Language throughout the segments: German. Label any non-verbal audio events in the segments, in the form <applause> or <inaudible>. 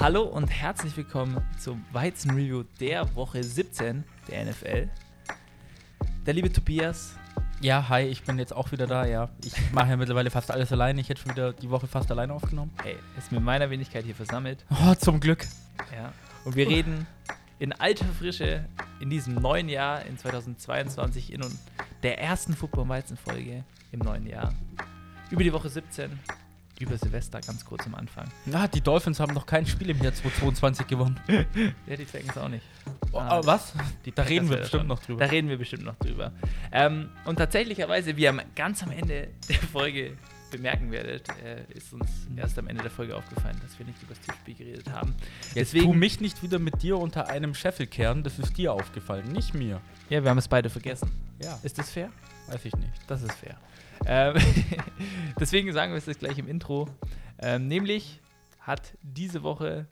Hallo und herzlich willkommen zum Weizen-Review der Woche 17 der NFL. Der liebe Tobias. Ja, hi, ich bin jetzt auch wieder da, ja. Ich mache ja mittlerweile fast alles alleine. Ich hätte schon wieder die Woche fast alleine aufgenommen. Hey, ist mit meiner Wenigkeit hier versammelt. Oh, zum Glück. Ja. Und wir reden in alter Frische in diesem neuen Jahr, in 2022, in der ersten Football-Weizen-Folge im neuen Jahr. Über die Woche 17, über Silvester, ganz kurz am Anfang. Na, die Dolphins haben noch kein Spiel im Jahr 2022 gewonnen. <laughs> ja, die Falcons auch nicht. Oh, ah, was? Die, da reden wir bestimmt noch drüber. Da reden wir bestimmt noch drüber. Ähm, und tatsächlicherweise, wie am, ganz am Ende der Folge bemerken werdet, äh, ist uns erst am Ende der Folge aufgefallen, dass wir nicht über das Tippspiel geredet haben. Jetzt Deswegen, tu mich nicht wieder mit dir unter einem Scheffelkern, das ist dir aufgefallen, nicht mir. Ja, wir haben es beide vergessen. Ja. Ist das fair? Weiß ich nicht. Das ist fair. Ähm, <laughs> deswegen sagen wir es jetzt gleich im Intro. Ähm, nämlich hat diese Woche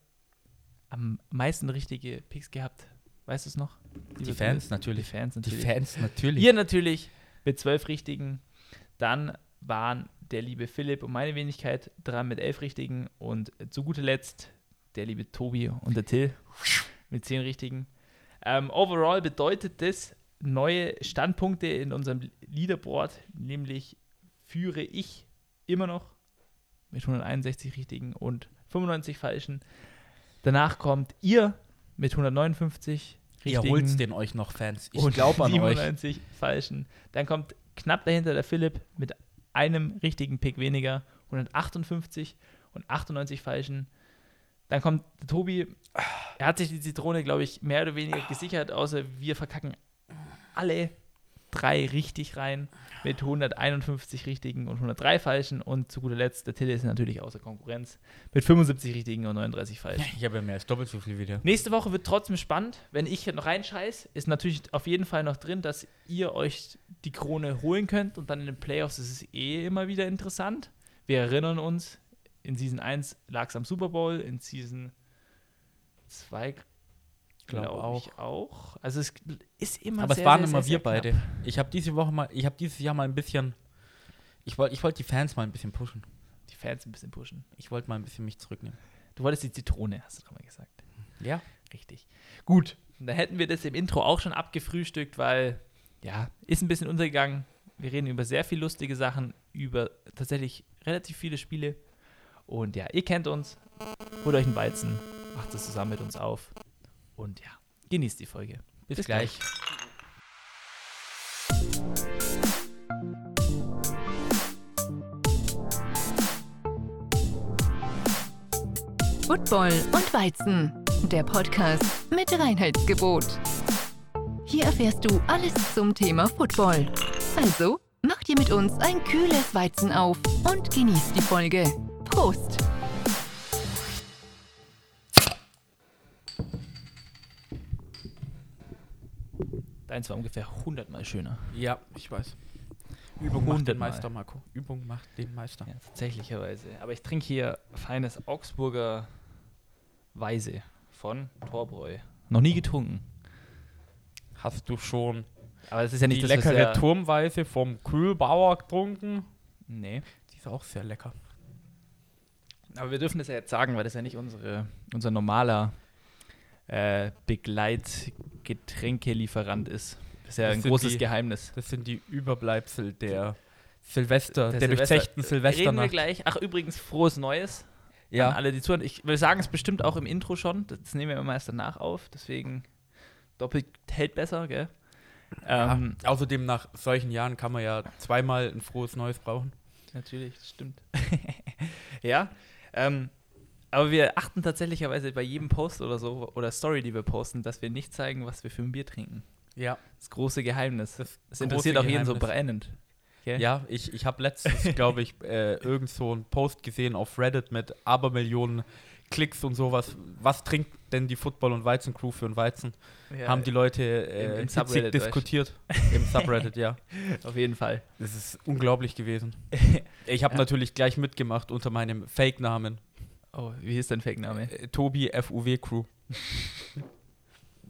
am meisten richtige Picks gehabt. Weißt du es noch? Die, die Fans natürlich. Die Fans natürlich. Die Fans natürlich. Ihr natürlich mit zwölf richtigen. Dann waren der liebe Philipp und meine Wenigkeit dran mit elf richtigen. Und zu guter Letzt der liebe Tobi und der Till mit zehn richtigen. Ähm, overall bedeutet das neue Standpunkte in unserem Leaderboard, nämlich führe ich immer noch mit 161 richtigen und 95 falschen. Danach kommt ihr mit 159 richtigen. Ihr holt den euch noch, Fans. Ich glaube an 97 euch. falschen. Dann kommt knapp dahinter der Philipp mit einem richtigen Pick weniger, 158 und 98 falschen. Dann kommt Tobi, er hat sich die Zitrone, glaube ich, mehr oder weniger gesichert, außer wir verkacken alle drei richtig rein mit 151 richtigen und 103 falschen. Und zu guter Letzt, der Tilly ist natürlich außer Konkurrenz mit 75 richtigen und 39 falschen. Ich habe ja mehr als doppelt so viel wieder. Nächste Woche wird trotzdem spannend. Wenn ich noch reinscheiß, ist natürlich auf jeden Fall noch drin, dass ihr euch die Krone holen könnt. Und dann in den Playoffs ist es eh immer wieder interessant. Wir erinnern uns, in Season 1 lag es am Super Bowl, in Season 2 glaube glaub auch. ich auch. Also es ist immer Aber sehr, es waren sehr, immer sehr, wir beide. Ich habe diese Woche mal, ich habe dieses Jahr mal ein bisschen, ich wollte ich wollt die Fans mal ein bisschen pushen. Die Fans ein bisschen pushen. Ich wollte mal ein bisschen mich zurücknehmen. Du wolltest die Zitrone, hast du doch mal gesagt. Ja. Richtig. Gut, da hätten wir das im Intro auch schon abgefrühstückt, weil, ja, ist ein bisschen untergegangen. Wir reden über sehr viel lustige Sachen, über tatsächlich relativ viele Spiele. Und ja, ihr kennt uns. Holt euch einen Weizen, macht es zusammen mit uns auf. Und ja, genießt die Folge. Bis, Bis gleich. gleich. Football und Weizen, der Podcast mit Reinheitsgebot. Hier erfährst du alles zum Thema Football. Also, mach dir mit uns ein kühles Weizen auf und genieß die Folge. Prost! Deins war ungefähr 100 Mal schöner. Ja, ich weiß. Übung macht den Meister, Marco. Übung macht den Meister. Ja, tatsächlicherweise. Aber ich trinke hier feines Augsburger Weise von Torbräu. Noch nie getrunken. Hast du schon aber es ist ja nicht die das, leckere Turmweise vom Kühlbauer getrunken? Nee. Die ist auch sehr lecker. Aber wir dürfen das ja jetzt sagen, weil das ja nicht unsere, unser normaler äh, Begleitgetränkelieferant ist. Das ist ja das ein großes die, Geheimnis. Das sind die Überbleibsel der Silvester, der, der durchzechten Silvester. Reden wir gleich. Ach, übrigens, frohes Neues. Ja. An alle, die zuhören. Ich will sagen, es bestimmt auch im Intro schon. Das nehmen wir immer erst danach auf. Deswegen doppelt hält besser, gell? Ja, ähm, außerdem nach solchen Jahren kann man ja zweimal ein frohes Neues brauchen. Natürlich, das stimmt. <laughs> ja. Ähm, aber wir achten tatsächlicherweise bei jedem Post oder so oder Story, die wir posten, dass wir nicht zeigen, was wir für ein Bier trinken. Ja. Das große Geheimnis. Das, das interessiert auch jeden so brennend. Okay? Ja, ich, ich habe letztens, <laughs> glaube ich, äh, irgend so einen Post gesehen auf Reddit mit Abermillionen Klicks und sowas. Was trinkt denn die Football- und Weizen-Crew für einen Weizen? Ja, Haben die Leute äh, im, im diskutiert. <laughs> Im Subreddit, ja. Auf jeden Fall. Das ist unglaublich gewesen. <laughs> Ich habe ja. natürlich gleich mitgemacht unter meinem Fake-Namen. Oh, wie ist dein Fake-Name? Äh, Tobi FUW Crew.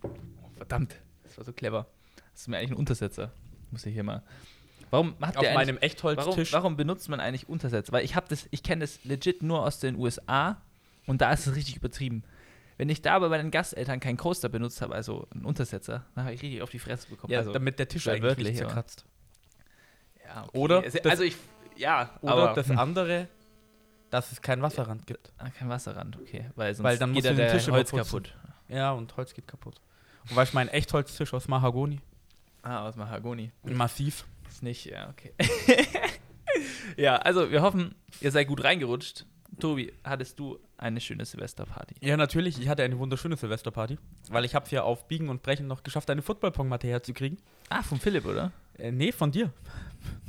oh, <laughs> verdammt, das war so clever. Das ist mir eigentlich ein Untersetzer. Muss ich hier mal. Warum macht Auf meinem Echtholztisch? Warum, warum, benutzt man eigentlich Untersetzer? Weil ich habe das, ich kenne das legit nur aus den USA. Und da ist es richtig übertrieben. Wenn ich da bei meinen Gasteltern keinen Coaster benutzt habe, also einen Untersetzer, dann habe ich richtig auf die Fresse bekommen. Ja, also, damit der Tisch eigentlich wirklich, zerkratzt. ja, okay. Oder Also, also ich, ja, Oder aber das andere, dass es keinen Wasserrand gibt. Ah, kein Wasserrand, okay. Weil sonst Weil dann geht musst du den der Tisch immer Holz kaputt. Ja, und Holz geht kaputt. Und weißt du, mein Echtholztisch aus Mahagoni, Ah, aus Mahagoni. massiv. Ist nicht, ja, okay. <laughs> ja, also wir hoffen, ihr seid gut reingerutscht. Tobi, hattest du eine schöne Silvesterparty? Ja, natürlich. Ich hatte eine wunderschöne Silvesterparty, weil ich habe es ja auf Biegen und Brechen noch geschafft, eine Footballpong-Matte herzukriegen. Ah, von Philipp, oder? Äh, nee, von dir.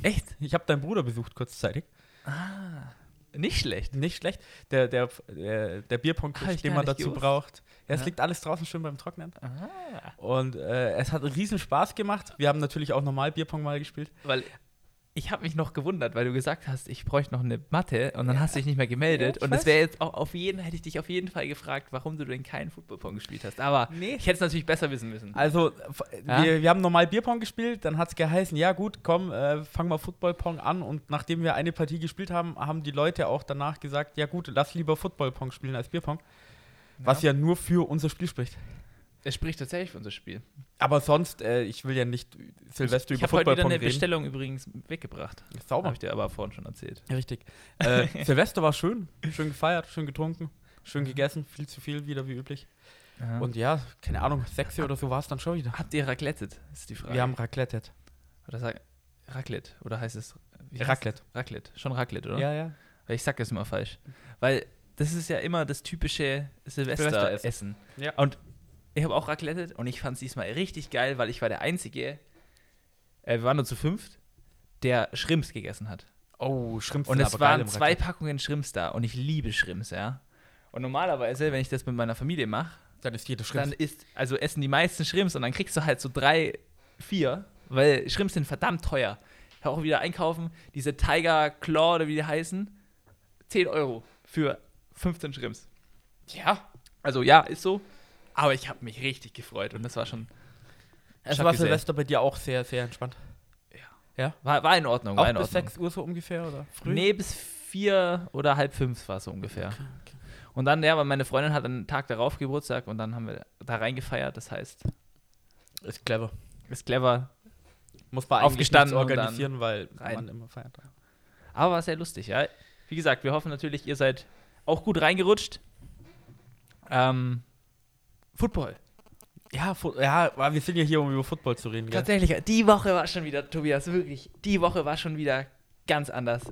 Echt? Ich habe deinen Bruder besucht kurzzeitig. Ah, nicht schlecht. Nicht schlecht. Der, der, der, der bierpong Hab ich den man dazu gewusst. braucht. Ja, es Ja. liegt alles draußen schön beim Trocknen. Ah. Und äh, es hat riesen Spaß gemacht. Wir haben natürlich auch normal Bierpong mal gespielt. Weil ich habe mich noch gewundert, weil du gesagt hast, ich bräuchte noch eine Matte und dann hast du dich nicht mehr gemeldet. Ja, und das wäre jetzt auch auf jeden, hätte ich dich auf jeden Fall gefragt, warum du denn keinen Footballpong gespielt hast. Aber Nee. ich hätte es natürlich besser wissen müssen. Also, Ja? wir, wir haben normal Bierpong gespielt, dann hat es geheißen, ja gut, komm, äh, fang mal Footballpong an. Und nachdem wir eine Partie gespielt haben, haben die Leute auch danach gesagt, ja gut, lass lieber Footballpong spielen als Bierpong. Was ja nur für unser Spiel spricht. Es spricht tatsächlich für unser Spiel. Aber sonst, äh, ich will ja nicht Silvester Ich über habe heute wieder eine reden. Bestellung übrigens weggebracht. Sauber. Habe ich dir aber vorhin schon erzählt. Richtig. Äh, <laughs> Silvester war schön, schön gefeiert, schön getrunken, schön gegessen, viel zu viel wieder wie üblich. Und Und ja, keine Ahnung, sechs oder so war es dann schon wieder. habt ihr raclettet? Ist die Frage. Wir haben Raclette. oder sag, Raclette oder heißt es Raclette. Raclette, schon Raclette, oder? Ja, ja. Weil ich sag das immer falsch. Weil das ist ja immer das typische Silvesteressen. Silvesteressen. Ja. Und ich habe auch raclettet und ich fand es diesmal richtig geil, weil ich war der Einzige, äh, wir waren nur zu fünft, der Shrimps gegessen hat. Oh, Schrimps Und es waren zwei. Packungen Shrimps da und ich liebe Shrimps, ja. Und normalerweise, wenn ich das mit meiner Familie mache, Dann ist jeder dann Schrimps. ist, also essen die meisten Shrimps und dann kriegst du halt so drei, vier, weil Shrimps sind verdammt teuer. Ich habe auch wieder einkaufen, diese Tiger Claw oder wie die heißen, 10 Euro für 15 Shrimps. Ja. Also ja, ist so, aber ich habe mich richtig gefreut und das war schon, Es Chuck war Silvester bei dir auch sehr, sehr entspannt. war, war in Ordnung, Auch war in bis Ordnung. 6 Uhr so ungefähr oder früh? Nee, bis vier oder halb fünf war es so ungefähr. Und dann, ja, weil meine Freundin hat einen Tag darauf Geburtstag und dann haben wir da reingefeiert. Das heißt, Ist clever. ist clever, Muss man Aufgestanden organisieren, weil rein. man immer feiert. aber war sehr lustig, ja. Wie gesagt, wir hoffen natürlich, ihr seid auch gut reingerutscht. Ähm, Football. Ja, ja, wir sind ja hier, um über Football zu reden? Tatsächlich, die Woche war schon wieder, Tobias, wirklich, die Woche war schon wieder ganz anders.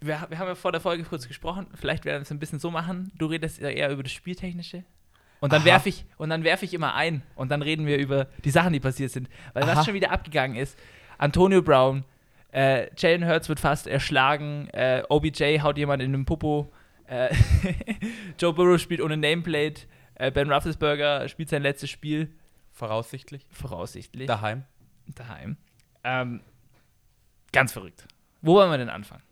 Wir, wir haben ja vor der Folge kurz gesprochen, vielleicht werden wir es ein bisschen so machen, du redest ja eher über das Spieltechnische. Und dann werfe ich, und dann werfe ich immer ein und dann reden wir über die Sachen, die passiert sind. Weil Aha. was schon wieder abgegangen ist, Antonio Brown, äh, Jalen Hurts wird fast erschlagen, äh, OBJ haut jemand in den Popo, äh, <laughs> Joe Burrow spielt ohne Nameplate, äh, Ben Roethlisberger spielt sein letztes Spiel, Voraussichtlich. voraussichtlich Daheim. daheim. Ähm, ganz verrückt. Wo wollen wir denn anfangen?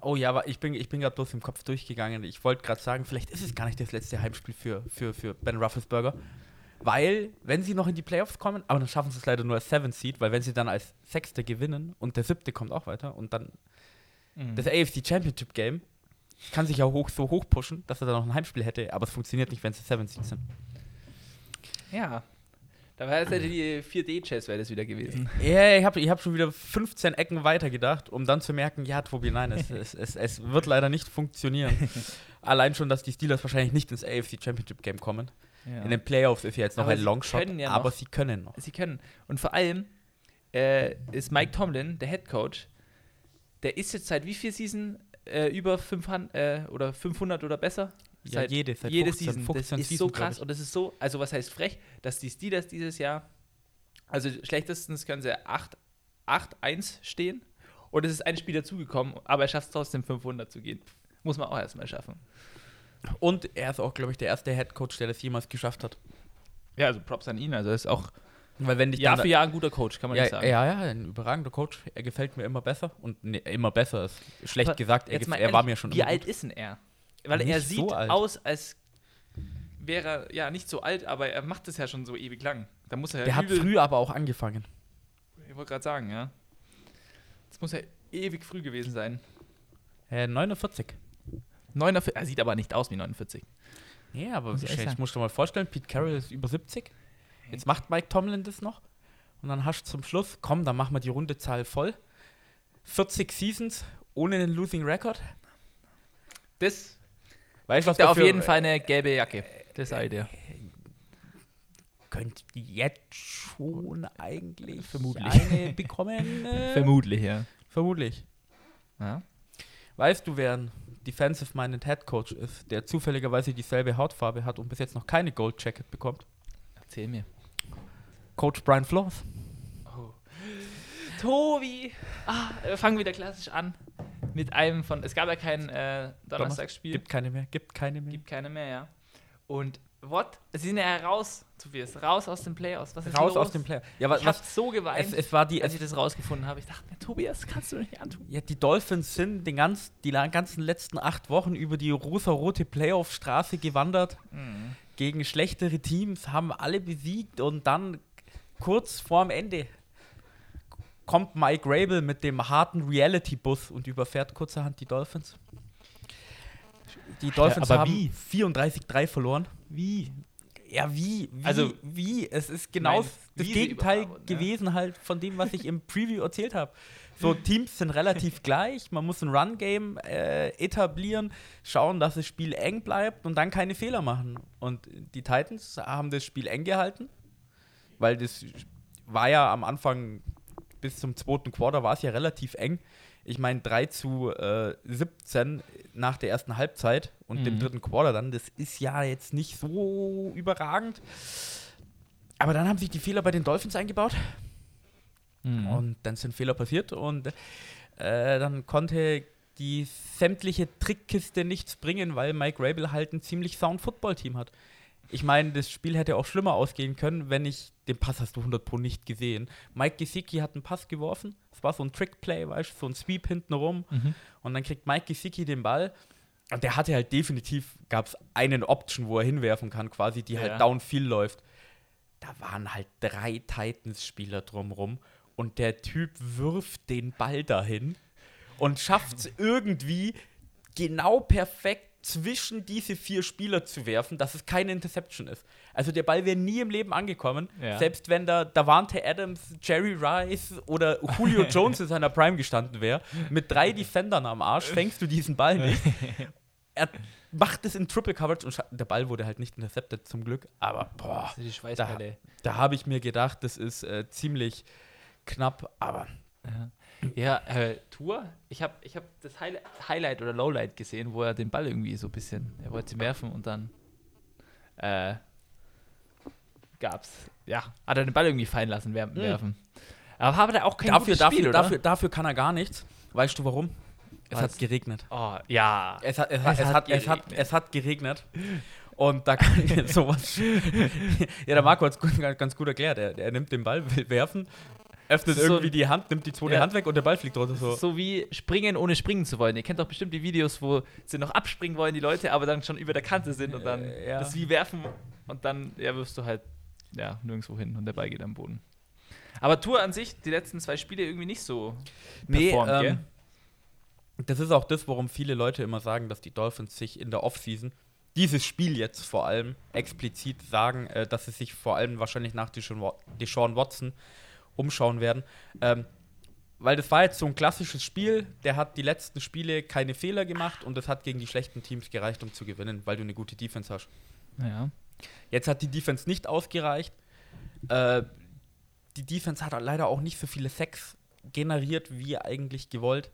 Oh ja, aber ich bin, ich bin gerade bloß im Kopf durchgegangen. Ich wollte gerade sagen, vielleicht ist es gar nicht das letzte Heimspiel für, für, für Ben Roethlisberger. Weil, wenn sie noch in die Playoffs kommen, aber dann schaffen sie es leider nur als Seven Seed, weil wenn sie dann als Sechste gewinnen und der Siebte kommt auch weiter und dann das AFC Championship Game kann sich ja hoch, so hoch pushen, dass er dann noch ein Heimspiel hätte, aber es funktioniert nicht, wenn sie Seven Seed sind. ja. Da wäre jetzt die 4D-Chess wäre das wieder gewesen. <laughs> Ja, ich habe ich hab schon wieder 15 Ecken weitergedacht, um dann zu merken, ja, Tobi, nein, es, es, es, es wird leider nicht funktionieren. <laughs> Allein schon, dass die Steelers wahrscheinlich nicht ins AFC Championship Game kommen. Ja. In den Playoffs ist ja jetzt noch Aber ein Longshot, ja aber noch. sie können noch. Sie können. Und vor allem äh, ist Mike Tomlin, der Head Coach, der ist jetzt seit wie viel Season äh, über 500, äh, oder 500 oder besser? Ja, Seit jede, seit jede 15, Season. 15 das ist Season, so krass und das ist so, also was heißt frech, dass die Steelers dieses Jahr, also schlechtestens können sie 8 8-1 stehen und es ist ein Spiel dazugekommen, aber er schafft es trotzdem 500 zu gehen. Muss man auch erstmal schaffen. Und er ist auch, glaube ich, der erste Head Coach, der das jemals geschafft hat. Ja, also Props an ihn, also er ist auch Weil wenn dich Jahr für Jahr ein guter Coach, kann man ja, nicht sagen. ja, ja, ein überragender Coach. Er gefällt mir immer besser. Und nee, immer besser ist schlecht Aber gesagt. Er, mal er war ehrlich, mir schon Wie alt gut. ist denn er? Weil Nicht er so sieht alt. aus, als wäre er, ja, nicht so alt, aber er macht es ja schon so ewig lang. Da muss er Der hat früh aber auch angefangen. Ich wollte gerade sagen, ja. Das muss ja ewig früh gewesen sein. Äh, 49. 49, er sieht aber nicht aus wie 49. Nee, aber ich ich, ehrlich ich muss dir mal vorstellen, Pete Carroll ist über 70. Jetzt macht Mike Tomlin das noch. Und dann hast du zum Schluss, komm, dann machen wir die Rundezahl voll. 40 Seasons ohne einen Losing Record. Das Weißt du, was ist auf jeden Fall eine gelbe Jacke. Das ist eine Idee. Könnt ihr jetzt schon eigentlich Vermutlich. eine <laughs> bekommen? Äh, Vermutlich, ja. vermutlich. ja. Weißt du, wer ein Defensive-Minded Head Coach ist, der zufälligerweise dieselbe Hautfarbe hat und bis jetzt noch keine Gold Jacket bekommt? Erzähl mir. Coach Brian Flores. Tobi! Ah, wir fangen wieder klassisch an. Mit einem von. Es gab ja kein äh, Donnerstagsspiel. Gibt keine mehr, gibt keine mehr. Gibt keine mehr, ja. Und what? Sie sind ja raus, Tobias. Raus aus dem Playoffs. Was ist Raus los? aus dem Player. Ja, was, Ich hab was, so geweint, es, es war die, als ich das rausgefunden habe. Ich dachte mir, Tobias, kannst du nicht antun. ja, die Dolphins sind den ganz, die ganzen letzten acht Wochen über die rosa-rote Playoff-Straße gewandert gegen schlechtere Teams, haben alle besiegt und dann kurz vorm Ende kommt Mike Rabel mit dem harten Reality-Bus und überfährt kurzerhand die Dolphins. Die Dolphins aber haben wie? 34-3 verloren. Wie? Ja, wie? wie? Also- wie? Es ist genau meine, das Gegenteil wurden, ja. gewesen halt von dem, was ich im <laughs> Preview erzählt habe. So, Teams sind relativ <laughs> gleich. Man muss ein Run-Game äh, etablieren, schauen, dass das Spiel eng bleibt und dann keine Fehler machen. Und die Titans haben das Spiel eng gehalten, weil das war ja am Anfang bis zum zweiten Quarter war es ja relativ eng. Ich meine, 3 zu äh, 17 nach der ersten Halbzeit und dem Mhm. dritten Quarter dann, das ist ja jetzt nicht so überragend. Aber dann haben sich die Fehler bei den Dolphins eingebaut Mhm. und dann sind Fehler passiert und äh, dann konnte die sämtliche Trickkiste nichts bringen, weil Mike Rabel halt ein ziemlich sound Football-Team hat. Ich meine, das Spiel hätte auch schlimmer ausgehen können, wenn ich den Pass hast du 100 pro nicht gesehen. Mike Gesicki hat einen Pass geworfen. Es war so ein Trickplay, weißt du, so ein Sweep hinten rum. Mhm. Und dann kriegt Mike Gesicki den Ball. Und der hatte halt definitiv, gab es einen Option, wo er hinwerfen kann, quasi, die Ja. halt downfield läuft. Da waren halt drei Titans-Spieler drumrum. Und der Typ wirft den Ball dahin und schafft es <laughs> irgendwie genau perfekt zwischen diese vier Spieler zu werfen, dass es keine Interception ist. Also der Ball wäre nie im Leben angekommen, Ja. selbst wenn da Davante Adams, Jerry Rice oder Julio <laughs> Jones in seiner Prime gestanden wäre. Mit drei Defendern am Arsch fängst du diesen Ball nicht. <laughs> Er macht es in Triple Coverage und der Ball wurde halt nicht intercepted zum Glück. Aber boah, da, da habe ich mir gedacht, das ist äh, ziemlich knapp, aber Ja, äh, Tour. Ich habe ich hab das Highli- Highlight oder Lowlight gesehen, wo er den Ball irgendwie so ein bisschen, er wollte sie werfen und dann äh, gab's, ja, hat er den Ball irgendwie fallen lassen, wer, werfen. Aber hat er auch kein dafür, gutes dafür, Spiel, oder? dafür, dafür kann er gar nichts. Weißt du warum? Es Was? hat geregnet. Oh, ja. Es hat, es, hat, Es es, hat es, hat, geregnet. es hat geregnet. Und da kann ich jetzt sowas. <laughs> <laughs> ja, der Marco hat es gut, ganz gut erklärt. Er, er nimmt den Ball, will werfen, öffnet irgendwie die Hand, nimmt die zweite Ja. Hand weg und der Ball fliegt runter. So. So wie springen, ohne springen zu wollen. Ihr kennt doch bestimmt die Videos, wo sie noch abspringen wollen, die Leute, aber dann schon über der Kante sind und dann Äh, ja. das wie werfen und dann ja, wirfst du halt ja, nirgendwo hin und der Ball geht am Boden. Aber Tour an sich, die letzten zwei Spiele irgendwie nicht so Nee, performt, gell? ähm, das ist auch das, warum viele Leute immer sagen, dass die Dolphins sich in der Offseason, dieses Spiel jetzt vor allem, explizit sagen, äh, dass sie sich vor allem wahrscheinlich nach Deshaun Deshaun Watson umschauen werden. Ähm, weil das war jetzt so ein klassisches Spiel, der hat die letzten Spiele keine Fehler gemacht und das hat gegen die schlechten Teams gereicht, um zu gewinnen, weil du eine gute Defense hast. Ja. Jetzt hat die Defense nicht ausgereicht. Äh, die Defense hat leider auch nicht so viele Sacks generiert, wie eigentlich gewollt.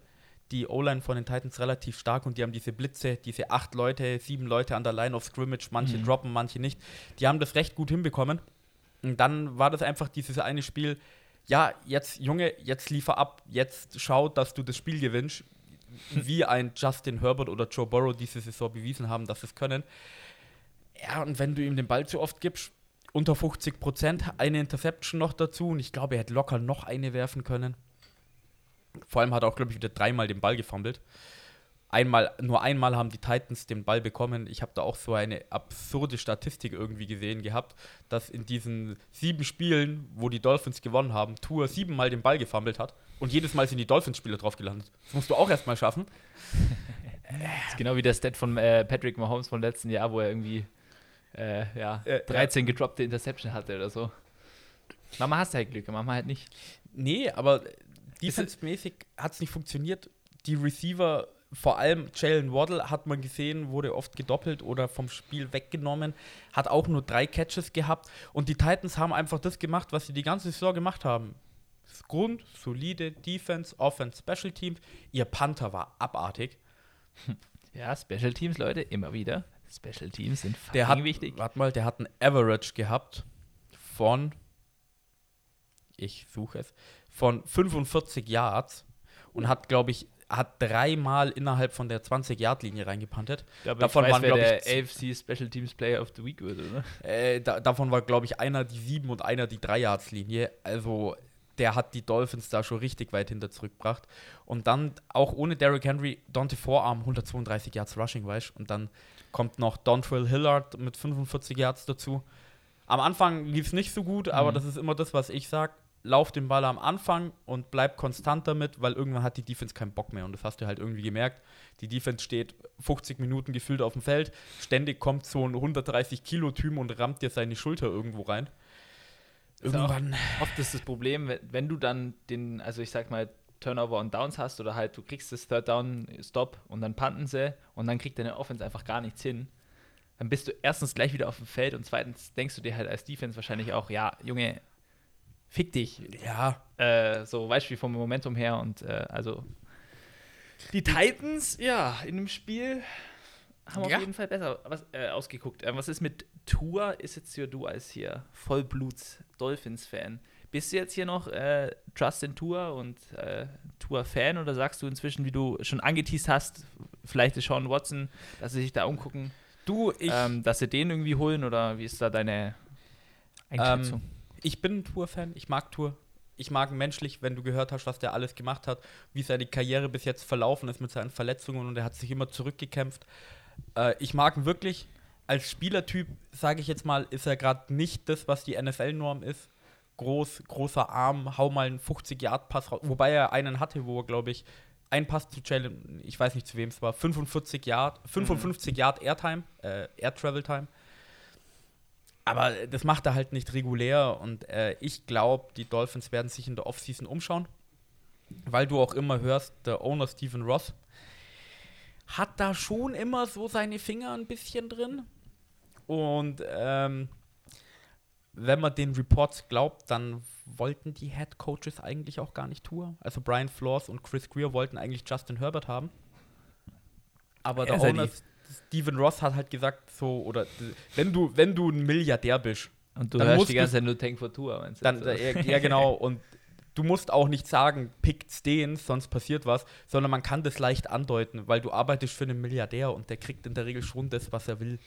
Die O-Line von den Titans relativ stark und die haben diese Blitze, diese acht Leute, sieben Leute an der Line of Scrimmage, manche Mhm. droppen, manche nicht. Die haben das recht gut hinbekommen. Und dann war das einfach dieses eine Spiel, ja, jetzt Junge, jetzt liefer ab, jetzt schau, dass du das Spiel gewinnst, wie ein Justin Herbert oder Joe Burrow diese Saison bewiesen haben, dass sie es können. Ja, und wenn du ihm den Ball zu oft gibst, unter 50 Prozent, eine Interception noch dazu und ich glaube, er hätte locker noch eine werfen können. Vor allem hat er auch, glaube ich, wieder dreimal den Ball gefummelt. Einmal, nur einmal haben die Titans den Ball bekommen. Ich habe da auch so eine absurde Statistik irgendwie gesehen gehabt, dass in diesen sieben Spielen, wo die Dolphins gewonnen haben, Tour siebenmal den Ball gefummelt hat und jedes Mal sind die Dolphins-Spieler drauf gelandet. Das musst du auch erstmal schaffen. <laughs> Das ist genau wie der Stat von äh, Patrick Mahomes vom letzten Jahr, wo er irgendwie äh, ja, Äh, 13 gedroppte Interception hatte oder so. Mama hast halt Glück, Mama halt nicht. Nee, aber defense-mäßig hat es nicht funktioniert. Die Receiver, vor allem Jalen Waddle, hat man gesehen, wurde oft gedoppelt oder vom Spiel weggenommen, hat auch nur drei Catches gehabt. Und die Titans haben einfach das gemacht, was sie die ganze Saison gemacht haben. Grund, solide Defense, Offense, Special Teams. Ihr Panther war abartig. <laughs> Ja, Special Teams, Leute, immer wieder. Special Teams sind fucking Der hat, wichtig. warte mal, der hat ein Average gehabt von, ich suche es, von 45 Yards und hat, glaube ich, hat dreimal innerhalb von der 20-Yard-Linie reingepantet. Glaube, davon weiß, waren, wer glaub der ich, AFC Special Teams Player of the Week wird, oder? Äh, da, davon war, glaube ich, einer die 7 und einer die 3-Yards-Linie. Also der hat die Dolphins da schon richtig weit hinter zurückgebracht. Und dann auch ohne Derrick Henry, Dante Vorarm 132 Yards Rushing, weißt Und dann kommt noch Dontrell Hillard mit 45 Yards dazu. Am Anfang lief es nicht so gut, aber Mhm. das ist immer das, was ich sage. Lauf den Ball am Anfang und bleib konstant damit, weil irgendwann hat die Defense keinen Bock mehr. Und das hast du halt irgendwie gemerkt. Die Defense steht 50 Minuten gefühlt auf dem Feld. Ständig kommt so ein 130 Kilo Typ und rammt dir seine Schulter irgendwo rein. Ist Irgendwann. Oft ist das Problem, wenn- du dann den, also ich sag mal, Turnover und Downs hast oder halt du kriegst das Third Down Stop und dann panten sie und dann kriegt deine Offense einfach gar nichts hin. Dann bist du erstens gleich wieder auf dem Feld und zweitens denkst du dir halt als Defense wahrscheinlich auch, ja, Junge, fick dich. Ja, Äh, so weißt du, wie vom Momentum her und äh, also die Titans, ja, in dem Spiel haben auf Ja. jeden Fall besser was, äh, ausgeguckt. Äh, was ist mit Tour? Ist jetzt hier du als hier Vollbluts-Dolphins-Fan? Bist du jetzt hier noch äh, Justin Tour und äh, Tour-Fan oder sagst du inzwischen, wie du schon angeteased hast, vielleicht ist Sean Watson, dass sie sich da umgucken, du, ich, ähm, dass sie den irgendwie holen oder wie ist da deine Einschätzung? Ich bin ein Tour-Fan, ich mag Tour. Ich mag ihn menschlich, wenn du gehört hast, was der alles gemacht hat, wie seine Karriere bis jetzt verlaufen ist mit seinen Verletzungen und er hat sich immer zurückgekämpft. Äh, ich mag ihn wirklich. Als Spielertyp, sage ich jetzt mal, ist er gerade nicht das, was die NFL-Norm ist. Groß, großer Arm, hau mal einen 50-Yard-Pass raus. Wobei er einen hatte, wo er, glaube ich, ein Pass zu Jalen, ich weiß nicht zu wem es war, 45 Yard, 55 Yard Airtime, äh, Air Travel Time. Aber das macht er halt nicht regulär und äh, ich glaube, die Dolphins werden sich in der Offseason umschauen, weil du auch immer hörst, der Owner Stephen Ross hat da schon immer so seine Finger ein bisschen drin. Und ähm, wenn man den Reports glaubt, dann wollten die Head Coaches eigentlich auch gar nicht Tour. Also Brian Flores und Chris Greer wollten eigentlich Justin Herbert haben. Aber der Er Owner Stephen Ross hat halt gesagt, so, oder wenn du, wenn du ein Milliardär bist, und du dann hörst musst die ganze Zeit nur Tank for Tour. meinst du dann, jetzt, ja, oder? ja, genau, <laughs> und du musst auch nicht sagen, pickt den, sonst passiert was, sondern man kann das leicht andeuten, weil du arbeitest für einen Milliardär und der kriegt in der Regel schon das, was er will.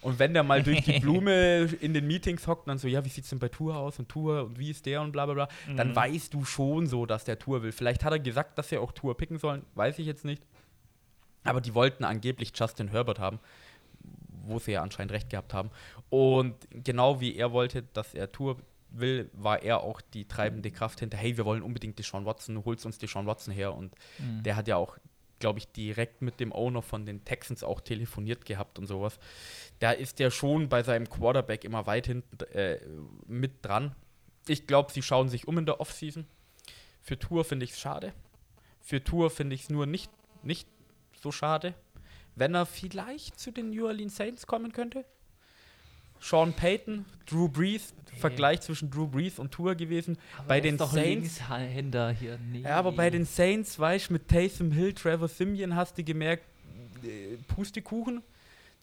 Und wenn der mal durch die <laughs> Blume in den Meetings hockt und dann so, ja, wie sieht's denn bei Tour aus und Tour und wie ist der und bla bla bla, dann Mhm. weißt du schon so, dass der Tour will. Vielleicht hat er gesagt, dass sie auch Tour picken sollen, weiß ich jetzt nicht. Aber die wollten angeblich Justin Herbert haben, wo sie ja anscheinend recht gehabt haben. Und genau wie er wollte, dass er Tour will, war er auch die treibende Kraft hinter, hey, wir wollen unbedingt Deshaun Watson, holst uns Deshaun Watson her. Und Mhm. der hat ja auch, glaube ich, direkt mit dem Owner von den Texans auch telefoniert gehabt und sowas. Da ist der schon bei seinem Quarterback immer weit hinten äh, mit dran. Ich glaube, sie schauen sich um in der Offseason. Für Tour finde ich es schade. Für Tour finde ich es nur nicht, nicht so schade, wenn er vielleicht zu den New Orleans Saints kommen könnte. Sean Payton, Drew Brees, Vergleich zwischen Drew Brees und Tour gewesen. Aber bei er ist den doch Saints Linkshänder hier. Nee. ja, aber bei den Saints, weißt du, mit Taysom Hill, Trevor Simeon hast du gemerkt, äh, Pustekuchen.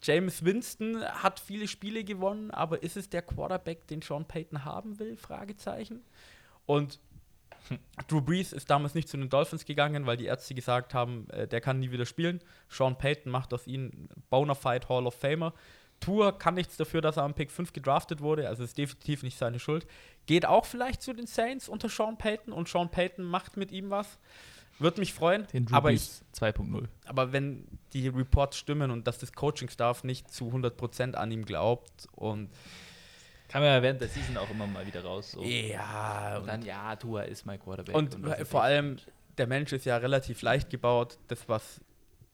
James Winston hat viele Spiele gewonnen, aber ist es der Quarterback, den Sean Payton haben will? Fragezeichen. Und Drew Brees ist damals nicht zu den Dolphins gegangen, weil die Ärzte gesagt haben, äh, der kann nie wieder spielen. Sean Payton macht aus ihm Bonafide Hall of Famer. Tour kann nichts dafür, dass er am Pick 5 gedraftet wurde, also ist definitiv nicht seine Schuld. Geht auch vielleicht zu den Saints unter Sean Payton und Sean Payton macht mit ihm was. Würde mich freuen. den Drew aber, ich, Brees 2.0. aber wenn die Reports stimmen und dass das Coaching-Staff nicht zu 100% an ihm glaubt und Kam ja während der Season auch immer mal wieder raus. So. ja, Und dann, ja, Tua ist mein Quarterback. Und weiß vor allem, der Mensch ist ja relativ leicht gebaut. Das, was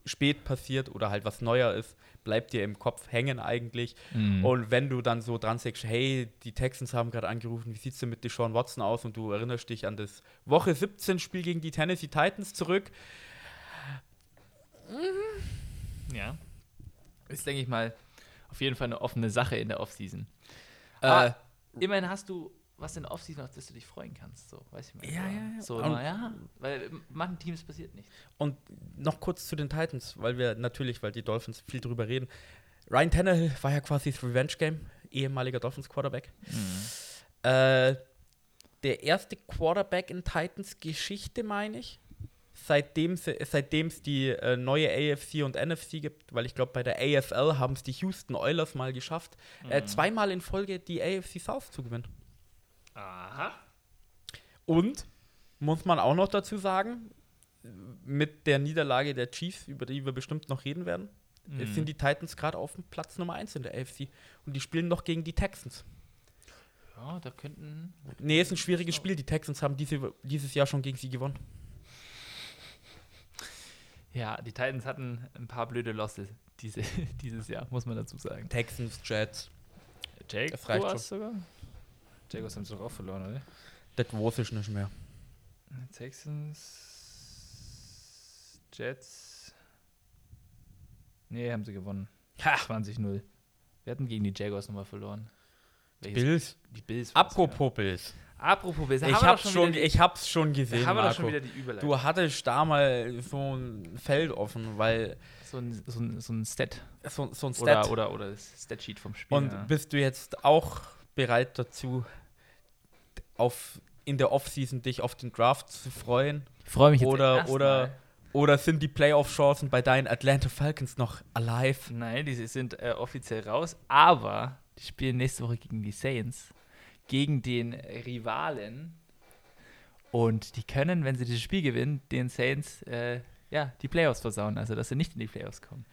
spät passiert oder halt was neuer ist, bleibt dir im Kopf hängen eigentlich. Mhm. Und wenn du dann so dran sagst, hey, die Texans haben gerade angerufen, wie sieht es denn mit Deshaun Watson aus? Und du erinnerst dich an das Woche 17 Spiel gegen die Tennessee Titans zurück. Ja. Ist, denke ich mal, auf jeden Fall eine offene Sache in der Offseason. Ah. Äh, immerhin hast du was in der Offseason, auf das du dich freuen kannst. So, weiß ich mal. Ja, ja, ja. So, na ja, weil manchen Teams passiert nichts. Und noch kurz zu den Titans, weil wir natürlich, weil die Dolphins viel drüber reden. Ryan Tannehill war ja quasi das Revenge-Game, ehemaliger Dolphins-Quarterback. Äh, der erste Quarterback in Titans-Geschichte, meine ich. Seitdem es die äh, neue AFC und NFC gibt, weil ich glaube, bei der AFL haben es die Houston Oilers mal geschafft, äh, zweimal in Folge die AFC South zu gewinnen. Aha. Und, muss man auch noch dazu sagen, mit der Niederlage der Chiefs, über die wir bestimmt noch reden werden, Mhm. sind die Titans gerade auf dem Platz Nummer 1 in der AFC. Und die spielen noch gegen die Texans. Ja, da könnten. Nee, ist ein schwieriges Spiel. Die Texans haben diese, dieses Jahr schon gegen sie gewonnen. Ja, die Titans hatten ein paar blöde Losses diese, <laughs> dieses Jahr, muss man dazu sagen. Texans, Jets. Jaguars sogar? Jaguars haben es doch auch verloren, oder? Das weiß ich nicht mehr. Texans, Jets. Nee, haben sie gewonnen. Ha, 20-0. Wir hatten gegen die Jaguars nochmal verloren. Welches- Bills. Die Bills. Apropos Bills. Apropos Ich wir doch hab's, schon, wieder die- ich hab's schon gesehen, haben schon Marco. wieder die Überleitung. Du hattest da mal so ein Feld offen, weil so ein, so ein, so ein Stat. so, so ein Oder, Stat. oder, oder das Statsheet vom Spiel. Und ja. bist du jetzt auch bereit dazu, auf, in der Offseason dich auf den Draft zu freuen? Ich freue mich jetzt oder- erst oder- mal. Oder sind die Playoff-Chancen bei deinen Atlanta Falcons noch alive? Nein, die sind äh, offiziell raus, aber die spielen nächste Woche gegen die Saints, gegen den Rivalen. Und die können, wenn sie dieses Spiel gewinnen, den Saints äh, ja, die Playoffs versauen, also dass sie nicht in die Playoffs kommen.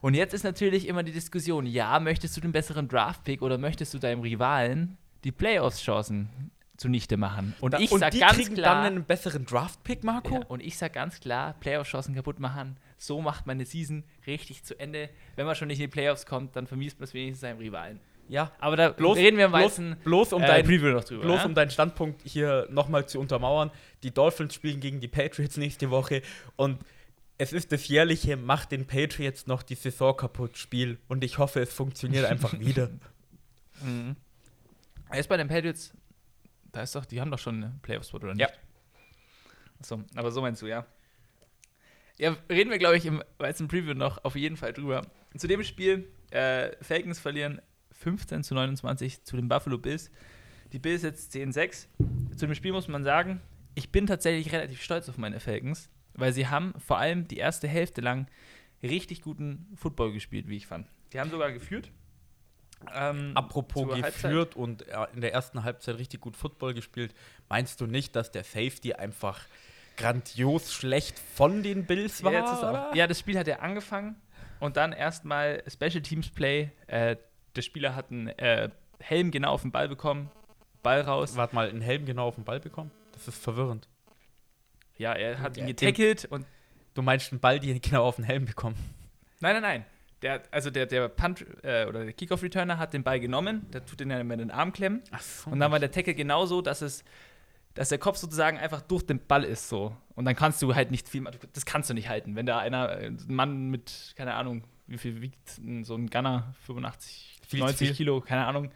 Und jetzt ist natürlich immer die Diskussion, ja, möchtest du den besseren Draft-Pick oder möchtest du deinem Rivalen die Playoffs-Chancen zunichte machen? Und Da- ich und sag die ganz kriegen klar, dann einen besseren Draft-Pick, Marco? ja, und ich sag ganz klar, Playoff-Chancen kaputt machen. So macht man eine Season richtig zu Ende. Wenn man schon nicht in die Playoffs kommt, dann vermisst man es wenigstens seinem Rivalen. Ja. Aber da Bloß- reden wir im bloß- Weißen bloß um äh, dein- Preview noch drüber. Bloß ja? um deinen Standpunkt hier nochmal zu untermauern. Die Dolphins spielen gegen die Patriots nächste Woche und es ist das jährliche Macht den Patriots noch die Saison kaputt Spiel und ich hoffe, es funktioniert einfach <laughs> wieder. Mhm. Jetzt bei den Patriots, da ist doch, die haben doch schon einen Playoff-Spot, oder nicht? Ja. Achso, aber so meinst du, ja. Ja, reden wir, glaube ich, im weißen Preview noch auf jeden Fall drüber. Zu dem Spiel, äh, Falcons verlieren 15 zu 29 zu den Buffalo Bills. Die Bills jetzt 10-6. Zu dem Spiel muss man sagen, ich bin tatsächlich relativ stolz auf meine Falcons, weil sie haben vor allem die erste Hälfte lang richtig guten Football gespielt, wie ich fand. Die haben sogar geführt. Ähm, Apropos zur Halbzeit. geführt und äh, in der ersten Halbzeit richtig gut Football gespielt, meinst du nicht, dass der Safety einfach grandios schlecht von den Bills war? Ja, auch, ja, das Spiel hat ja angefangen und dann erstmal Special Teams Play. Äh, der Spieler hat einen äh, Helm genau auf den Ball bekommen, Ball raus. Warte mal, einen Helm genau auf den Ball bekommen? Das ist verwirrend. Ja, er hat ihn getackelt und. Du meinst einen Ball, den genau auf den Helm bekommen? Nein, nein, nein. Der, also der, der Punt äh, oder der Kickoff-Returner hat den Ball genommen, der tut den dann in den Arm klemmen. Ach so. Und dann war der Tackle genauso, dass es, dass der Kopf sozusagen einfach durch den Ball ist so. Und dann kannst du halt nicht viel machen. Das kannst du nicht halten. Wenn da einer, äh, ein Mann mit, keine Ahnung, wie viel wiegt so ein Gunner, 85, Viel zu 90 viel. Kilo, keine Ahnung,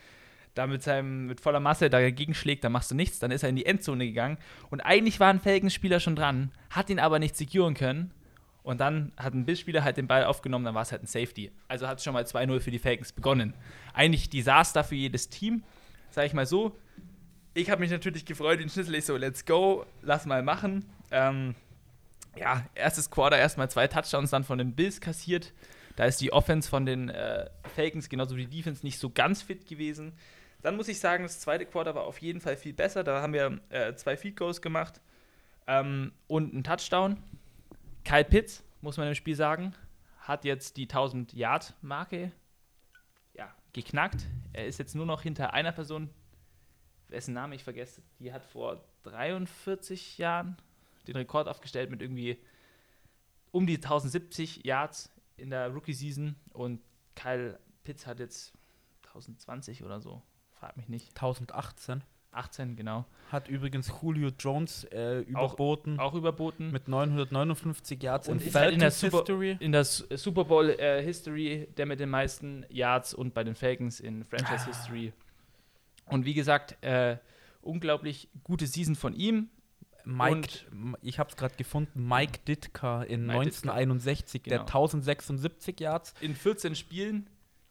da mit seinem, mit voller Masse dagegen schlägt, dann machst du nichts, dann ist er in die Endzone gegangen. Und eigentlich war ein Falcons-Spieler schon dran, hat ihn aber nicht securen können. Und dann hat ein Biss-Spieler halt den Ball aufgenommen, dann war es halt ein Safety. Also hat es schon mal 2-0 für die Falcons begonnen. Eigentlich Desaster für jedes Team, sag ich mal so. Ich habe mich natürlich gefreut, den Schnitzel ich so, let's go, lass mal machen. Ähm, ja, erstes Quarter erstmal zwei Touchdowns dann von den Bills kassiert. Da ist die Offense von den äh, Falcons genauso wie die Defense nicht so ganz fit gewesen. Dann muss ich sagen, das zweite Quarter war auf jeden Fall viel besser. Da haben wir äh, zwei Field Goals gemacht ähm, und einen Touchdown. Kyle Pitts, muss man im Spiel sagen, hat jetzt die 1000-Yard-Marke ja, geknackt. Er ist jetzt nur noch hinter einer Person, wessen Name ich vergesse. Die hat vor 43 Jahren den Rekord aufgestellt mit irgendwie um die 1070 Yards in der Rookie-Season und Kyle Pitts hat jetzt 1020 oder so. Frag mich nicht. 1018. 18, genau. Hat übrigens Julio Jones äh, überboten. Auch überboten. Mit 959 Yards und in halt in der Super, History. in der Su- Super Bowl äh, History der mit den meisten Yards und bei den Falcons in Franchise Ah. History. Und wie gesagt, äh, unglaublich gute Season von ihm. Mike, Und- ich habe es gerade gefunden, Mike Ditka in Mike 1961, der Genau. 1076 Yards. in 14 Spielen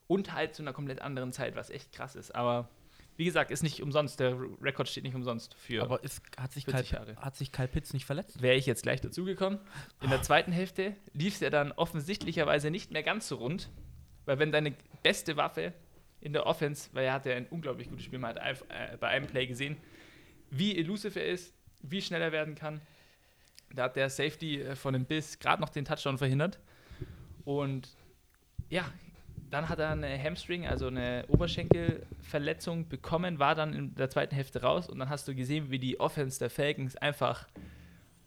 und halt zu einer komplett anderen Zeit, was echt krass ist. Aber wie gesagt, ist nicht umsonst. Der Rekord steht nicht umsonst für. Aber ist, hat, sich 40 Kyle, Jahre. hat sich Kyle Pitts nicht verletzt? wäre ich jetzt gleich dazugekommen. In der zweiten Hälfte lief es ja dann offensichtlicherweise nicht mehr ganz so rund, weil wenn deine beste Waffe in der Offense, weil er hatte ein unglaublich gutes Spiel, man hat äh, bei einem Play gesehen, wie elusive er ist, wie schnell er werden kann. Da hat der Safety äh, von den Bills gerade noch den Touchdown verhindert. Und ja, dann hat er eine Hamstring, also eine Oberschenkelverletzung bekommen, war dann in der zweiten Hälfte raus und dann hast du gesehen, wie die Offense der Falcons einfach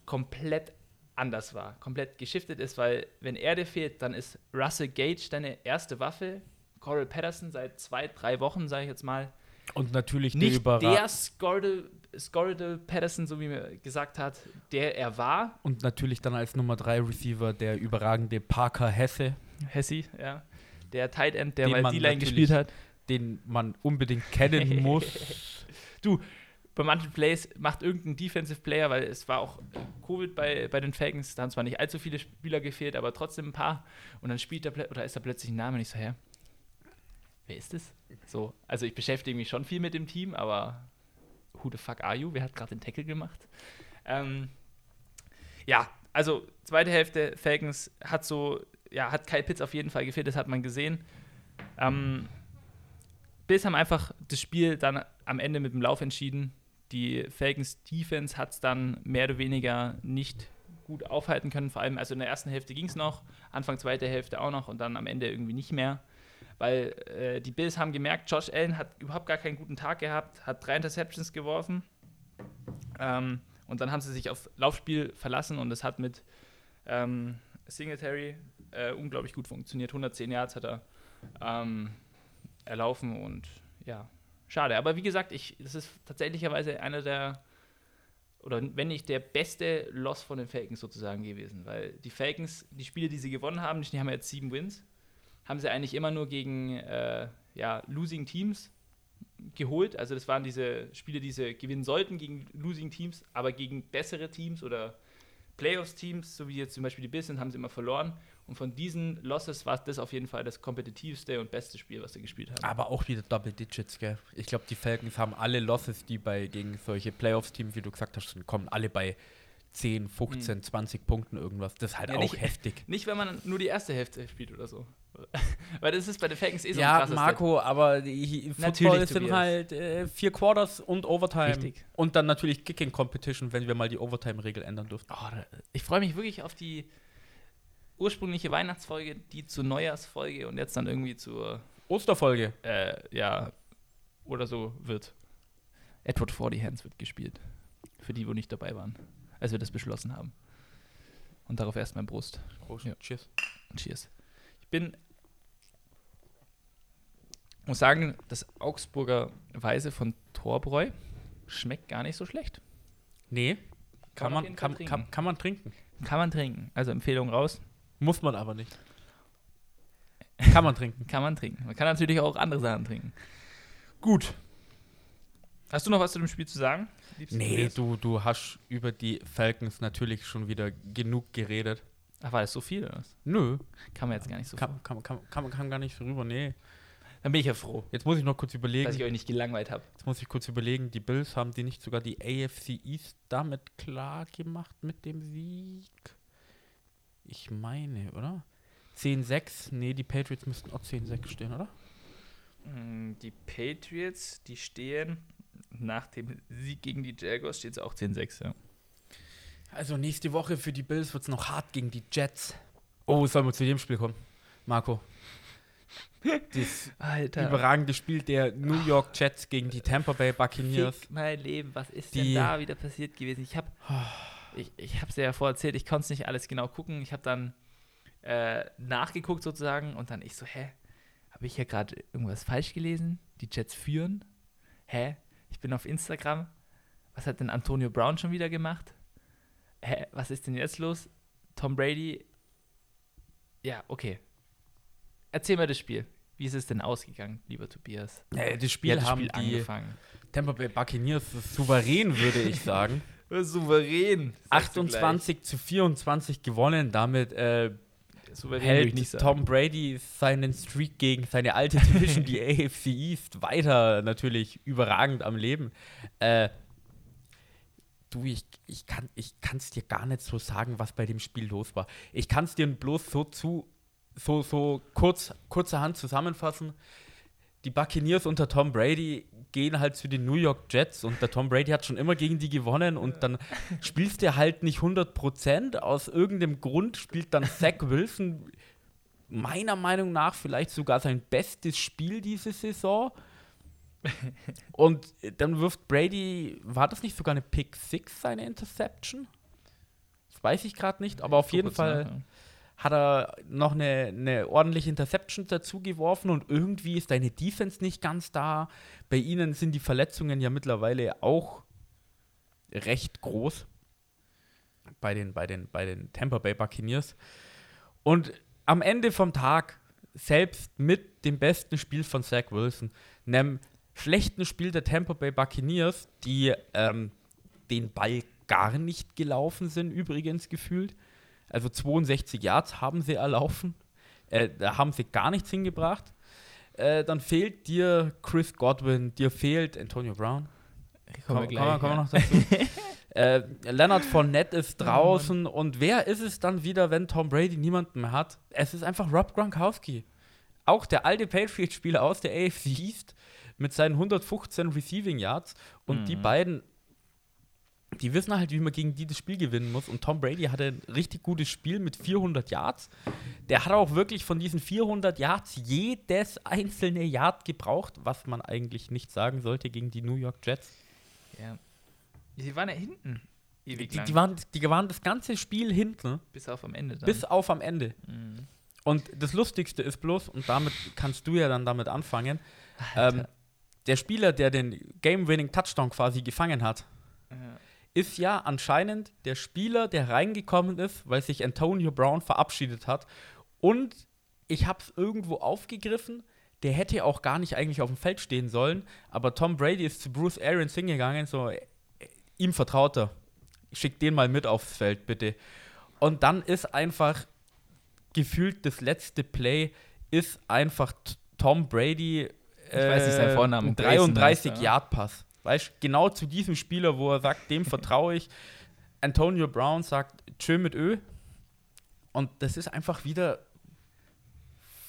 komplett anders war, komplett geschiftet ist, weil wenn er dir fehlt, dann ist Russell Gage deine erste Waffe. Coral Patterson seit zwei, drei Wochen, sage ich jetzt mal, Und natürlich der nicht Überra der Scordle Patterson, so wie mir gesagt hat, der er war. Und natürlich dann als Nummer 3 Receiver der überragende Parker Hesse, Hessi, ja. Der Tight End, der Den mal D-Line gespielt hat. den man unbedingt kennen <laughs> muss. Bei manchen Plays macht irgendein Defensive Player, weil es war auch Covid bei, bei den Falcons, da haben zwar nicht allzu viele Spieler gefehlt, aber trotzdem ein paar. Und dann spielt er, oder ist da plötzlich ein Name nicht so her. Wer ist es? So, also ich beschäftige mich schon viel mit dem Team, aber who the fuck are you? Wer hat gerade den Tackle gemacht? Ähm, ja, also zweite Hälfte Falcons hat so, ja, hat Kyle Pitts auf jeden Fall gefehlt, das hat man gesehen. Ähm, Bills haben einfach das Spiel dann am Ende mit dem Lauf entschieden. Die Falcons Defense hat es dann mehr oder weniger nicht gut aufhalten können. Vor allem, also in der ersten Hälfte ging es noch, Anfang zweite Hälfte auch noch und dann am Ende irgendwie nicht mehr. Weil äh, die Bills haben gemerkt, Josh Allen hat überhaupt gar keinen guten Tag gehabt, hat drei Interceptions geworfen. Ähm, und dann haben sie sich auf Laufspiel verlassen und es hat mit ähm, Singletary äh, unglaublich gut funktioniert. 110 Yards hat er ähm, erlaufen und ja, schade. Aber wie gesagt, ich, das ist tatsächlicherweise einer der, oder wenn nicht der beste Loss von den Falcons sozusagen gewesen, weil die Falcons, die Spiele, die sie gewonnen haben, die haben jetzt sieben Wins, haben sie eigentlich immer nur gegen äh, ja, Losing Teams geholt. Also das waren diese Spiele, die sie gewinnen sollten gegen Losing Teams, aber gegen bessere Teams oder Playoffs-Teams, so wie jetzt zum Beispiel die sind, haben sie immer verloren. Und von diesen Losses war das auf jeden Fall das kompetitivste und beste Spiel, was sie gespielt haben. Aber auch wieder Double Digits, gell? Ich glaube, die Falcons haben alle Losses, die bei gegen solche Playoffs-Teams, wie du gesagt hast, kommen alle bei 10, 15, 20 Punkten irgendwas. Das ist halt Ja, auch nicht- heftig. <laughs> Nicht, wenn man nur die erste Hälfte spielt oder so. <laughs> Weil das ist bei den Falcons eh so ein ja, krasses Marco, aber die Football sind halt äh, vier Quarters und Overtime. Richtig. Und dann natürlich Kicking Competition, wenn wir mal die Overtime-Regel ändern dürfen. Oh, ich freue mich wirklich auf die ursprüngliche Weihnachtsfolge, die zur Neujahrsfolge und jetzt dann irgendwie zur, Osterfolge. äh, ja, oder so wird. Edward Forty Hands wird gespielt. Für die, wo nicht dabei waren, als wir das beschlossen haben. Und darauf erst mein Brust. Prost. Ja. Cheers. Cheers. Ich bin, muss sagen, das Augsburger Weise von Torbräu schmeckt gar nicht so schlecht. Nee, Kann kann, man kann, kann, kann man trinken. Kann man trinken. Also Empfehlung raus. Muss man aber nicht. <laughs> Kann man trinken. Kann man trinken. Man kann natürlich auch andere Sachen trinken. Gut. Hast du noch was zu dem Spiel zu sagen? Liebsten Nee, Tobias? du, du hast über die Falcons natürlich schon wieder genug geredet. Ach, war das so viel? Oder? Nö, Kann man jetzt gar nicht so. kann, kann, kann, kann, man- kann gar nicht so rüber. Nee. Dann bin ich ja froh, Jetzt muss ich noch kurz dass überlegen. ich euch nicht gelangweilt habe. Jetzt muss ich kurz überlegen, die Bills haben die nicht sogar die AFC East damit klar gemacht mit dem Sieg? Ich meine, oder? 10-6? Nee, die Patriots müssten auch 10-6 stehen, oder? Mm, Die Patriots, die stehen nach dem Sieg gegen die Jaguars, steht es auch 10-6, ja. Also nächste Woche für die Bills wird es noch hart gegen die Jets. Oh, sollen wir zu dem Spiel kommen? Marco. Das <laughs> Alter. überragende Spiel der New York Jets gegen die Tampa Bay Buccaneers. Fick mein Leben, was ist Die- denn da wieder passiert gewesen? Ich habe ich, ich habe es ja vorher erzählt, ich konnte es nicht alles genau gucken. Ich habe dann äh, nachgeguckt sozusagen und dann ich so, hä, habe ich hier gerade irgendwas falsch gelesen? Die Jets führen? Hä? Ich bin auf Instagram. Was hat denn Antonio Brown schon wieder gemacht? Hä, was ist denn jetzt los? Tom Brady. Ja, okay. Erzähl mal das Spiel. Wie ist es denn ausgegangen, lieber Tobias? Ja, das Spiel, das haben Spiel die angefangen. Tampa Bay Buccaneers souverän, würde ich sagen. <laughs> Souverän. sagst du 28 zu 24 gewonnen. Damit äh. Souverän würde ich hält nicht sagen. Tom Brady seinen Streak gegen seine alte Division, die <laughs> AFC East, weiter natürlich überragend am Leben. Äh, du, ich, ich kann es dir gar nicht so sagen, was bei dem Spiel los war. Ich kann es dir bloß so zu, so, so kurz, kurzerhand zusammenfassen. Die Buccaneers unter Tom Brady gehen halt zu den New York Jets und der Tom Brady hat schon immer gegen die gewonnen und dann spielst du halt nicht 100%. Aus irgendeinem Grund spielt dann <laughs> Zach Wilson meiner Meinung nach vielleicht sogar sein bestes Spiel diese Saison. <laughs> Und dann wirft Brady, war das nicht sogar eine Pick 6, seine Interception? Das weiß ich gerade nicht, aber auf jeden Fall nach, ja. Hat er noch eine, eine ordentliche Interception dazu geworfen und irgendwie ist deine Defense nicht ganz da. Bei ihnen sind die Verletzungen ja mittlerweile auch recht groß. Bei den, bei den, bei den Tampa Bay Buccaneers. Und am Ende vom Tag, selbst mit dem besten Spiel von Zach Wilson, einem schlechten Spiel der Tampa Bay Buccaneers, die ähm, den Ball gar nicht gelaufen sind, übrigens gefühlt. Also 62 Yards haben sie erlaufen. Äh, da haben sie gar nichts hingebracht. Äh, dann fehlt dir Chris Godwin, dir fehlt Antonio Brown. Kommen Komm- gleich, kommen wir ja. noch dazu. <laughs> äh, Leonard Fournette ist draußen und wer ist es dann wieder, wenn Tom Brady niemanden mehr hat? Es ist einfach Rob Gronkowski. Auch der alte Patriots-Spieler aus der AFC East mit seinen 115 Receiving Yards und die Mhm. beiden, die wissen halt, wie man gegen die das Spiel gewinnen muss. Und Tom Brady hatte ein richtig gutes Spiel mit 400 Yards. Der hat auch wirklich von diesen 400 Yards jedes einzelne Yard gebraucht, was man eigentlich nicht sagen sollte gegen die New York Jets. Ja. Sie waren ja hinten. Ewig Die, lang. die, waren, die waren das ganze Spiel hinten, bis auf am Ende dann. bis auf am Ende. Mhm. Und das Lustigste ist bloß, und damit kannst du ja dann damit anfangen, ähm, der Spieler, der den Game-Winning-Touchdown quasi gefangen hat, Ja. Ist ja anscheinend der Spieler, der reingekommen ist, weil sich Antonio Brown verabschiedet hat. Und ich habe es irgendwo aufgegriffen, der hätte auch gar nicht eigentlich auf dem Feld stehen sollen, aber Tom Brady ist zu Bruce Arians hingegangen, so, äh, ihm vertraut er. Schick den mal mit aufs Feld, bitte. Und dann ist einfach gefühlt das letzte Play ist einfach Tom Brady Ich weiß nicht seinen Vornamen. ein Grayson 33 heißt er. Yard Pass. Weißt du, genau zu diesem Spieler, wo er sagt, dem vertraue ich. <laughs> Antonio Brown sagt, tschö mit Ö. Und das ist einfach wieder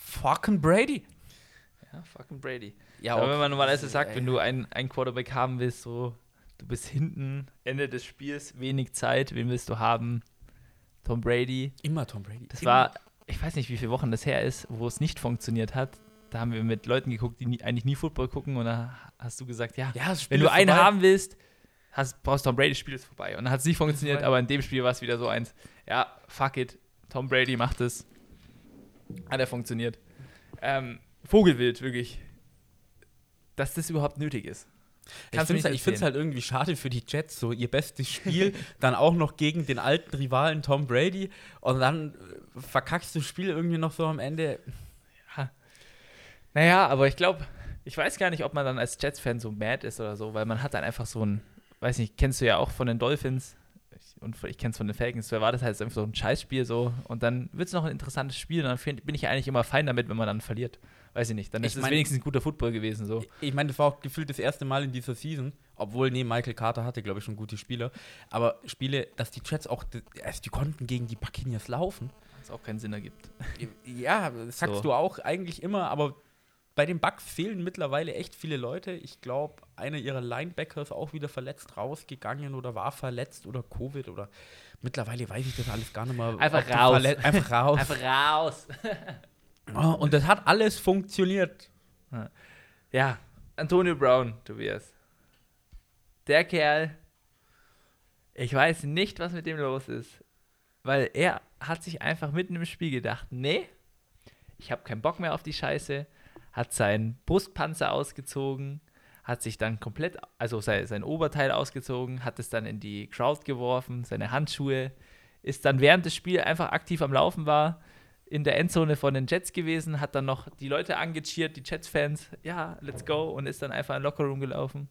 fucking Brady. ja, fucking Brady. Ja, Aber wenn man normalerweise sagt, wenn du einen, einen Quarterback haben willst, so, du bist hinten, Ende des Spiels, wenig Zeit, wen willst du haben? Tom Brady. immer Tom Brady. Das Immer. war, ich weiß nicht, wie viele Wochen das her ist, wo es nicht funktioniert hat. Da haben wir mit Leuten geguckt, die nie, eigentlich nie Football gucken und da hast du gesagt, ja, ja, wenn du einen vorbei. haben willst, hast, brauchst Tom Brady, das Spiel ist vorbei. Und dann hat es nicht funktioniert, aber in dem Spiel war es wieder so eins, ja, fuck it, Tom Brady macht es. Hat er funktioniert. Ähm, Vogelwild, wirklich. Dass das überhaupt nötig ist. Ich Kannst du finde nicht es erzählen. halt irgendwie schade für die Jets, so ihr bestes Spiel, <laughs> dann auch noch gegen den alten Rivalen Tom Brady und dann äh, verkackst du das Spiel irgendwie noch so am Ende. Naja, aber ich glaube, ich weiß gar nicht, ob man dann als Jets-Fan so mad ist oder so, weil man hat dann einfach so ein, weiß nicht, kennst du ja auch von den Dolphins ich, und ich kenn's von den Falcons, da war das halt einfach so ein Scheißspiel so und dann wird es noch ein interessantes Spiel und dann find, bin ich ja eigentlich immer fein damit, wenn man dann verliert. Weiß ich nicht, dann Ich ist es mein- wenigstens ein guter Football gewesen so. Ich meine, das war auch gefühlt das erste Mal in dieser Season, obwohl, nee, Michael Carter hatte, glaube ich, schon gute Spieler, aber Spiele, dass die Jets auch, also die konnten gegen die Buccaneers laufen. Was auch keinen Sinn ergibt. Ja, das sagst So. du auch eigentlich immer, aber bei den Bucks fehlen mittlerweile echt viele Leute. Ich glaube, einer ihrer Linebacker ist auch wieder verletzt rausgegangen oder war verletzt oder Covid oder mittlerweile weiß ich das alles gar nicht mehr. Einfach raus. Einfach raus. Einfach raus. Oh, und das hat alles funktioniert. Ja, Antonio Brown, Tobias. Der Kerl, Ich weiß nicht, was mit dem los ist. Weil er hat sich einfach mitten im Spiel gedacht, nee, ich habe keinen Bock mehr auf die Scheiße, hat seinen Brustpanzer ausgezogen, hat sich dann komplett, also sein, sein Oberteil ausgezogen, hat es dann in die Crowd geworfen, seine Handschuhe, ist dann während des Spiels einfach aktiv am Laufen war, in der Endzone von den Jets gewesen, hat dann noch die Leute angecheert, die Jets-Fans, ja, let's go, und ist dann einfach in den Lockerroom gelaufen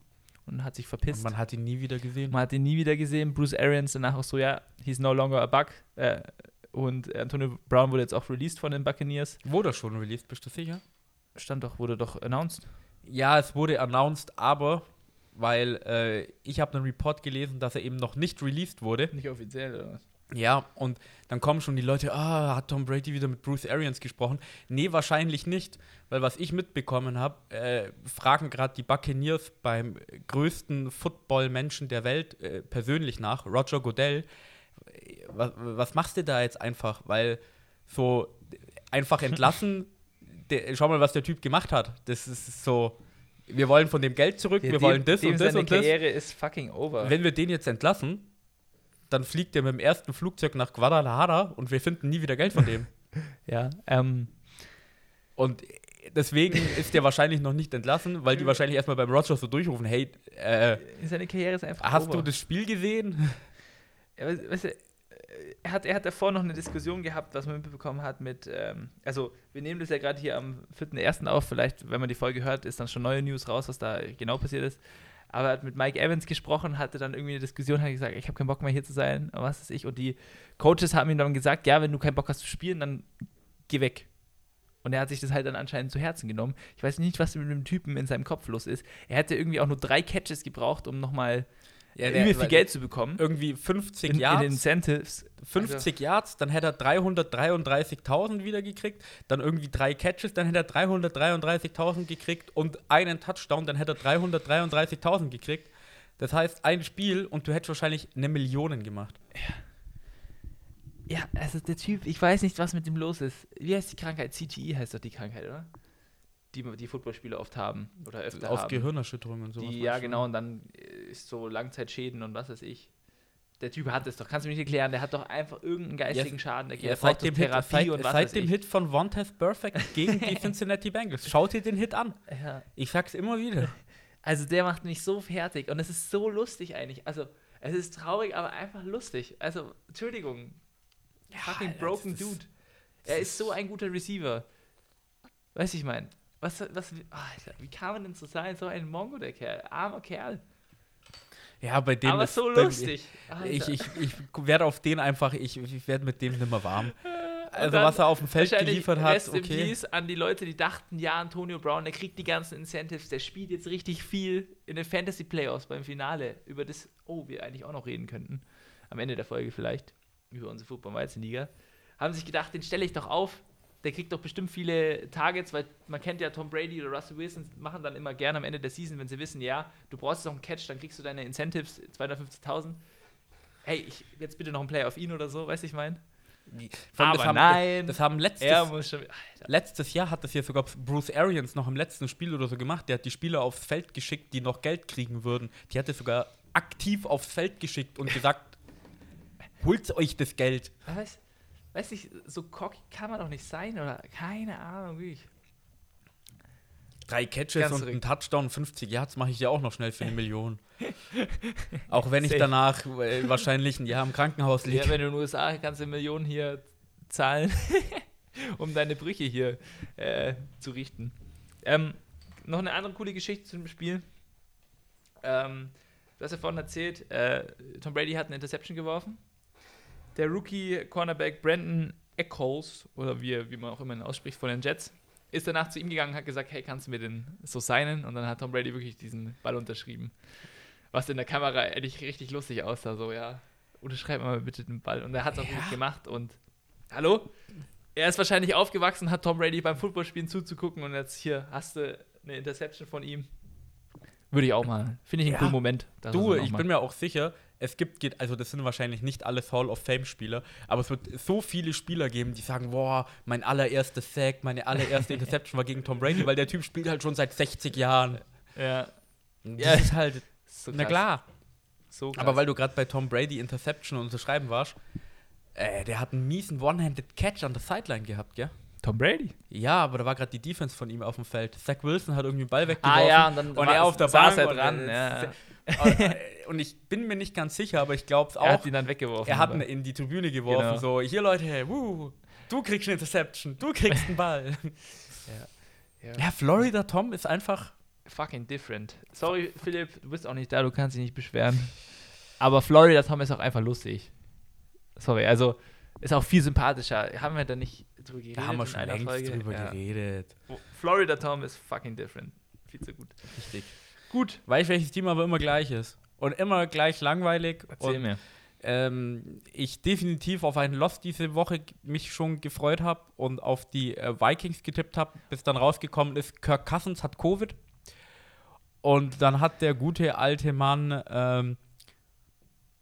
und hat sich verpisst. Und man hat ihn nie wieder gesehen. Man hat ihn nie wieder gesehen. Bruce Arians danach auch so, ja, he's no longer a bug. Äh, und Antonio Brown wurde jetzt auch released von den Buccaneers. Wurde schon released, bist du sicher? Stand doch, wurde doch announced. Ja, es wurde announced, aber weil äh, ich habe einen Report gelesen, dass er eben noch nicht released wurde. Nicht offiziell, oder was? Ja, und dann kommen schon die Leute, ah, hat Tom Brady wieder mit Bruce Arians gesprochen? Nee, wahrscheinlich nicht, weil was ich mitbekommen habe, äh, fragen gerade die Buccaneers beim größten Football-Menschen der Welt äh, persönlich nach, Roger Goodell, was, was machst du da jetzt einfach? Weil so einfach <laughs> entlassen, der, schau mal, was der Typ gemacht hat. Das ist so, wir wollen von dem Geld zurück, Ja, wir dem- wollen das und das und das. Karriere ist fucking over. Wenn wir den jetzt entlassen, dann fliegt er mit dem ersten Flugzeug nach Guadalajara und wir finden nie wieder Geld von dem. <laughs> ja, ähm, und deswegen ist der wahrscheinlich noch nicht entlassen, weil die wahrscheinlich erstmal beim Roger so durchrufen, hey, äh, seine Karriere ist einfach hast over. du das Spiel gesehen? Ja, weißt, du, er hat, er hat davor noch eine Diskussion gehabt, was man mitbekommen hat mit, ähm, also wir nehmen das ja gerade hier am 4.1. auf, vielleicht, wenn man die Folge hört, ist dann schon neue News raus, was da genau passiert ist. Aber er hat mit Mike Evans gesprochen, hatte dann irgendwie eine Diskussion, hat gesagt, ich habe keinen Bock mehr hier zu sein, was ist ich. Und die Coaches haben ihm dann gesagt, ja, wenn du keinen Bock hast zu spielen, dann geh weg. Und er hat sich das halt dann anscheinend zu Herzen genommen. Ich weiß nicht, was mit dem Typen in seinem Kopf los ist. Er hätte irgendwie auch nur drei Catches gebraucht, um nochmal Ja, übel viel Geld zu bekommen. Irgendwie 50 In, in Yards. Incentives. 50 Yards, dann hätte er 333.000 wieder gekriegt, dann irgendwie drei Catches, dann hätte er 333.000 gekriegt und einen Touchdown, dann hätte er 333.000 gekriegt. Das heißt, ein Spiel und du hättest wahrscheinlich eine Million gemacht. Ja, also der Typ, ich weiß nicht, was mit ihm los ist. Wie heißt die Krankheit? CTE heißt doch die Krankheit, oder? Die die Footballspieler oft haben oder öfter Aus haben. Gehirnerschütterung und sowas. Die, ja, genau, und dann äh, ist so Langzeitschäden und was weiß ich. Der Typ hat es doch, kannst du mir nicht erklären, der hat doch einfach irgendeinen geistigen Schaden. Der, Ja, der seit dem Hit, Therapie seit, und was seit dem ich. Hit von Vontez Perfect gegen die <laughs> Cincinnati Bengals. Schaut dir den Hit an. Ja. Ich sag's immer wieder. <laughs> Also der macht mich so fertig und es ist so lustig eigentlich. Also es ist traurig, aber einfach lustig. Also Entschuldigung, fucking Alter, broken das ist- Dude. Er ist so ein guter Receiver. Weiß ich mein. Was, was, Alter, wie kann man denn so sein? So ein Mongo, der Kerl. Armer Kerl. Ja, bei dem aber ist- so bei- lustig. Alter. Ich, ich, ich werde auf den einfach, ich, ich werde mit dem nimmer warm. <laughs> Also was er auf dem Feld geliefert hat, Rest in okay. Peace an die Leute, die dachten, ja, Antonio Brown, der kriegt die ganzen Incentives, der spielt jetzt richtig viel in den Fantasy Playoffs beim Finale, über das, oh, wir eigentlich auch noch reden könnten, am Ende der Folge vielleicht, über unsere Football-Weizenliga, haben sich gedacht, den stelle ich doch auf, der kriegt doch bestimmt viele Targets, weil man kennt ja Tom Brady oder Russell Wilson, machen dann immer gerne am Ende der Season, wenn sie wissen, ja, du brauchst jetzt noch einen Catch, dann kriegst du deine Incentives, 250.000. Hey, ich, jetzt bitte noch ein Play auf ihn oder so, weißt du, ich meine? Aber das haben, nein, Das haben letztes, muss schon. Letztes Jahr hat das ja sogar Bruce Arians noch im letzten Spiel oder so gemacht. Der hat die Spieler aufs Feld geschickt, die noch Geld kriegen würden. Die hat er sogar aktiv aufs Feld geschickt und gesagt, <laughs> holt euch das Geld. Weiß, weiß ich, so cocky kann man doch nicht sein, oder? Keine Ahnung, wie ich. Drei Catches Ganz und ein Touchdown, 50 Yards mache ich ja auch noch schnell für eine Million. <laughs> auch wenn ich danach äh, wahrscheinlich ein Jahr im Krankenhaus liege. Ja, wenn du in den USA kannst du Millionen hier zahlen, <laughs> um deine Brüche hier äh, zu richten. Ähm, noch eine andere coole Geschichte zu dem Spiel. Ähm, du hast ja vorhin erzählt, äh, Tom Brady hat eine Interception geworfen. Der Rookie-Cornerback Brandon Eccles, oder wie, wie man auch immer ihn ausspricht, von den Jets, ist danach zu ihm gegangen und hat gesagt, hey, kannst du mir den so signen? Und dann hat Tom Brady wirklich diesen Ball unterschrieben. Was in der Kamera ehrlich richtig lustig aussah, so, ja, unterschreib mal bitte den Ball. Und er hat es auch Ja. wirklich gemacht und, hallo? Er ist wahrscheinlich aufgewachsen, hat Tom Brady beim Footballspielen zuzugucken und jetzt hier hast du eine Interception von ihm. Würde ich auch mal. Finde ich einen Ja. coolen Moment. Du, ich bin mir auch sicher, es gibt, geht- also das sind wahrscheinlich nicht alles Hall of Fame-Spieler, aber es wird so viele Spieler geben, die sagen, boah, mein allererster Sack, meine allererste <laughs> Interception war gegen Tom Brady, weil der Typ spielt halt schon seit 60 Jahren. Ja. Das Ja. ist halt, So na klar. So Aber weil du gerade bei Tom Brady Interception unterschreiben warst, äh, der hat einen miesen One-Handed Catch an der Sideline gehabt, gell? Tom Brady. Ja, aber da war gerade die Defense von ihm auf dem Feld. Zach Wilson hat irgendwie den Ball weggeworfen. Ah ja, und dann und war- er auf der saß Bank er und dran. Ja. Und, äh, und ich bin mir nicht ganz sicher, aber ich glaube es Er hat auch. ihn dann weggeworfen. Er hat ihn in die Tribüne geworfen, Genau. so, hier Leute, wuh, du kriegst eine Interception, du kriegst einen Ball. <laughs> ja. ja, Florida Tom ist einfach, fucking different. Sorry, Philipp, du bist auch nicht da, du kannst dich nicht beschweren. Aber Florida Tom ist auch einfach lustig. Sorry, also ist auch viel sympathischer. Haben wir da nicht drüber geredet? da haben wir schon längst Folge? drüber Ja. geredet. Florida Tom ist fucking different. Viel zu gut. Richtig. Gut, Weißt du, welches Team aber immer gleich ist? Und immer gleich langweilig. erzähl und mir. ähm, ich definitiv auf einen Loss diese Woche mich schon gefreut habe und auf die äh, Vikings getippt habe, bis dann rausgekommen ist, Kirk Cousins hat Covid. Und dann hat der gute alte Mann ähm,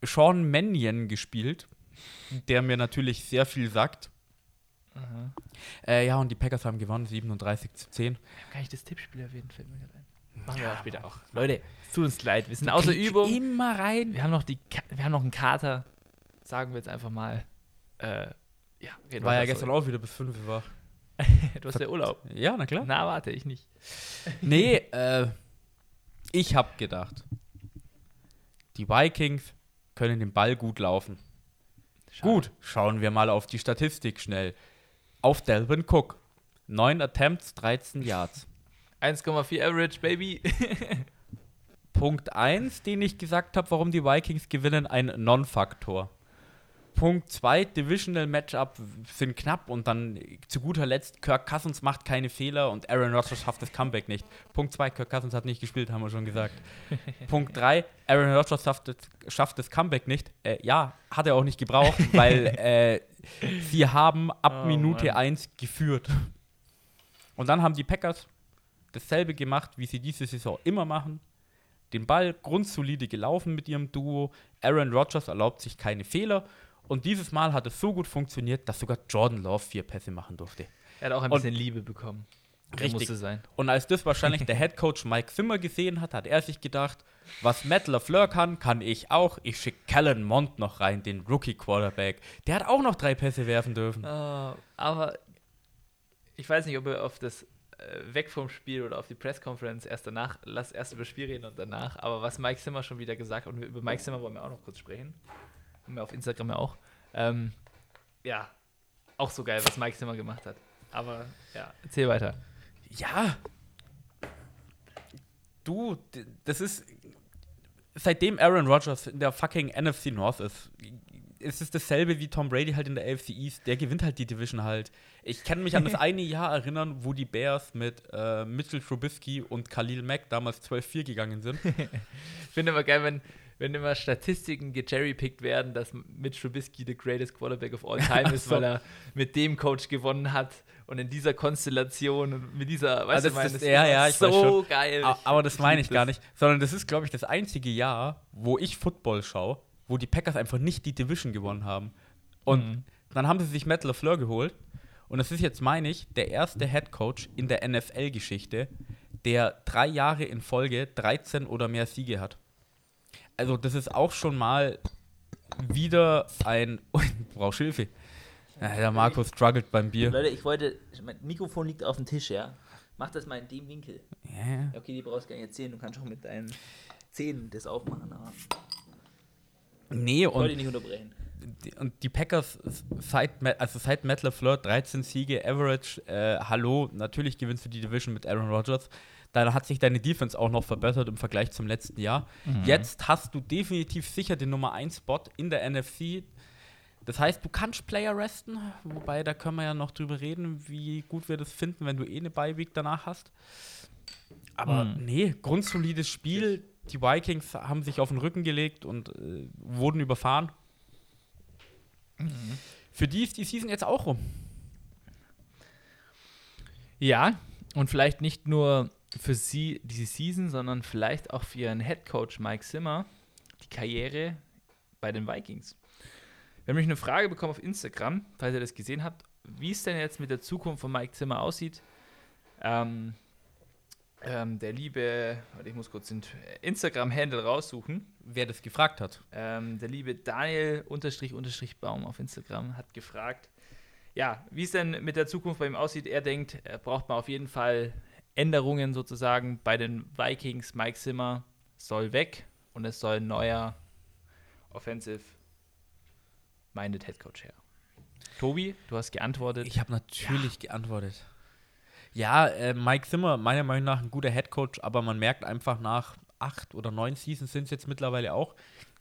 Sean Mannion gespielt, der mir natürlich sehr viel sagt. Aha. Äh, ja, und die Packers haben gewonnen, 37 zu 10. Kann ich das Tippspiel erwähnen? Fällt mir gerade. Machen wir auch später auch. Leute, es tut uns leid. Wir sind außer Übung. Immer rein. Wir haben noch die, Ka- wir haben noch einen Kater. Sagen wir jetzt einfach mal. Äh, ja, War ja gestern auch wieder bis 5 Uhr wach. <laughs> Du hast ja Urlaub. Ja, na klar. Na, warte, ich nicht. <laughs> Nee, äh, ich hab gedacht, die Vikings können den Ball gut laufen. Schade. Gut, schauen wir mal auf die Statistik schnell. Auf Delvin Cook. 9 Attempts, 13 Yards. 1,4 Average, Baby. <laughs> Punkt 1, den ich gesagt habe, warum die Vikings gewinnen, ein Non-Faktor. Punkt 2, Divisional Matchup sind knapp und dann zu guter Letzt, Kirk Cousins macht keine Fehler und Aaron Rodgers schafft das Comeback nicht. Punkt 2, Kirk Cousins hat nicht gespielt, haben wir schon gesagt. <laughs> Punkt 3, Aaron Rodgers schafft das, schafft das Comeback nicht. Äh, ja, hat er auch nicht gebraucht, weil <laughs> äh, sie haben ab Oh, Minute Mann. 1 geführt. Und dann haben die Packers dasselbe gemacht, wie sie diese Saison immer machen. Den Ball grundsolide gelaufen mit ihrem Duo. Aaron Rodgers erlaubt sich keine Fehler. Und dieses Mal hat es so gut funktioniert, dass sogar Jordan Love vier Pässe machen durfte. Er hat auch ein Und- bisschen Liebe bekommen. Richtig. musste sein. Und als das wahrscheinlich der <laughs> Head Coach Mike Zimmer gesehen hat, hat er sich gedacht, was Matt LaFleur kann, kann ich auch. Ich schicke Callan Mond noch rein, den Rookie Quarterback. Der hat auch noch drei Pässe werfen dürfen. Ah, aber ich weiß nicht, ob wir auf das weg vom Spiel oder auf die Pressconference erst danach, lass erst über das Spiel reden und danach. Aber was Mike Zimmer schon wieder gesagt hat, und über Mike Zimmer wollen wir auch noch kurz sprechen. Wir auf Instagram ja auch. Ähm, ja, auch so geil, was Mike Zimmer gemacht hat. Aber ja, erzähl weiter. Ja. Du, das ist. Seitdem Aaron Rodgers in der fucking NFC North ist, ist es dasselbe wie Tom Brady halt in der AFC East. Der gewinnt halt die Division halt. Ich kann mich an das <laughs> eine Jahr erinnern, wo die Bears mit äh, Mitchell Trubisky und Khalil Mack damals 12-4 gegangen sind. Ich <laughs> finde immer geil, wenn, wenn immer Statistiken gecherrypickt werden, dass Mitch Trubisky the greatest quarterback of all time <laughs> ist, so. weil er mit dem Coach gewonnen hat und in dieser Konstellation und mit dieser, weißt das du, mein, ist- das ja, ja, ich so geil. A- Ich- Aber das meine ich gar das. nicht. Sondern das ist, glaube ich, das einzige Jahr, wo ich Football schaue, wo die Packers einfach nicht die Division gewonnen haben. Und Mhm. dann haben sie sich Matt LaFleur geholt. Und das ist jetzt, meine ich, der erste Head Coach in der NFL-Geschichte, der drei Jahre in Folge 13 oder mehr Siege hat. Also, das ist auch schon mal wieder ein. <laughs> Oh, brauchst Hilfe. Ja, der Markus struggelt beim Bier. Leute, ich wollte, mein Mikrofon liegt auf dem Tisch, ja. Mach das mal in dem Winkel. Ja. Okay, die brauchst du gar nicht erzählen, du kannst auch mit deinen Zähnen das aufmachen, aber Nee, ich wollte und dich nicht unterbrechen. die, und die Packers seit, also seit Matt LaFleur 13 Siege, Average, äh, hallo, natürlich gewinnst du die Division mit Aaron Rodgers. Da hat sich deine Defense auch noch verbessert im Vergleich zum letzten Jahr. Jetzt hast du definitiv sicher den Nummer 1 Spot in der NFC. Das heißt, du kannst Player resten, wobei da können wir ja noch drüber reden, wie gut wir das finden, wenn du eh eine Bye-Week danach hast. Aber Mhm. nee, grundsolides Spiel. Die Vikings haben sich auf den Rücken gelegt und äh, wurden überfahren. Für die ist die Season jetzt auch rum. Ja, und vielleicht nicht nur für sie diese Season, sondern vielleicht auch für ihren Head Coach Mike Zimmer die Karriere bei den Vikings. Wir haben nämlich eine Frage bekommen auf Instagram, falls ihr das gesehen habt, wie es denn jetzt mit der Zukunft von Mike Zimmer aussieht. Ähm, ähm, der liebe, warte, ich muss kurz den Instagram-Handle raussuchen, wer das gefragt hat. Ähm, der liebe Daniel unterstrich unterstrich Baum auf Instagram hat gefragt, ja, wie es denn mit der Zukunft bei ihm aussieht. Er denkt, er braucht mal auf jeden Fall Änderungen sozusagen bei den Vikings. Mike Zimmer soll weg und es soll ein neuer Offensive-Minded Head Coach her. Tobi, du hast geantwortet. Ich habe natürlich ja. geantwortet. Ja, äh, Mike Zimmer, meiner Meinung nach ein guter Head Coach, aber man merkt einfach nach acht oder neun Seasons sind es jetzt mittlerweile auch.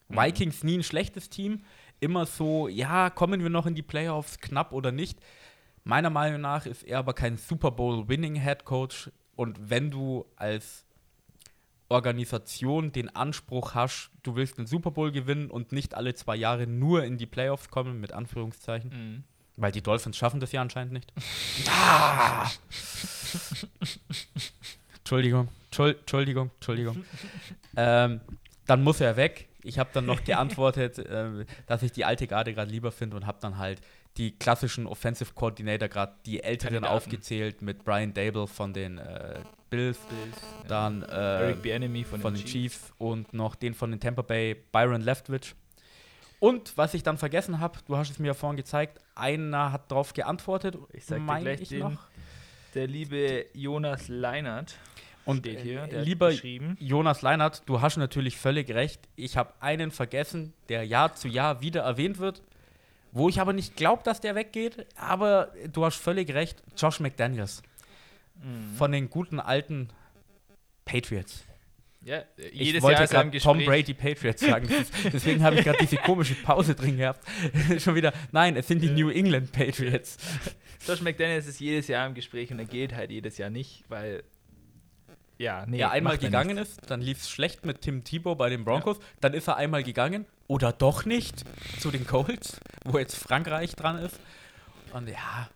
Mhm. Vikings nie ein schlechtes Team, immer so, ja, kommen wir noch in die Playoffs, knapp oder nicht. Meiner Meinung nach ist er aber kein Super Bowl Winning Head Coach und wenn du als Organisation den Anspruch hast, du willst einen Super Bowl gewinnen und nicht alle zwei Jahre nur in die Playoffs kommen, mit Anführungszeichen. Mhm. Weil die Dolphins schaffen das ja anscheinend nicht. ah! <laughs> Entschuldigung, Entschuldigung, Entschuldigung. ähm, dann muss er weg. Ich habe dann noch geantwortet, <laughs> äh, dass ich die alte Garde gerade lieber finde und habe dann halt die klassischen Offensive Coordinator, gerade die älteren Kandidaten. aufgezählt mit Brian Dable von den äh, Bills, Bills, dann äh, Eric Bieniemy von, von den, Chiefs. Chiefs. und noch den von den Tampa Bay, Byron Leftwich. Und was ich dann vergessen habe, du hast es mir ja vorhin gezeigt, einer hat darauf geantwortet. Ich sag dir gleich ich den, noch. Der liebe Jonas Leinert. Und steht hier, lieber Jonas Leinert, du hast natürlich völlig recht. Ich habe einen vergessen, der Jahr zu Jahr wieder erwähnt wird, wo ich aber nicht glaube, dass der weggeht. Aber du hast völlig recht, Josh McDaniels. Mhm. Von den guten alten Patriots. Ja, jedes ich wollte gerade Tom Brady Patriots sagen. Deswegen habe ich gerade diese komische Pause drin gehabt. <laughs> Schon wieder, nein, es sind die New England Patriots. Josh McDaniels ist jedes Jahr im Gespräch und er geht halt jedes Jahr nicht, weil ja, nee, er einmal gegangen ist, dann lief es schlecht mit Tim Tebow bei den Broncos, ja. dann ist er einmal gegangen oder doch nicht zu den Colts, wo jetzt Frankreich dran ist. Und ja,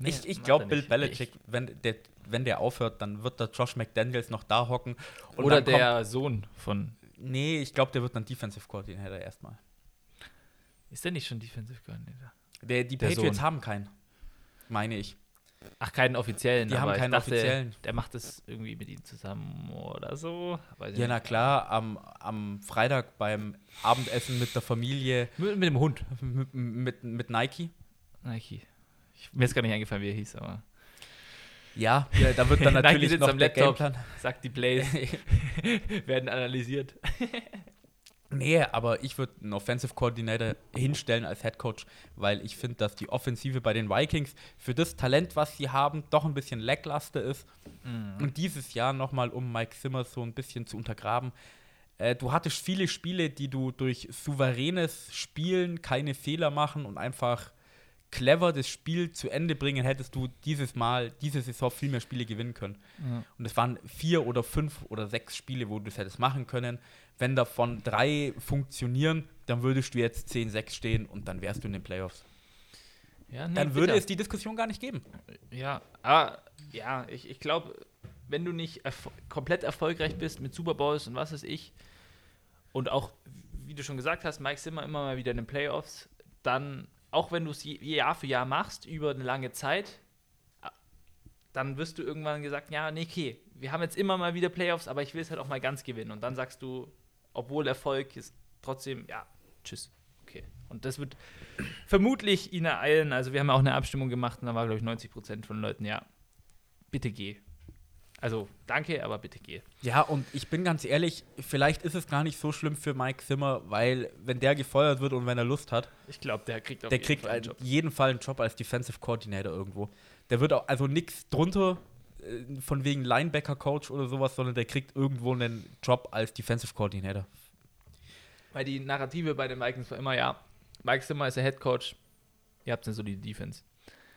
nee, ich, ich glaube, Bill Belichick, wenn der, wenn der aufhört, dann wird der Josh McDaniels noch da hocken. oder der Sohn von. Nee, ich glaube, der wird dann Defensive Coordinator erstmal. Ist der nicht schon Defensive Coordinator? Der, die der Patriots Sohn. haben keinen, meine ich. Ach, keinen offiziellen. Die haben keinen dachte, offiziellen. Der macht das irgendwie mit ihm zusammen oder so. ja, nicht. na klar, am, am Freitag beim Abendessen mit der Familie. Mit, mit dem Hund. Mit, mit, mit Nike. Nike. Ich, mir ist gar nicht eingefallen, wie er hieß, aber. Ja, ja da wird dann <laughs> natürlich noch am der Laptop, Gameplan. Sagt die Plays, <laughs> werden analysiert. Nee, aber ich würde einen Offensive Coordinator hinstellen als Head Coach, weil ich finde, dass die Offensive bei den Vikings für das Talent, was sie haben, doch ein bisschen lackluster ist. Mhm. Und dieses Jahr nochmal, um Mike Zimmer so ein bisschen zu untergraben, äh, du hattest viele Spiele, die du durch souveränes Spielen, keine Fehler machen und einfach clever das Spiel zu Ende bringen, hättest du dieses Mal, diese Saison viel mehr Spiele gewinnen können. Ja. Und es waren vier oder fünf oder sechs Spiele, wo du es hättest machen können. Wenn davon drei funktionieren, dann würdest du jetzt 10-6 stehen und dann wärst du in den Playoffs. Ja, nee, dann würde bitte. es die Diskussion gar nicht geben. Ja, aber ja, ich, ich glaube, wenn du nicht erf komplett erfolgreich bist mit Super Bowls und was weiß ich, und auch, wie du schon gesagt hast, Mike Zimmer immer mal wieder in den Playoffs, dann auch wenn du es Jahr für Jahr machst, über eine lange Zeit, dann wirst du irgendwann gesagt, ja, nee, okay, wir haben jetzt immer mal wieder Playoffs, aber ich will es halt auch mal ganz gewinnen. Und dann sagst du, obwohl Erfolg ist, trotzdem, ja, tschüss. Okay. Und das wird vermutlich ihn ereilen. Also wir haben auch eine Abstimmung gemacht und da war, glaube ich, 90 Prozent von Leuten, ja, bitte geh. Also danke, aber bitte geh. Ja, und ich bin ganz ehrlich, vielleicht ist es gar nicht so schlimm für Mike Zimmer, weil wenn der gefeuert wird und wenn er Lust hat, ich glaube, der kriegt auf der jeden, kriegt Fall einen Job. jeden Fall einen Job als Defensive Coordinator irgendwo. Der wird auch also nichts drunter äh, von wegen Linebacker Coach oder sowas, sondern der kriegt irgendwo einen Job als Defensive Coordinator. Weil die Narrative bei den Vikings war immer ja, Mike Zimmer ist der Head Coach, ihr habt eine solide Defense.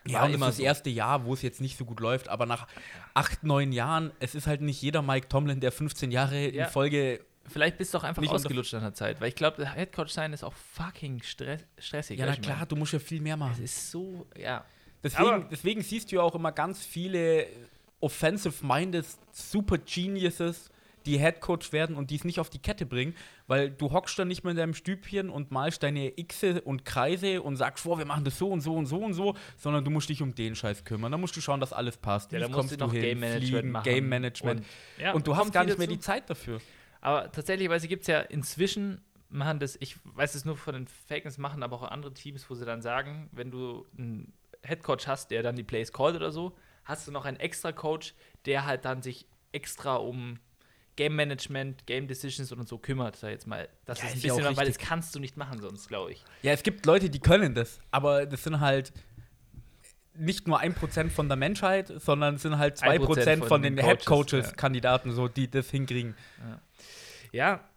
Ja, immer das so. erste Jahr, wo es jetzt nicht so gut läuft, aber nach acht, neun Jahren, es ist halt nicht jeder Mike Tomlin, der 15 Jahre ja. in Folge. Vielleicht bist du auch einfach ausgelutscht an der Zeit, weil ich glaube, Headcoach sein ist auch fucking stress stressig. Ja, na klar, meine. du musst ja viel mehr machen. Es ist so, ja. Deswegen, deswegen siehst du ja auch immer ganz viele offensive-minded Super Geniuses, die Headcoach werden und die es nicht auf die Kette bringen, weil du hockst dann nicht mehr in deinem Stübchen und malst deine Xe und Kreise und sagst, vor, wir machen das so und so und so und so, sondern du musst dich um den Scheiß kümmern. Da musst du schauen, dass alles passt. Ja, da kommst du noch hin, Game Management Fliegen, machen. Game Management. Und, ja, und du hast gar nicht mehr die Zeit dafür. Aber tatsächlich, gibt es ja inzwischen, machen das, ich weiß es nur von den Falcons, machen aber auch andere Teams, wo sie dann sagen, wenn du einen Headcoach hast, der dann die Plays callt oder so, hast du noch einen extra Coach, der halt dann sich extra um Game Management, Game Decisions und so kümmert, sag jetzt mal. Das ja, ist ein bisschen, ja weil das kannst du nicht machen sonst, glaube ich. Ja, es gibt Leute, die können das, aber das sind halt nicht nur ein Prozent von der Menschheit, sondern es sind halt zwei Prozent von, von den Head Coaches, ja. Kandidaten, so die das hinkriegen. Ja, ja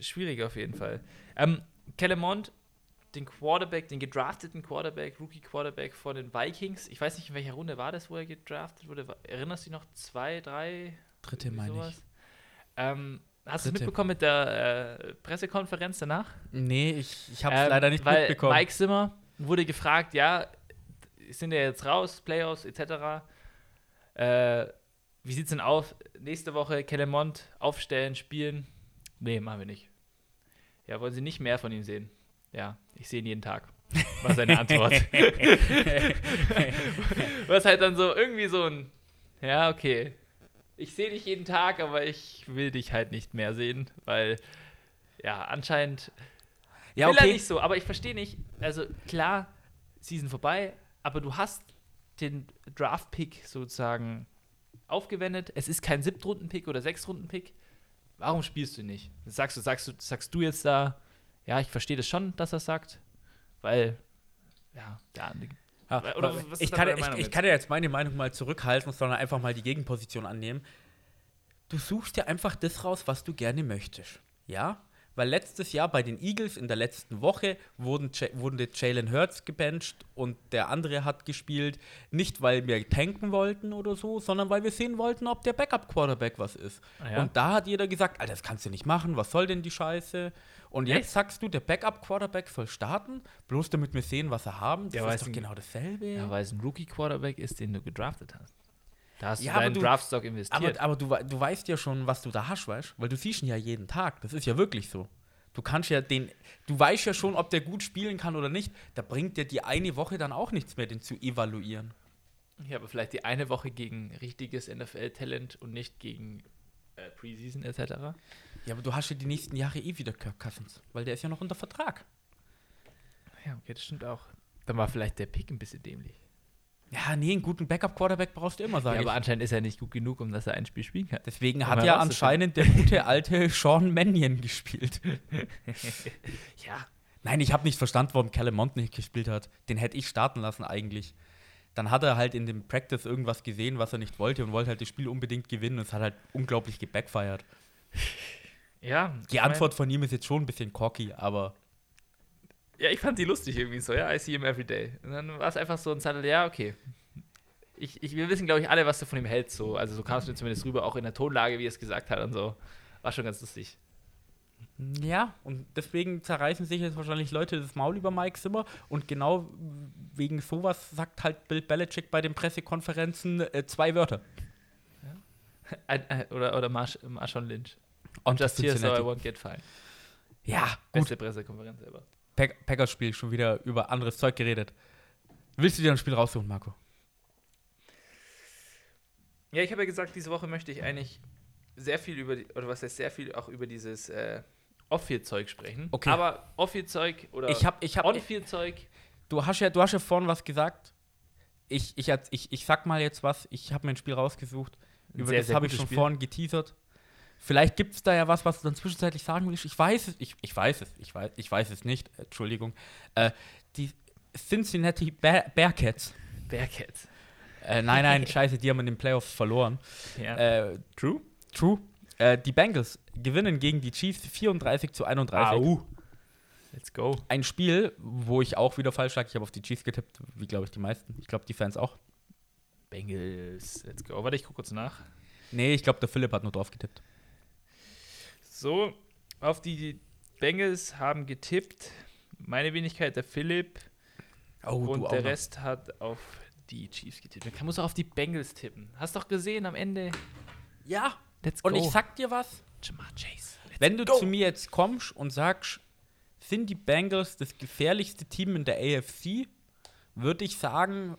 schwierig auf jeden Fall. Ähm, Kellemont, den Quarterback, den gedrafteten Quarterback, Rookie Quarterback von den Vikings. Ich weiß nicht, in welcher Runde war das, wo er gedraftet wurde. Erinnerst du dich noch? Zwei, drei? Dritte, meine ich. Ähm, hast du es mitbekommen mit der äh, Pressekonferenz danach? Nee, ich, ich habe es ähm, leider nicht weil mitbekommen. Mike Zimmer wurde gefragt, ja, sind ja jetzt raus, Playoffs etc. Äh, wie sieht's denn aus? Nächste Woche Kellemont aufstellen, spielen? Nee, machen wir nicht. Ja, wollen Sie nicht mehr von ihm sehen? Ja, ich sehe ihn jeden Tag. War seine Antwort. <laughs> <laughs> Was halt dann so irgendwie so ein, ja, okay, ich sehe dich jeden Tag, aber ich will dich halt nicht mehr sehen, weil ja, anscheinend ja, will okay. er nicht so. Aber ich verstehe nicht, also klar, Season vorbei, aber du hast den Draft-Pick sozusagen aufgewendet. Es ist kein Siebtrunden-Pick oder Sechstrunden-Pick. Warum spielst du nicht? Sagst du, sagst du, sagst du jetzt da, ja, ich verstehe das schon, dass er sagt, weil, ja, der andere ja, ich, kann, ich, ich kann ja jetzt meine Meinung mal zurückhalten, sondern einfach mal die Gegenposition annehmen. Du suchst dir einfach das raus, was du gerne möchtest. Ja? Weil letztes Jahr bei den Eagles in der letzten Woche wurden, wurden Jalen Hurts gebencht und der andere hat gespielt, nicht weil wir tanken wollten oder so, sondern weil wir sehen wollten, ob der Backup-Quarterback was ist. Ja? Und da hat jeder gesagt, Alter, das kannst du nicht machen, was soll denn die Scheiße? Und jetzt sagst du, der Backup-Quarterback soll starten, bloß damit wir sehen, was er haben. Das ja, ist doch genau dasselbe. Ja, weil es ein Rookie-Quarterback ist, den du gedraftet hast. Da hast ja, du deinen Draftstock investiert. Aber, aber du, du weißt ja schon, was du da hast, weißt Weil du siehst ihn ja jeden Tag. Das ist ja wirklich so. Du kannst ja den, du weißt ja schon, ob der gut spielen kann oder nicht. Da bringt dir die eine Woche dann auch nichts mehr, den zu evaluieren. Ja, aber vielleicht die eine Woche gegen richtiges NFL-Talent und nicht gegen äh, Preseason etc. Ja, aber du hast ja die nächsten Jahre eh wieder Kirk Cousins, weil der ist ja noch unter Vertrag. Ja, okay, das stimmt auch. Dann war vielleicht der Pick ein bisschen dämlich. Ja, nee, einen guten Backup-Quarterback brauchst du immer, sage ja, aber anscheinend ist er nicht gut genug, um dass er ein Spiel spielen kann. Deswegen um hat ja anscheinend der gute alte <laughs> Sean Mannion gespielt. <laughs> ja. Nein, ich habe nicht verstanden, warum Calamont nicht gespielt hat. Den hätte ich starten lassen eigentlich. Dann hat er halt in dem Practice irgendwas gesehen, was er nicht wollte und wollte halt das Spiel unbedingt gewinnen und es hat halt unglaublich gebackfired. Ja. Die Antwort von ihm ist jetzt schon ein bisschen cocky, aber. Ja, ich fand sie lustig irgendwie so, ja, I see him every day. Und dann war es einfach so ein Zettel, ja, okay. Ich, ich, wir wissen, glaube ich, alle, was du von ihm hältst. So. Also so kam es mir zumindest rüber, auch in der Tonlage, wie er es gesagt hat und so. War schon ganz lustig. Ja, und deswegen zerreißen sich jetzt wahrscheinlich Leute das Maul über Mike Zimmer und genau wegen sowas sagt halt Bill Belichick bei den Pressekonferenzen äh, zwei Wörter. Ja. <laughs> oder oder Marsh, Marshawn Lynch. Und just here so I won't get fined. Ja, Beste Pressekonferenz selber. Pack Packers Spiel schon wieder über anderes Zeug geredet. Willst du dir ein Spiel raussuchen, Marco? Ja, ich habe ja gesagt, diese Woche möchte ich eigentlich sehr viel über, die, oder was heißt sehr viel, auch über dieses äh, Off-Field-Zeug sprechen. Okay. Aber Off-Field-Zeug oder ich hab, ich hab, On-Field-Zeug. Du hast ja, du hast ja vorhin was gesagt. Ich, ich, ich, ich sag mal jetzt was. Ich habe mir ein Spiel rausgesucht. Über sehr, das habe ich schon Spiel. vorhin geteasert. Vielleicht gibt es da ja was, was du dann zwischenzeitlich sagen willst. Ich weiß es, ich, ich weiß es, ich weiß, ich weiß es nicht. Entschuldigung. Äh, die Cincinnati Bear Bearcats. Bearcats. Äh, nein, nein, <laughs> scheiße, die haben in den Playoffs verloren. Ja. Äh, True? True. Äh, die Bengals gewinnen gegen die Chiefs 34 zu 31. Au. Let's go. Ein Spiel, wo ich auch wieder falsch lag. Ich habe auf die Chiefs getippt, wie glaube ich die meisten. Ich glaube die Fans auch. Bengals, let's go. Warte, ich gucke kurz nach. Nee, ich glaube der Philipp hat nur drauf getippt. So, auf die Bengals haben getippt. Meine Wenigkeit der Philipp. Oh, und der Rest hat auf die Chiefs getippt. Man muss auch auf die Bengals tippen. Hast doch gesehen am Ende. Ja. Let's go. Und ich sag dir was. Jamar Chase. Wenn du go. zu mir jetzt kommst und sagst, sind die Bengals das gefährlichste Team in der AFC, würde ich sagen,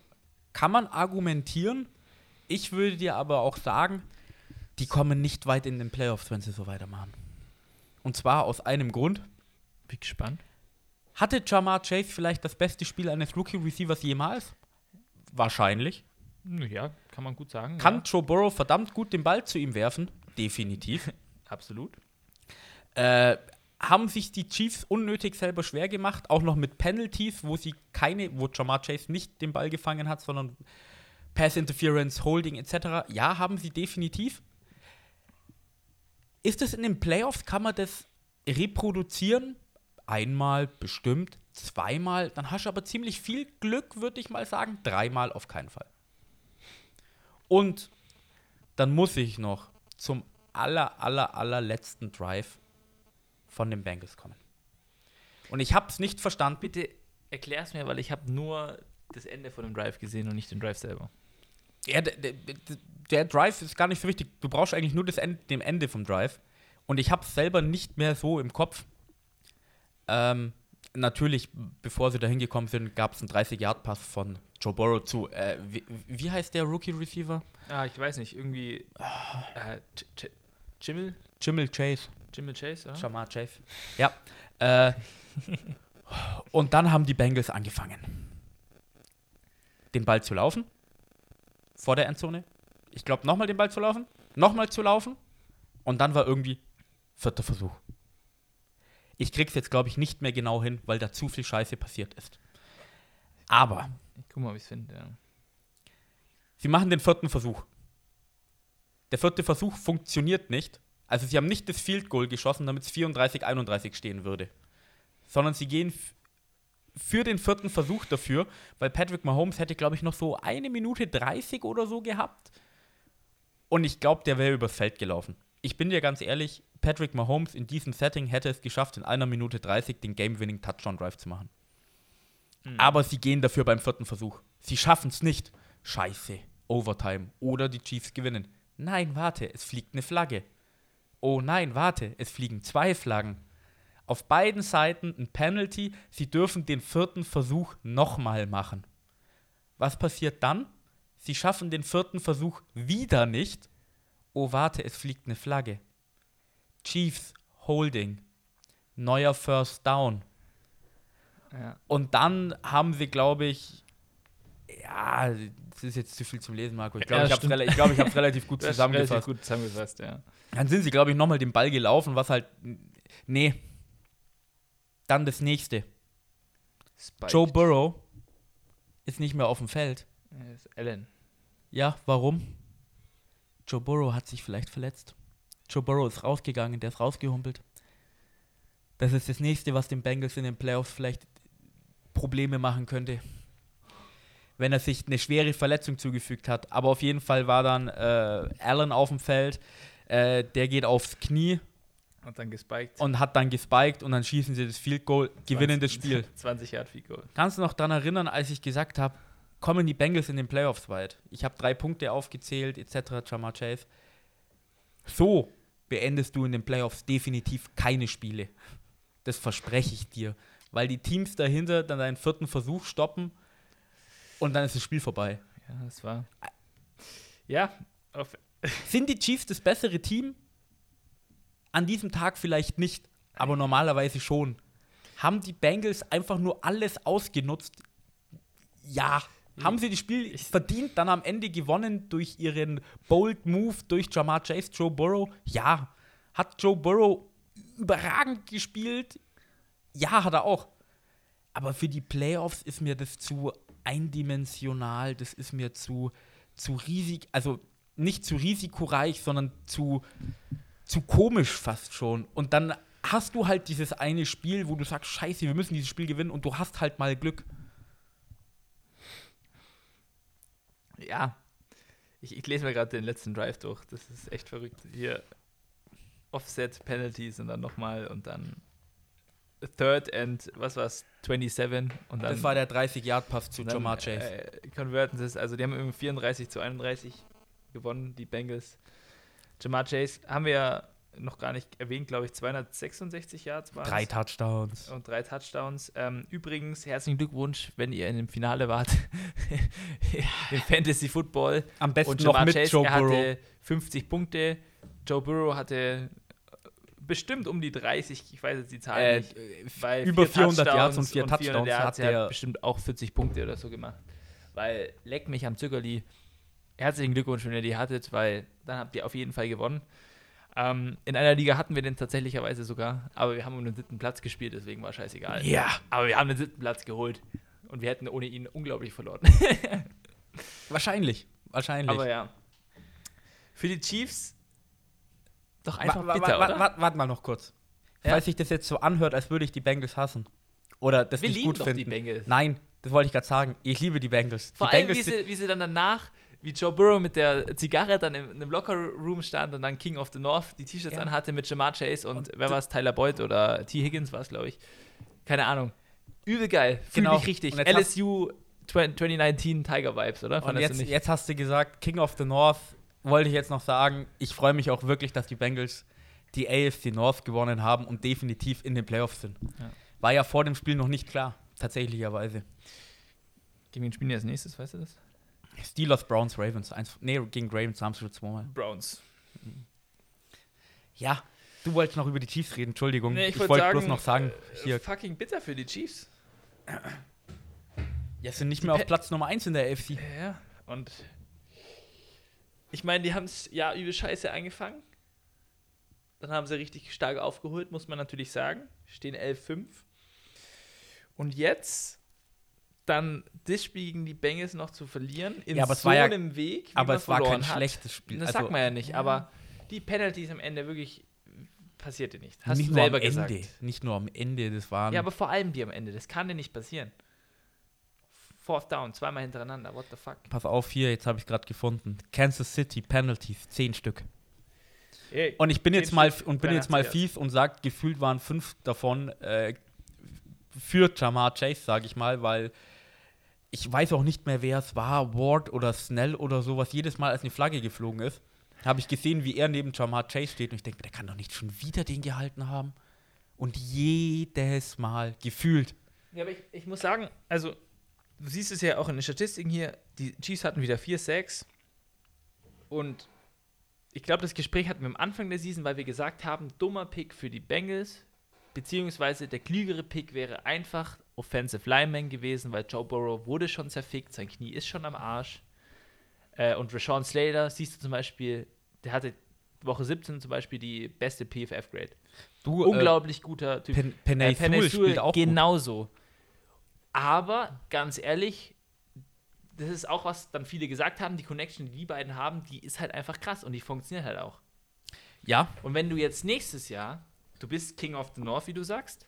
kann man argumentieren. Ich würde dir aber auch sagen, die kommen nicht weit in den Playoffs, wenn sie so weitermachen. Und zwar aus einem Grund. Bin gespannt. Hatte Jamar Chase vielleicht das beste Spiel eines Rookie-Receivers jemals? Wahrscheinlich. Ja, kann man gut sagen. Kann ja. Joe Burrow verdammt gut den Ball zu ihm werfen? Definitiv. <laughs> Absolut. Äh, haben sich die Chiefs unnötig selber schwer gemacht, auch noch mit Penalties, wo sie keine, wo Jamar Chase nicht den Ball gefangen hat, sondern Pass Interference, Holding etc. Ja, haben sie definitiv. Ist es in den Playoffs, kann man das reproduzieren? Einmal bestimmt, zweimal, dann hast du aber ziemlich viel Glück, würde ich mal sagen. Dreimal auf keinen Fall. Und dann muss ich noch zum aller, aller, allerletzten Drive von den Bengals kommen. Und ich habe es nicht verstanden. Bitte erklär's mir, weil ich habe nur das Ende von dem Drive gesehen und nicht den Drive selber. Ja, der, der, der Drive ist gar nicht so wichtig. Du brauchst eigentlich nur das Ende, dem Ende vom Drive. Und ich habe es selber nicht mehr so im Kopf. Ähm, natürlich, bevor sie da hingekommen sind, gab es einen 30-Yard-Pass von Joe Burrow zu. Äh, wie, wie, heißt der Rookie-Receiver? Ah, ich weiß nicht. Irgendwie. Äh, Jimmel? Jimmel Chase. Jimmel Chase, oder? Jamar Chase. Ja. Äh, <laughs> und dann haben die Bengals angefangen, den Ball zu laufen. Vor der Endzone. Ich glaube, nochmal den Ball zu laufen. Nochmal zu laufen. Und dann war irgendwie vierter Versuch. Ich krieg's jetzt, glaube ich, nicht mehr genau hin, weil da zu viel Scheiße passiert ist. Aber. Ich guck mal, ob ich's finde, ja. Sie machen den vierten Versuch. Der vierte Versuch funktioniert nicht. Also sie haben nicht das Field Goal geschossen, damit es 34-31 stehen würde. Sondern sie gehen für den vierten Versuch dafür, weil Patrick Mahomes hätte, glaube ich, noch so eine Minute 30 oder so gehabt. Und ich glaube, der wäre übers Feld gelaufen. Ich bin dir ganz ehrlich, Patrick Mahomes in diesem Setting hätte es geschafft, in einer Minute 30 den Game-Winning Touchdown-Drive zu machen. Mhm. Aber sie gehen dafür beim vierten Versuch. Sie schaffen es nicht. Scheiße. Overtime. Oder die Chiefs gewinnen. Nein, warte, es fliegt eine Flagge. Oh nein, warte, es fliegen zwei Flaggen. Auf beiden Seiten ein Penalty. Sie dürfen den vierten Versuch nochmal machen. Was passiert dann? Sie schaffen den vierten Versuch wieder nicht. Oh, warte, es fliegt eine Flagge. Chiefs Holding. Neuer First Down. Ja. Und dann haben sie, glaube ich, ja, das ist jetzt zu viel zum Lesen, Marco. Ich glaube, Ja, ich habe es glaub, relativ gut <laughs> zusammengefasst. relativ gut zusammengefasst, ja. Dann sind sie, glaube ich, nochmal den Ball gelaufen, was halt. Nee. Dann das nächste. Spiked. Joe Burrow ist nicht mehr auf dem Feld. Ja, das ist Allen. Ja, warum? Joe Burrow hat sich vielleicht verletzt. Joe Burrow ist rausgegangen, der ist rausgehumpelt. Das ist das nächste, was den Bengals in den Playoffs vielleicht Probleme machen könnte. Wenn er sich eine schwere Verletzung zugefügt hat. Aber auf jeden Fall war dann äh, Allen auf dem Feld. Äh, der geht aufs Knie Und dann gespiked. und hat dann gespiked und dann schießen sie das Field Goal, gewinnen das Spiel. <laughs> 20 Yard Field Goal. Kannst du noch daran erinnern, als ich gesagt habe, kommen die Bengals in den Playoffs weit? Ich habe drei Punkte aufgezählt, etc., Jamar Chase. So beendest du in den Playoffs definitiv keine Spiele. Das verspreche ich dir. Weil die Teams dahinter dann deinen vierten Versuch stoppen und dann ist das Spiel vorbei. Ja, das war. Ja, auf, Sind die Chiefs das bessere Team? An diesem Tag vielleicht nicht, aber normalerweise schon. Haben die Bengals einfach nur alles ausgenutzt? Ja. Haben sie das Spiel verdient, dann am Ende gewonnen durch ihren Bold Move durch Jamar Chase, Joe Burrow? Ja. Hat Joe Burrow überragend gespielt? Ja, hat er auch. Aber für die Playoffs ist mir das zu eindimensional, das ist mir zu, zu riesig, also nicht zu risikoreich, sondern zu, zu komisch fast schon. Und dann hast du halt dieses eine Spiel, wo du sagst, scheiße, wir müssen dieses Spiel gewinnen und du hast halt mal Glück. ja. Ich, ich lese mir gerade den letzten Drive durch. Das ist echt verrückt. Hier Offset Penalties und dann nochmal und dann Third and was war's? 27 und dann. das war der 30-Yard-Pass zu Jamar Chase. Äh, converten sie es. Also die haben irgendwie 34 zu 31 gewonnen, die Bengals. Jamar Chase haben wir ja noch gar nicht erwähnt, glaube ich, 266 Yards waren Drei Touchdowns. und drei Touchdowns. Ähm, übrigens, herzlichen Glückwunsch, wenn ihr in dem Finale wart <laughs> im Fantasy Football. Am besten Und noch Jamar mit Chase, Joe Burrow. hatte 50 Punkte. Joe Burrow hatte bestimmt um die 30, ich weiß jetzt die Zahl Äh, nicht. äh, über vier 400 Yards und Touchdowns vier 400 Touchdowns Yards, hat er der. hat bestimmt auch 40 Punkte oder so gemacht. Weil leck mich am Zückerli. Herzlichen Glückwunsch, wenn ihr die hattet, weil dann habt ihr auf jeden Fall gewonnen. Ähm, in einer Liga hatten wir den tatsächlicherweise sogar, aber wir haben um den siebten Platz gespielt, deswegen war scheißegal. Ja, Aber wir haben den siebten Platz geholt und wir hätten ohne ihn unglaublich verloren. <laughs> wahrscheinlich. Wahrscheinlich. aber ja. Für die Chiefs doch einfach Wa- bitter, wa- wa- Warte mal noch kurz. Ja. Falls sich das jetzt so anhört, als würde ich die Bengals hassen. Oder das wir nicht lieben gut doch finden. die Bengals. Nein, das wollte ich gerade sagen. Ich liebe die Bengals. Vor die allem, Bengals wie sie, wie sie dann danach, wie Joe Burrow mit der Zigarre dann im, in einem Locker-Room stand und dann King of the North die T-Shirts Ja. anhatte mit Jamar Chase und, Und wer war es, Tyler Boyd oder T. Higgins war es, glaube ich. Keine Ahnung. Übel geil. Fühl Genau. mich richtig. LSU 2019 Tiger Vibes, oder? Und jetzt, nicht? jetzt hast du gesagt, King of the North, wollte ich jetzt noch sagen. Ich freue mich auch wirklich, dass die Bengals die AFC North gewonnen haben und definitiv in den Playoffs sind. Ja. War ja vor dem Spiel noch nicht klar, tatsächlicherweise. Gegen wen spielen die als nächstes, weißt du das? Steelers, Browns, Ravens. Eins, nee, gegen Ravens haben sie schon zweimal. Browns. Ja, du wolltest noch über die Chiefs reden, Entschuldigung. Nee, ich wollt wollte bloß noch sagen, äh, hier, Fucking bitter für die Chiefs. ja, sind nicht die mehr auf Platz Nummer 1 in der AFC. Ja, und ich meine, die haben es ja übel scheiße angefangen. Dann haben sie richtig stark aufgeholt, muss man natürlich sagen. Stehen 11-5. Und jetzt dann das Spiel gegen die Bengals noch zu verlieren, in Ja, aber es so war ja- einem Weg, wie Aber man es war kein hat. schlechtes Spiel. Das Also, sagt man ja nicht, ja. aber die Penalties am Ende wirklich passierte nicht. Hast nicht du nur selber am Ende. gesagt. Nicht nur am Ende, das waren. Ja, aber vor allem die am Ende. Das kann dir nicht passieren. Fourth down, zweimal hintereinander. What the fuck? Pass auf hier, jetzt habe ich gerade gefunden. Kansas City Penalties, 10 Stück. Hey, Und ich bin Zehn jetzt mal Stück, und bin jetzt mal 83 fies und sage, gefühlt waren fünf davon äh, für Jamar Chase, sage ich mal, weil ich weiß auch nicht mehr, wer es war, Ward oder Snell oder sowas, jedes Mal, als eine Flagge geflogen ist, habe ich gesehen, wie er neben Jamar Chase steht und ich denke, der kann doch nicht schon wieder den gehalten haben. Und jedes Mal gefühlt. Ja, aber ich, ich muss sagen, also du siehst es ja auch in den Statistiken hier, die Chiefs hatten wieder 4 Sacks und ich glaube, das Gespräch hatten wir am Anfang der Season, weil wir gesagt haben, dummer Pick für die Bengals, beziehungsweise der klügere Pick wäre einfach Offensive Lineman gewesen, weil Joe Burrow wurde schon zerfickt, sein Knie ist schon am Arsch. Äh, und Rashawn Slater, siehst du zum Beispiel, der hatte Woche 17 zum Beispiel die beste PFF-Grade. Du, Unglaublich guter Typ. Pen Äh, Sewell spielt auch gut. genauso. Aber ganz ehrlich, das ist auch was dann viele gesagt haben, die Connection, die die beiden haben, die ist halt einfach krass und die funktioniert halt auch. Ja, Und wenn du jetzt nächstes Jahr, du bist King of the North, wie du sagst,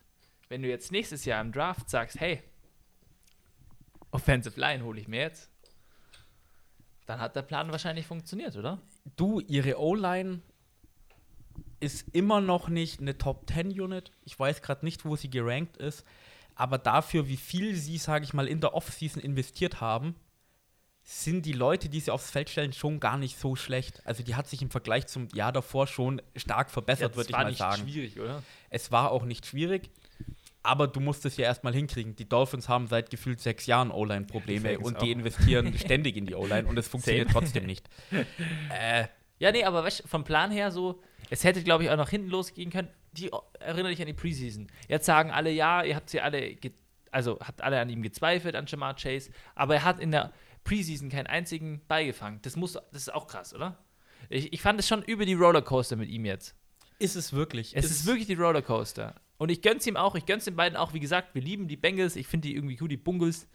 wenn du jetzt nächstes Jahr im Draft sagst, hey, Offensive Line hole ich mir jetzt, dann hat der Plan wahrscheinlich funktioniert, oder? du, ihre O-Line ist immer noch nicht eine Top 10 Unit. Ich weiß gerade nicht, wo sie gerankt ist, aber dafür, wie viel sie, sage ich mal, in der Offseason investiert haben, sind die Leute, die sie aufs Feld stellen, schon gar nicht so schlecht. Also die hat sich im Vergleich zum Jahr davor schon stark verbessert, würde ich mal sagen. schwierig, oder? Es war auch nicht schwierig, aber du musst es ja erstmal hinkriegen. Die Dolphins haben seit gefühlt sechs Jahren O-Line-Probleme Falcons und die auch. investieren <laughs> ständig in die O-Line und es funktioniert trotzdem nicht. <laughs> Äh, Ja, nee, aber weißt, vom Plan her so, es hätte, glaube ich, auch nach hinten losgehen können. Die erinnere dich an die Preseason. Jetzt sagen alle, ja, ihr habt sie alle, also habt alle an ihm gezweifelt, an Jamar Chase, aber er hat in der Preseason keinen einzigen Ball gefangen. Das muss, das ist auch krass, oder? Ich, ich fand es schon über die Rollercoaster mit ihm jetzt. ist es wirklich. Es ist wirklich die Rollercoaster. Und ich gönn's ihm auch, ich gönn's den beiden auch. Wie gesagt, wir lieben die Bengals, ich finde die irgendwie cool, die Bungles.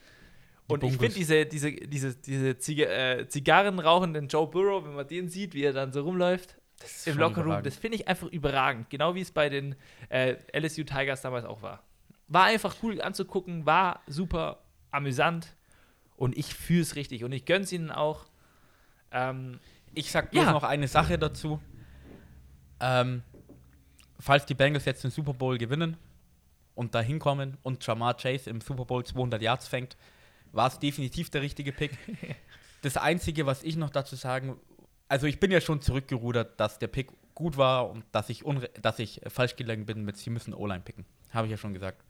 Und ich finde diese, diese, diese, diese Ziga äh, Zigarren rauchenden Joe Burrow, wenn man den sieht, wie er dann so rumläuft im Lockerroom, das finde ich einfach überragend. Genau wie es bei den äh, LSU Tigers damals auch war. War einfach cool anzugucken, war super amüsant und ich fühle es richtig und ich gönn's ihnen auch. Ähm, Ich sag bloß Ja. noch eine Sache dazu. Ähm, falls die Bengals jetzt den Super Bowl gewinnen und da hinkommen und Jamar Chase im Super Bowl 200 Yards fängt, war es definitiv der richtige Pick. <laughs> das Einzige, was ich noch dazu sagen, also ich bin ja schon zurückgerudert, dass der Pick gut war und dass ich, dass ich falsch gelegen bin mit, sie müssen O-Line picken. Habe ich ja schon gesagt.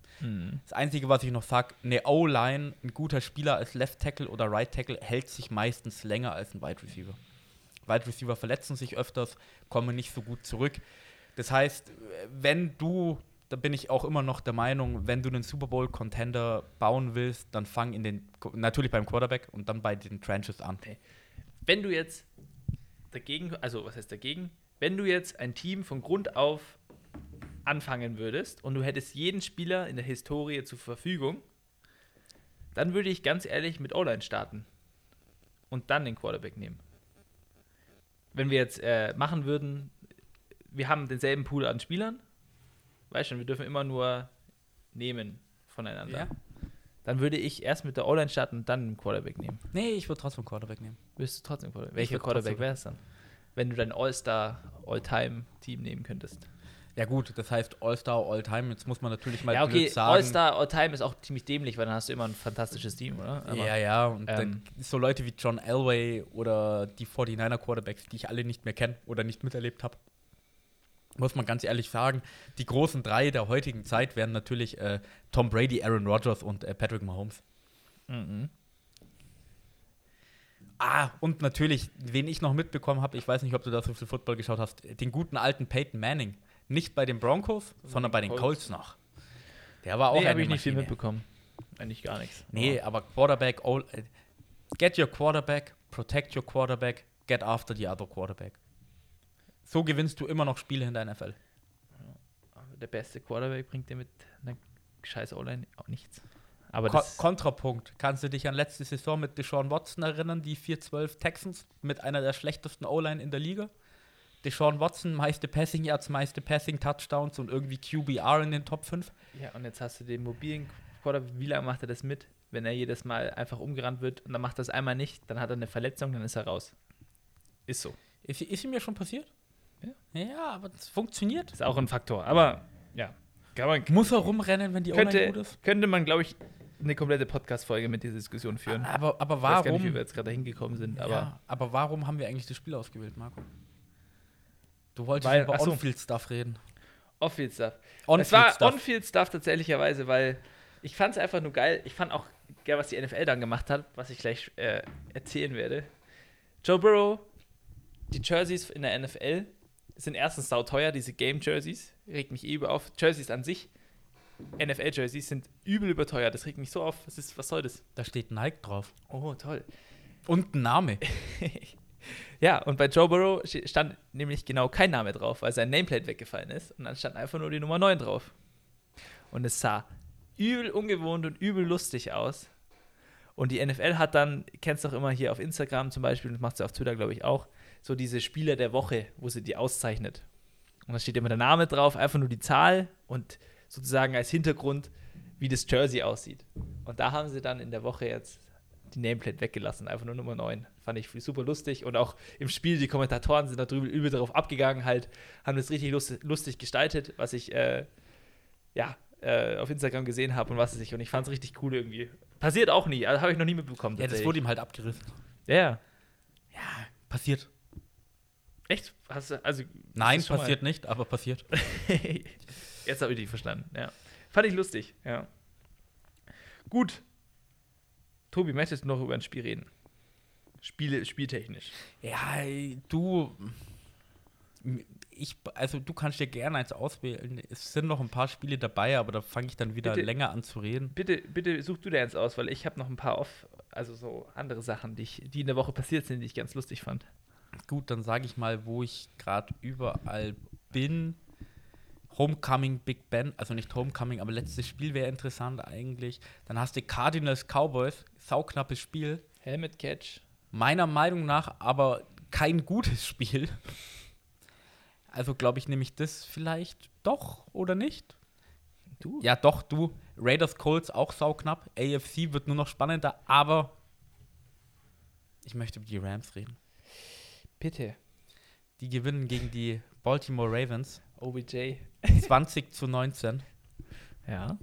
Das Einzige, was ich noch sage, eine O-Line, ein guter Spieler als Left Tackle oder Right Tackle hält sich meistens länger als ein Wide Receiver. Wide Receiver verletzen sich öfters, kommen nicht so gut zurück. Das heißt, wenn du, da bin ich auch immer noch der Meinung, wenn du einen Super Bowl-Contender bauen willst, dann fang in den, natürlich beim Quarterback und dann bei den Trenches an. Wenn du jetzt dagegen, also was heißt dagegen? Wenn du jetzt ein Team von Grund auf anfangen würdest und du hättest jeden Spieler in der Historie zur Verfügung, dann würde ich ganz ehrlich mit O-Line starten und dann den Quarterback nehmen. Wenn wir jetzt äh, machen würden, wir haben denselben Pool an Spielern, weißt du, wir dürfen immer nur nehmen voneinander. Ja. Dann würde ich erst mit der O-Line starten und dann den Quarterback nehmen. Nee, ich würde trotzdem Quarterback nehmen. Willst du trotzdem Quarterback? Welcher Quarterback wäre es dann? Wenn du dein All-Star, All-Time-Team nehmen könntest. Ja gut, das heißt All-Star, All-Time. Jetzt muss man natürlich mal ja, okay, sagen. All-Star, All-Time ist auch ziemlich dämlich, weil dann hast du immer ein fantastisches Team, oder? Aber- ja, ja, und ähm, dann so Leute wie John Elway oder die 49er Quarterbacks, die ich alle nicht mehr kenne oder nicht miterlebt habe. Muss man ganz ehrlich sagen, die großen drei der heutigen Zeit wären natürlich äh, Tom Brady, Aaron Rodgers und äh, Patrick Mahomes. Mhm. Ah, und natürlich, wen ich noch mitbekommen habe, ich weiß nicht, ob du da so viel Football geschaut hast, den guten alten Peyton Manning. Nicht bei den Broncos, sondern bei den Colts. Noch. Der war auch Nee, habe ich nicht viel mitbekommen. Eigentlich gar nichts. Nee, aber Quarterback, all, äh, get your quarterback, protect your quarterback, get after the other quarterback. So gewinnst du immer noch Spiele in der NFL. Der beste Quarterback bringt dir mit einer scheiß O-Line auch nichts. Aber Ko das, Kontrapunkt. Kannst du dich an letzte Saison mit Deshaun Watson erinnern, die 4-12 Texans mit einer der schlechtesten O-Line in der Liga? Deshaun Watson, meiste Passing Yards, meiste Passing Touchdowns und irgendwie QBR in den Top 5. ja, und jetzt hast du den mobilen Quarterback. Wie lange macht er das mit? Wenn er jedes Mal einfach umgerannt wird und dann macht er es einmal nicht, dann hat er eine Verletzung, dann ist er raus. Ist so. Ist, ist ihm ja schon passiert? Ja. Aber das funktioniert. Ist auch ein Faktor. Aber ja, man, Muss er rumrennen, wenn die O-Line gut könnte, ist? könnte man, glaube ich, eine komplette Podcast-Folge mit dieser Diskussion führen. Aber, aber Ich weiß gar nicht, warum? wie wir jetzt gerade dahin gekommen sind, aber ja, aber warum haben wir eigentlich das Spiel ausgewählt, Marco? Du wolltest Weil- über so. On-Field-Stuff reden. Off-Field-Stuff. es On-Field war Stuff. On-Field-Stuff tatsächlicherweise, weil ich fand es einfach nur geil. Ich fand auch geil, was die NFL dann gemacht hat, was ich gleich äh, erzählen werde. Joe Burrow, die Jerseys in der NFL sind erstens sauteuer, diese Game-Jerseys. Regt mich eh über auf. Jerseys an sich, NFL-Jerseys, sind übel überteuert. Das regt mich so auf. Was, ist, was soll das? Da steht Nike drauf. Oh, toll. Und ein Name. <laughs> ja, und bei Joe Burrow stand nämlich genau kein Name drauf, weil sein Nameplate weggefallen ist. Und dann stand einfach nur die Nummer 9 drauf. Und es sah übel ungewohnt und übel lustig aus. Und die NFL hat dann, kennst du doch immer hier auf Instagram zum Beispiel, und das macht sie auf Twitter, glaube ich, auch, so diese Spieler der Woche, wo sie die auszeichnet. Und da steht immer der Name drauf, einfach nur die Zahl und sozusagen als Hintergrund, wie das Jersey aussieht. Und da haben sie dann in der Woche jetzt die Nameplate weggelassen, einfach nur Nummer 9. Fand ich super lustig und auch im Spiel, die Kommentatoren sind da drüben übel darauf abgegangen, halt, haben das richtig lustig, gestaltet, was ich, äh, ja, äh, auf Instagram gesehen habe und was es ich. Und ich fand es richtig cool irgendwie. Passiert auch nie, also habe ich noch nie mitbekommen. Ja, das wurde ihm halt abgerissen. Ja, ja. Passiert. Echt? Hast du, also, Nein, passiert nicht, aber passiert. <laughs> Jetzt habe ich dich verstanden, ja. Fand ich lustig, ja. Gut. Tobi, möchtest du noch über ein Spiel reden? Spiele, spieltechnisch. Ja, du. Ich, also du kannst dir gerne eins auswählen. Es sind noch ein paar Spiele dabei, aber da fange ich dann wieder Bitte. länger an zu reden. Bitte, bitte such du dir eins aus, weil ich habe noch ein paar off, also so andere Sachen, die, ich, die in der Woche passiert sind, die ich ganz lustig fand. Gut, dann sage ich mal, wo ich gerade überall bin. Homecoming Big Ben, also nicht Homecoming, aber letztes Spiel wäre interessant eigentlich. Dann hast du Cardinals Cowboys, sauknappes Spiel. Helmet Catch. Meiner Meinung nach aber kein gutes Spiel. Also glaube ich, nehme ich das vielleicht doch oder nicht? Du? Ja, doch, du. Raiders Colts auch sauknapp. AFC wird nur noch spannender, aber ich möchte über die Rams reden. Bitte. Die gewinnen gegen die Baltimore Ravens OBJ. 20 zu 19. Ja.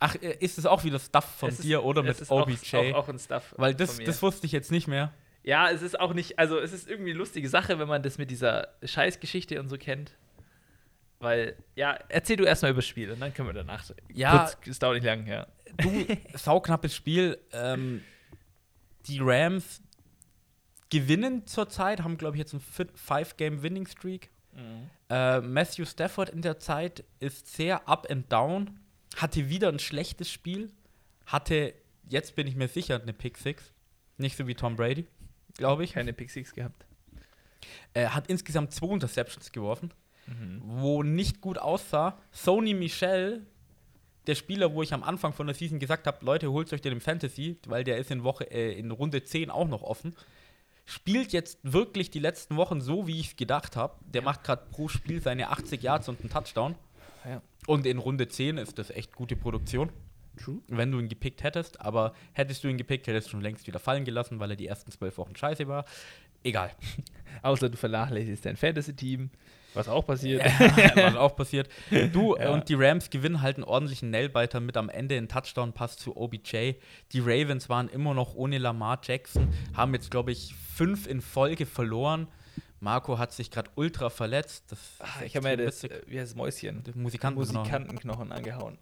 Ach, äh, ist es auch wieder Stuff von Es ist- dir oder es mit ist auch- OBJ? Auch, auch ein Stuff. Weil das, das wusste ich jetzt nicht mehr. Ja, es ist auch nicht, also es ist irgendwie eine lustige Sache, wenn man das mit dieser Scheißgeschichte und so kennt. Weil, ja, erzähl du erstmal über das Spiel und dann können wir danach. Ja. Kurz, es dauert nicht lang, ja. Du, sauknappes Spiel. Ähm, die Rams gewinnen zurzeit, haben, glaube ich, jetzt einen Five-Game-Winning-Streak. Mhm. Äh, Matthew Stafford in der Zeit ist sehr up and down, hatte wieder ein schlechtes Spiel, hatte, jetzt bin ich mir sicher, eine Pick Six. Nicht so wie Tom Brady, glaube ich. Keine Pick Six gehabt. Er hat insgesamt zwei Interceptions geworfen, mhm. wo nicht gut aussah. Sony Michel, der Spieler, wo ich am Anfang von der Season gesagt habe, Leute, holt euch den im Fantasy, weil der ist in Woche äh, in Runde 10 auch noch offen. Spielt jetzt wirklich die letzten Wochen so, wie ich es gedacht habe. Der ja. macht gerade pro Spiel seine 80 Yards und einen Touchdown. Ja. Und in Runde 10 ist das echt gute Produktion. True. Wenn du ihn gepickt hättest, aber hättest du ihn gepickt, hättest du schon längst wieder fallen gelassen, weil er die ersten zwölf Wochen scheiße war. Egal. <laughs> Außer du vernachlässigst dein Fantasy-Team. Was auch passiert. <laughs> was auch passiert. Du <laughs> ja. und die Rams gewinnen halt einen ordentlichen Nailbiter mit am Ende einen Touchdown-Pass zu OBJ. Die Ravens waren immer noch ohne Lamar Jackson, haben jetzt, glaube ich, fünf in Folge verloren. Marco hat sich gerade ultra verletzt. Ach, ich habe mir das, äh, wie heißt das Mäuschen? Musikantenknochen. Musikantenknochen angehauen.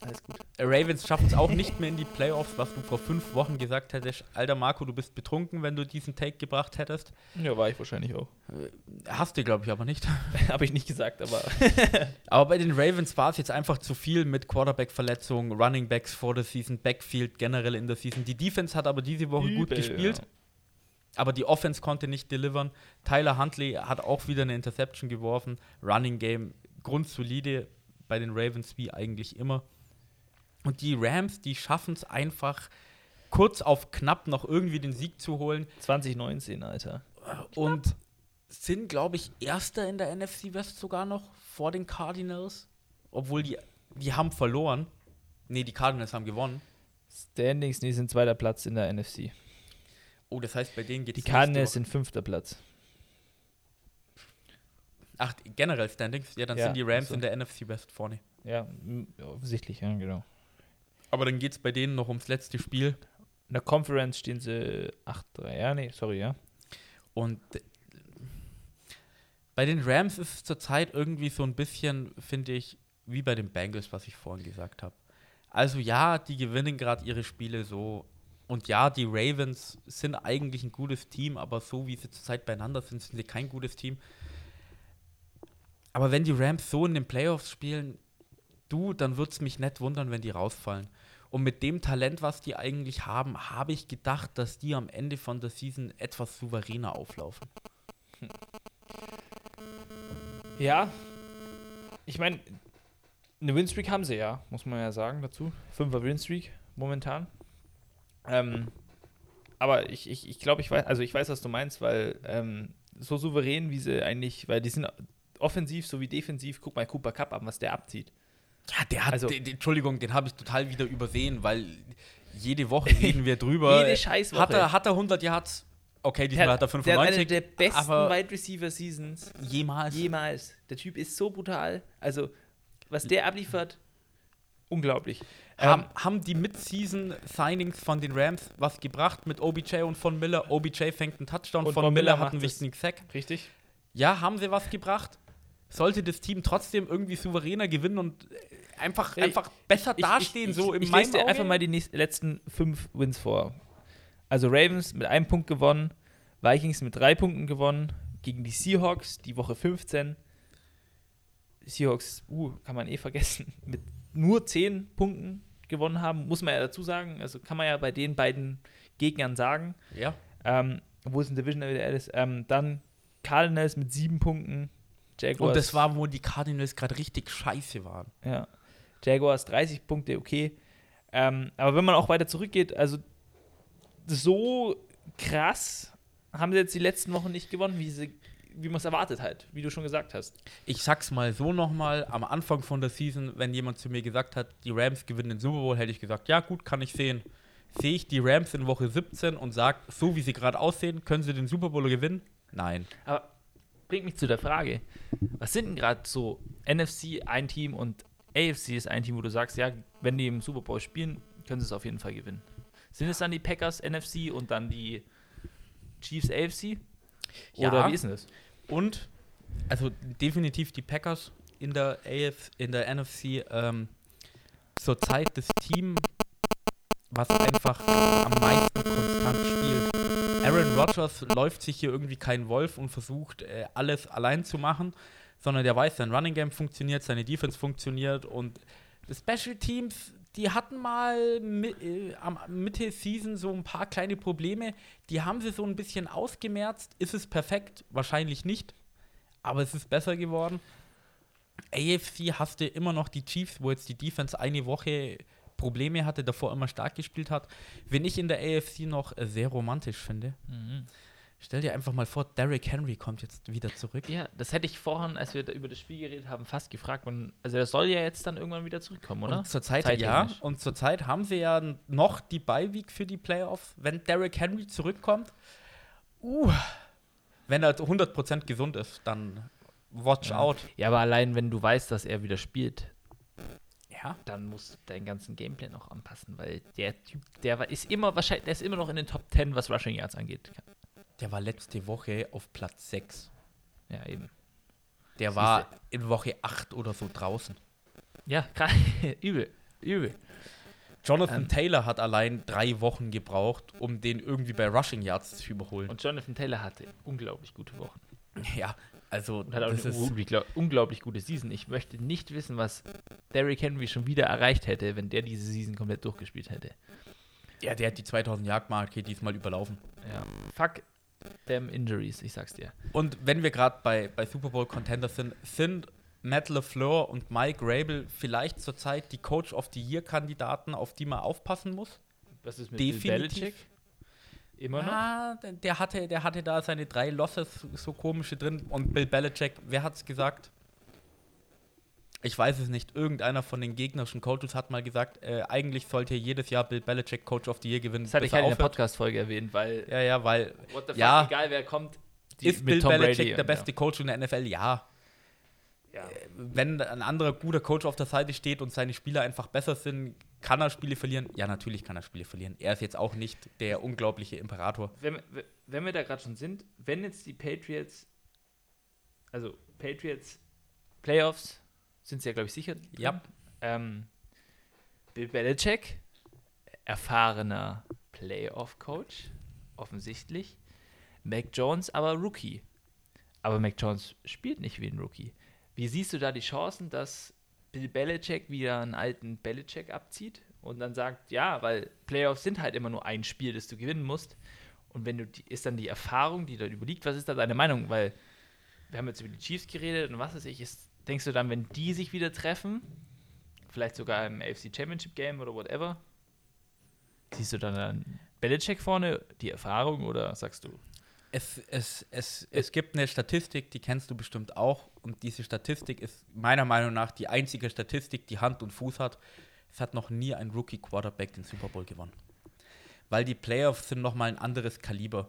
Alles gut. Ravens schaffen es auch nicht mehr in die Playoffs, was du vor fünf Wochen gesagt hättest. Alter Marco, du bist betrunken, wenn du diesen Take gebracht hättest. Ja, war ich wahrscheinlich auch. Äh, hast du, glaube ich, aber nicht. <laughs> Habe ich nicht gesagt, aber. <laughs> <laughs> aber bei den Ravens war es jetzt einfach zu viel mit Quarterback-Verletzungen, Running Backs vor der Season, Backfield generell in der Season. Die Defense hat aber diese Woche Übel, gut gespielt. Ja. Aber die Offense konnte nicht delivern. Tyler Huntley hat auch wieder eine Interception geworfen. Running Game grundsolide bei den Ravens wie eigentlich immer. Und die Rams, die schaffen es einfach kurz auf knapp noch irgendwie den Sieg zu holen. 2019, Alter. Und knapp. sind, glaube ich, Erster in der NFC West sogar noch vor den Cardinals. Obwohl die, die haben verloren. Nee, die Cardinals haben gewonnen. Standings, nee, sind zweiter Platz in der NFC. Oh, das heißt, bei denen geht es Die Cardinals sind fünfter Platz. Ach, generell Standings? Ja, dann ja, sind die Rams also. in der NFC West vorne. Ja, offensichtlich, ja, genau. Aber dann geht es bei denen noch ums letzte Spiel. In der Conference stehen sie 8-3. Ja, nee, sorry, ja. Und bei den Rams ist es zurzeit irgendwie so ein bisschen, finde ich, wie bei den Bengals, was ich vorhin gesagt habe. Also ja, die gewinnen gerade ihre Spiele so. Und ja, die Ravens sind eigentlich ein gutes Team, aber so wie sie zurzeit beieinander sind, sind sie kein gutes Team. Aber wenn die Rams so in den Playoffs spielen, du, dann würde es mich nicht wundern, wenn die rausfallen. Und mit dem Talent, was die eigentlich haben, habe ich gedacht, dass die am Ende von der Season etwas souveräner auflaufen. Ja. Ich meine, eine Winstreak haben sie ja, muss man ja sagen dazu. Fünfer Winstreak momentan. Ähm, aber ich, ich, ich glaube, ich weiß, also ich weiß, was du meinst, weil ähm, so souverän, wie sie eigentlich, weil die sind offensiv sowie defensiv, guck mal Cooper Cup an, was der abzieht. Ja, der hat, also, den, Entschuldigung, den habe ich total wieder übersehen, weil jede Woche <laughs> reden wir drüber. jede Scheißwoche. Hat er, hat er 100 Yards? Okay, diesmal der, hat er 95. Der hat eine der besten Wide Receiver Seasons. Jemals. Jemals. Der Typ ist so brutal. Also, was der abliefert, unglaublich. Haben, ähm, haben die Mid-Season-Signings von den Rams was gebracht mit OBJ und von Miller? OBJ fängt einen Touchdown, von, von Miller, Miller hat einen wichtigen Sack. Richtig. Ja, haben sie was gebracht? Sollte das Team trotzdem irgendwie souveräner gewinnen und einfach, hey, einfach besser ich, dastehen, ich, so im Ich lese dir einfach mal die nächsten, letzten fünf Wins vor. Also Ravens mit einem Punkt gewonnen, Vikings mit drei Punkten gewonnen, gegen die Seahawks, die Woche 15. Seahawks, uh, kann man eh vergessen, <laughs> mit nur zehn Punkten gewonnen haben, muss man ja dazu sagen. Also kann man ja bei den beiden Gegnern sagen. Ja. Ähm, wo ist ein Division alles? Ähm, dann Cardinals mit sieben Punkten. Jaguars. Und das war, wo die Cardinals gerade richtig scheiße waren. Ja. Jaguars 30 Punkte, okay. Ähm, aber wenn man auch weiter zurückgeht, also so krass haben sie jetzt die letzten Wochen nicht gewonnen, wie, sie, wie man es erwartet hat, wie du schon gesagt hast. Ich sag's mal so nochmal, am Anfang von der Season, wenn jemand zu mir gesagt hat, die Rams gewinnen den Super Bowl, hätte ich gesagt, ja gut, kann ich sehen. Sehe ich die Rams in Woche 17 und sage, so wie sie gerade aussehen, können sie den Super Bowl gewinnen? Nein. Aber bringt mich zu der Frage, was sind denn gerade so NFC ein Team und AFC ist ein Team, wo du sagst, ja, wenn die im Super Bowl spielen, können sie es auf jeden Fall gewinnen. Sind es dann die Packers NFC und dann die Chiefs AFC? Oder ja. wie ist denn das? Und, also definitiv die Packers in der AF, in der NFC ähm, zurzeit das Team, was einfach am meisten konstant spielt. Aaron Rodgers läuft sich hier irgendwie kein Wolf und versucht, äh, alles allein zu machen, sondern der weiß, sein Running Game funktioniert, seine Defense funktioniert und Special Teams, die hatten mal mit, äh, am Mitte Season so ein paar kleine Probleme. Die haben sie so ein bisschen ausgemerzt. Ist es perfekt? Wahrscheinlich nicht. Aber es ist besser geworden. AFC hast du immer noch die Chiefs, wo jetzt die Defense eine Woche Probleme hatte, davor immer stark gespielt hat. Wenn ich in der AFC noch sehr romantisch finde. Mhm. Stell dir einfach mal vor, Derrick Henry kommt jetzt wieder zurück. Ja, das hätte ich vorhin, als wir über das Spiel geredet haben, fast gefragt. Und, also er soll ja jetzt dann irgendwann wieder zurückkommen, oder? Und zurzeit ja. Und zurzeit haben sie ja noch die Beiweek für die Playoffs. Wenn Derrick Henry zurückkommt, uh, wenn er 100% gesund ist, dann watch ja. out. Ja, aber allein wenn du weißt, dass er wieder spielt, ja. dann musst du deinen ganzen Gameplay noch anpassen, weil der Typ, der ist immer wahrscheinlich, der ist immer noch in den Top 10, was Rushing Yards angeht. Der war letzte Woche auf Platz 6. Ja, eben. Der war in Woche 8 oder so draußen. Ja, <laughs> übel, übel. Jonathan ähm, Taylor hat allein drei Wochen gebraucht, um den irgendwie bei Rushing Yards zu überholen. Und Jonathan Taylor hatte unglaublich gute Wochen. Ja, also und hat auch eine unglaublich, unglaublich gute Season. Ich möchte nicht wissen, was Derrick Henry schon wieder erreicht hätte, wenn der diese Season komplett durchgespielt hätte. Ja, der hat die 2000 Yard Marke diesmal überlaufen. Ja. Fuck Damn Injuries, ich sag's dir. Und wenn wir gerade bei, bei Super Bowl Contenders sind, sind Matt LeFleur und Mike Rabel vielleicht zurzeit die Coach of the Year Kandidaten, auf die man aufpassen muss? Was ist mit Definitiv. Immer noch? Ah, der hatte, der hatte da seine drei Losses, so komische drin. Und Bill Belichick, wer hat's gesagt? Ich weiß es nicht, irgendeiner von den gegnerischen Coaches hat mal gesagt, äh, eigentlich sollte jedes Jahr Bill Belichick Coach of the Year gewinnen. Das hatte ich halt in der Podcast-Folge erwähnt, weil. Ja, ja, weil. What the fuck, ja, egal wer kommt. ist Bill Tom Belichick Brady der beste ja. Coach in der NFL? Ja. ja. Äh, wenn ein anderer guter Coach auf der Seite steht und seine Spieler einfach besser sind, kann er Spiele verlieren? Ja, natürlich kann er Spiele verlieren. Er ist jetzt auch nicht der unglaubliche Imperator. Wenn, wenn wir da gerade schon sind, wenn jetzt die Patriots, also Patriots Playoffs sind sie ja, glaube ich, sicher. Drin. Ja. Ähm, Bill Belichick, erfahrener Playoff-Coach, offensichtlich. Mac Jones aber Rookie. Aber Mac Jones spielt nicht wie ein Rookie. Wie siehst du da die Chancen, dass Bill Belichick wieder einen alten Belichick abzieht und dann sagt, ja, weil Playoffs sind halt immer nur ein Spiel, das du gewinnen musst. Und wenn du die, ist dann die Erfahrung, die da überliegt, was ist da deine Meinung? Weil wir haben jetzt über die Chiefs geredet und was weiß ich, ist denkst du dann, wenn die sich wieder treffen, vielleicht sogar im AFC Championship Game oder whatever, siehst du dann, dann Belichick vorne, die Erfahrung oder sagst du? Es, es, es, es gibt eine Statistik, die kennst du bestimmt auch. Und diese Statistik ist meiner Meinung nach die einzige Statistik, die Hand und Fuß hat. Es hat noch nie ein Rookie-Quarterback den Super Bowl gewonnen. Weil die Playoffs sind nochmal ein anderes Kaliber.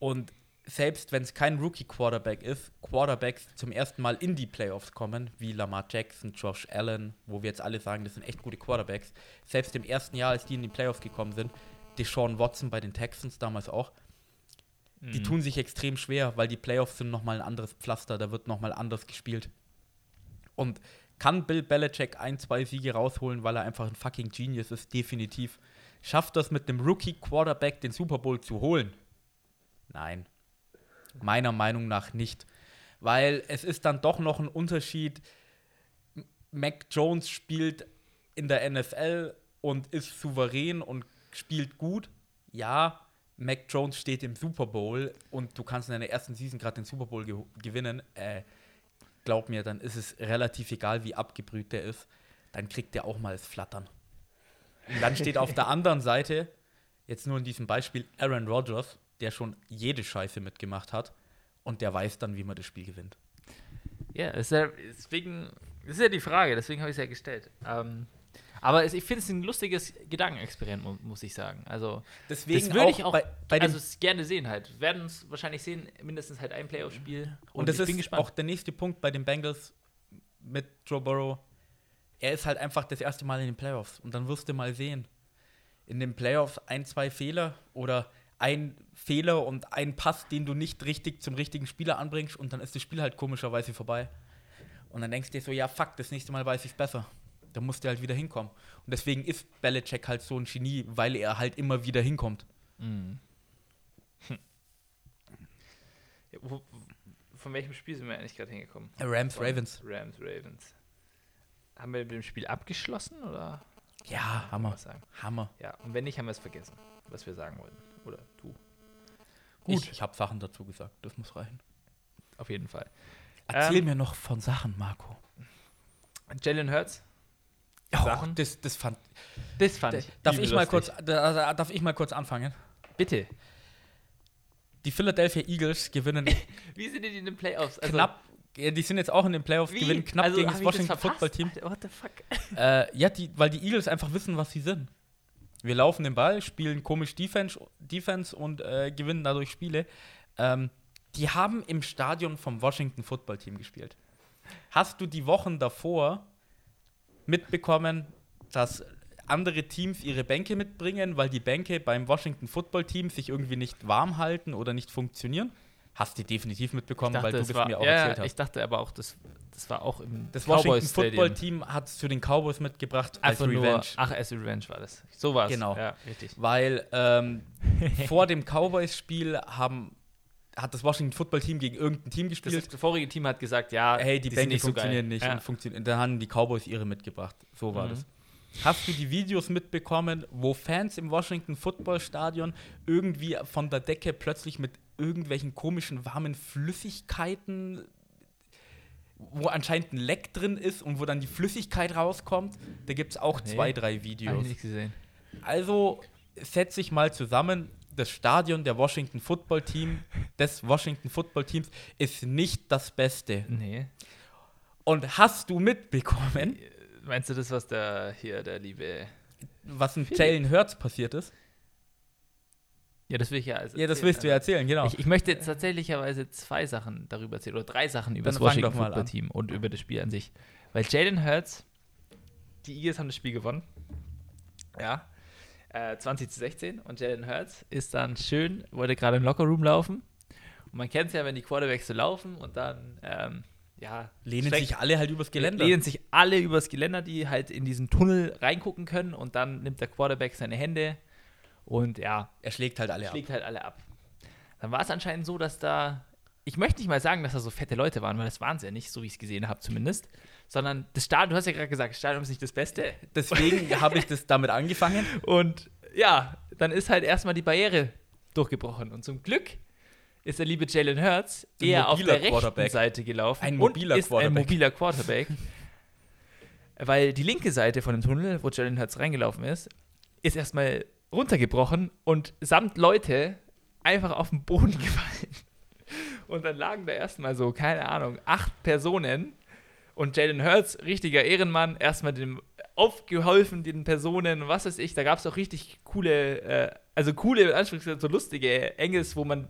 Und selbst wenn es kein Rookie-Quarterback ist, Quarterbacks zum ersten Mal in die Playoffs kommen, wie Lamar Jackson, Josh Allen, wo wir jetzt alle sagen, das sind echt gute Quarterbacks. Selbst im ersten Jahr, als die in die Playoffs gekommen sind, Deshaun Watson bei den Texans damals auch, mhm. die tun sich extrem schwer, weil die Playoffs sind nochmal ein anderes Pflaster, da wird nochmal anders gespielt. Und kann Bill Belichick ein, zwei Siege rausholen, weil er einfach ein fucking Genius ist? Definitiv. Schafft das mit einem Rookie-Quarterback den Super Bowl zu holen? Nein. Meiner Meinung nach nicht. Weil es ist dann doch noch ein Unterschied. Mac Jones spielt in der NFL und ist souverän und spielt gut. Ja, Mac Jones steht im Super Bowl und du kannst in deiner ersten Season gerade den Super Bowl ge gewinnen. Äh, glaub mir, dann ist es relativ egal, wie abgebrüht der ist. Dann kriegt der auch mal das Flattern. Und dann steht auf der anderen Seite, jetzt nur in diesem Beispiel, Aaron Rodgers der schon jede Scheiße mitgemacht hat und der weiß dann, wie man das Spiel gewinnt. Ja, deswegen, das ist ja die Frage, deswegen habe ich es ja gestellt. Ähm, aber ich finde es ein lustiges Gedankenexperiment, muss ich sagen. Also, deswegen das würde ich auch bei, bei also gerne sehen halt. Wir werden es wahrscheinlich sehen, mindestens halt ein Playoff-Spiel. Und, und das ist auch der nächste Punkt bei den Bengals mit Joe Burrow. Er ist halt einfach das erste Mal in den Playoffs und dann wirst du mal sehen. In den Playoffs ein, zwei Fehler oder ein Fehler und ein Pass, den du nicht richtig zum richtigen Spieler anbringst und dann ist das Spiel halt komischerweise vorbei. Und dann denkst du dir so, ja fuck, das nächste Mal weiß ich es besser. Da musst du halt wieder hinkommen. Und deswegen ist Belichick halt so ein Genie, weil er halt immer wieder hinkommt. Mhm. Hm. von welchem Spiel sind wir eigentlich gerade hingekommen? Rams, Von Ravens. Rams, Ravens. Haben wir mit dem Spiel abgeschlossen oder? Ja, Hammer. Hammer. Ja, und wenn nicht, haben wir es vergessen, was wir sagen wollten. Oder du. Gut. Ich, ich habe Sachen dazu gesagt. Das muss reichen. Auf jeden Fall. Erzähl Ähm, mir noch von Sachen, Marco. Jalen Hurts, Oh, Sachen? das, das fand. das fand ich. Darf ich mal kurz, da, da, darf ich mal kurz anfangen? Bitte. Die Philadelphia Eagles gewinnen <laughs> Wie sind die in den Playoffs? Also, knapp. ja, Die sind jetzt auch in den Playoffs, wie? gewinnen knapp also, gegen das Washington verpasst? Football Team. Alter, what the fuck? Äh, ja, die, weil die Eagles einfach wissen, was sie sind. Wir laufen den Ball, spielen komisch Defense, Defense und äh, gewinnen dadurch Spiele. Ähm, die haben im Stadion vom Washington Football Team gespielt. Hast du die Wochen davor mitbekommen, dass andere Teams ihre Bänke mitbringen, weil die Bänke beim Washington Football Team sich irgendwie nicht warm halten oder nicht funktionieren? Hast du definitiv mitbekommen, weil du das war, mir auch ja, erzählt hast. ich dachte aber auch, das, das war auch im Das Washington. Football Team hat es zu den Cowboys mitgebracht als Einfach nur, Revenge. ach, as Revenge war das. So war es. Genau. Ja, richtig. Weil ähm, <laughs> vor dem Cowboys-Spiel haben, hat das Washington Football Team gegen irgendein Team gespielt. das vorige Team hat gesagt, ja, hey, die, sind Bänke so funktionieren geil. nicht. Ja. Und funktionieren. Da haben die Cowboys ihre mitgebracht. So war Mhm. das. Hast du die Videos mitbekommen, wo Fans im Washington Football Stadion irgendwie von der Decke plötzlich mit irgendwelchen komischen warmen Flüssigkeiten, wo anscheinend ein Leck drin ist und wo dann die Flüssigkeit rauskommt? Da gibt es auch Nee. zwei, drei Videos. ich nicht gesehen. Also setze ich mal zusammen. Das Stadion der Washington Football Team, des Washington Football Teams, ist nicht das Beste. Nee. Und hast du mitbekommen, Meinst du das, was der hier, der liebe. was in. Jalen Hurts passiert ist? Ja, das will ich ja. Also Ja, das erzählen. willst du ja erzählen, genau. Ich, ich möchte jetzt tatsächlicherweise zwei Sachen darüber erzählen oder drei Sachen über Dann das Washington Football. Team und über das Spiel an sich. Weil Jalen Hurts, die Eagles haben das Spiel gewonnen. Ja. Äh, 20 zu 16 und Jalen Hurts ist dann schön, wollte gerade im Lockerroom laufen. Und man kennt es ja, wenn die Quarterbacks so laufen und dann, ähm, ja, Lehnen sich alle halt übers Geländer. lehnen sich alle übers Geländer, die halt in diesen Tunnel reingucken können und dann nimmt der Quarterback seine Hände und ja, Er schlägt halt alle ab. schlägt halt alle ab. Dann war es anscheinend so, dass da, ich möchte nicht mal sagen, dass da so fette Leute waren, weil das waren sie ja nicht, so wie ich es gesehen habe zumindest, sondern das Stadion, du hast ja gerade gesagt, das Stadion ist nicht das Beste. Deswegen <laughs> habe ich das damit angefangen. Und ja, dann ist halt erstmal die Barriere durchgebrochen. Und zum Glück ist der liebe Jalen Hurts Ein eher auf mobiler der rechten. Seite gelaufen Ein und mobiler ist ein Quarterback. mobiler Quarterback. weil die linke Seite von dem Tunnel, wo Jalen Hurts reingelaufen ist, ist erstmal runtergebrochen und samt Leute einfach auf den Boden <laughs> gefallen. Und dann lagen da erstmal so, keine Ahnung, acht Personen und Jalen Hurts, richtiger Ehrenmann, erstmal dem aufgeholfen, den Personen, was weiß ich. Da gab es auch richtig coole, äh, also coole, in so lustige Engels, wo man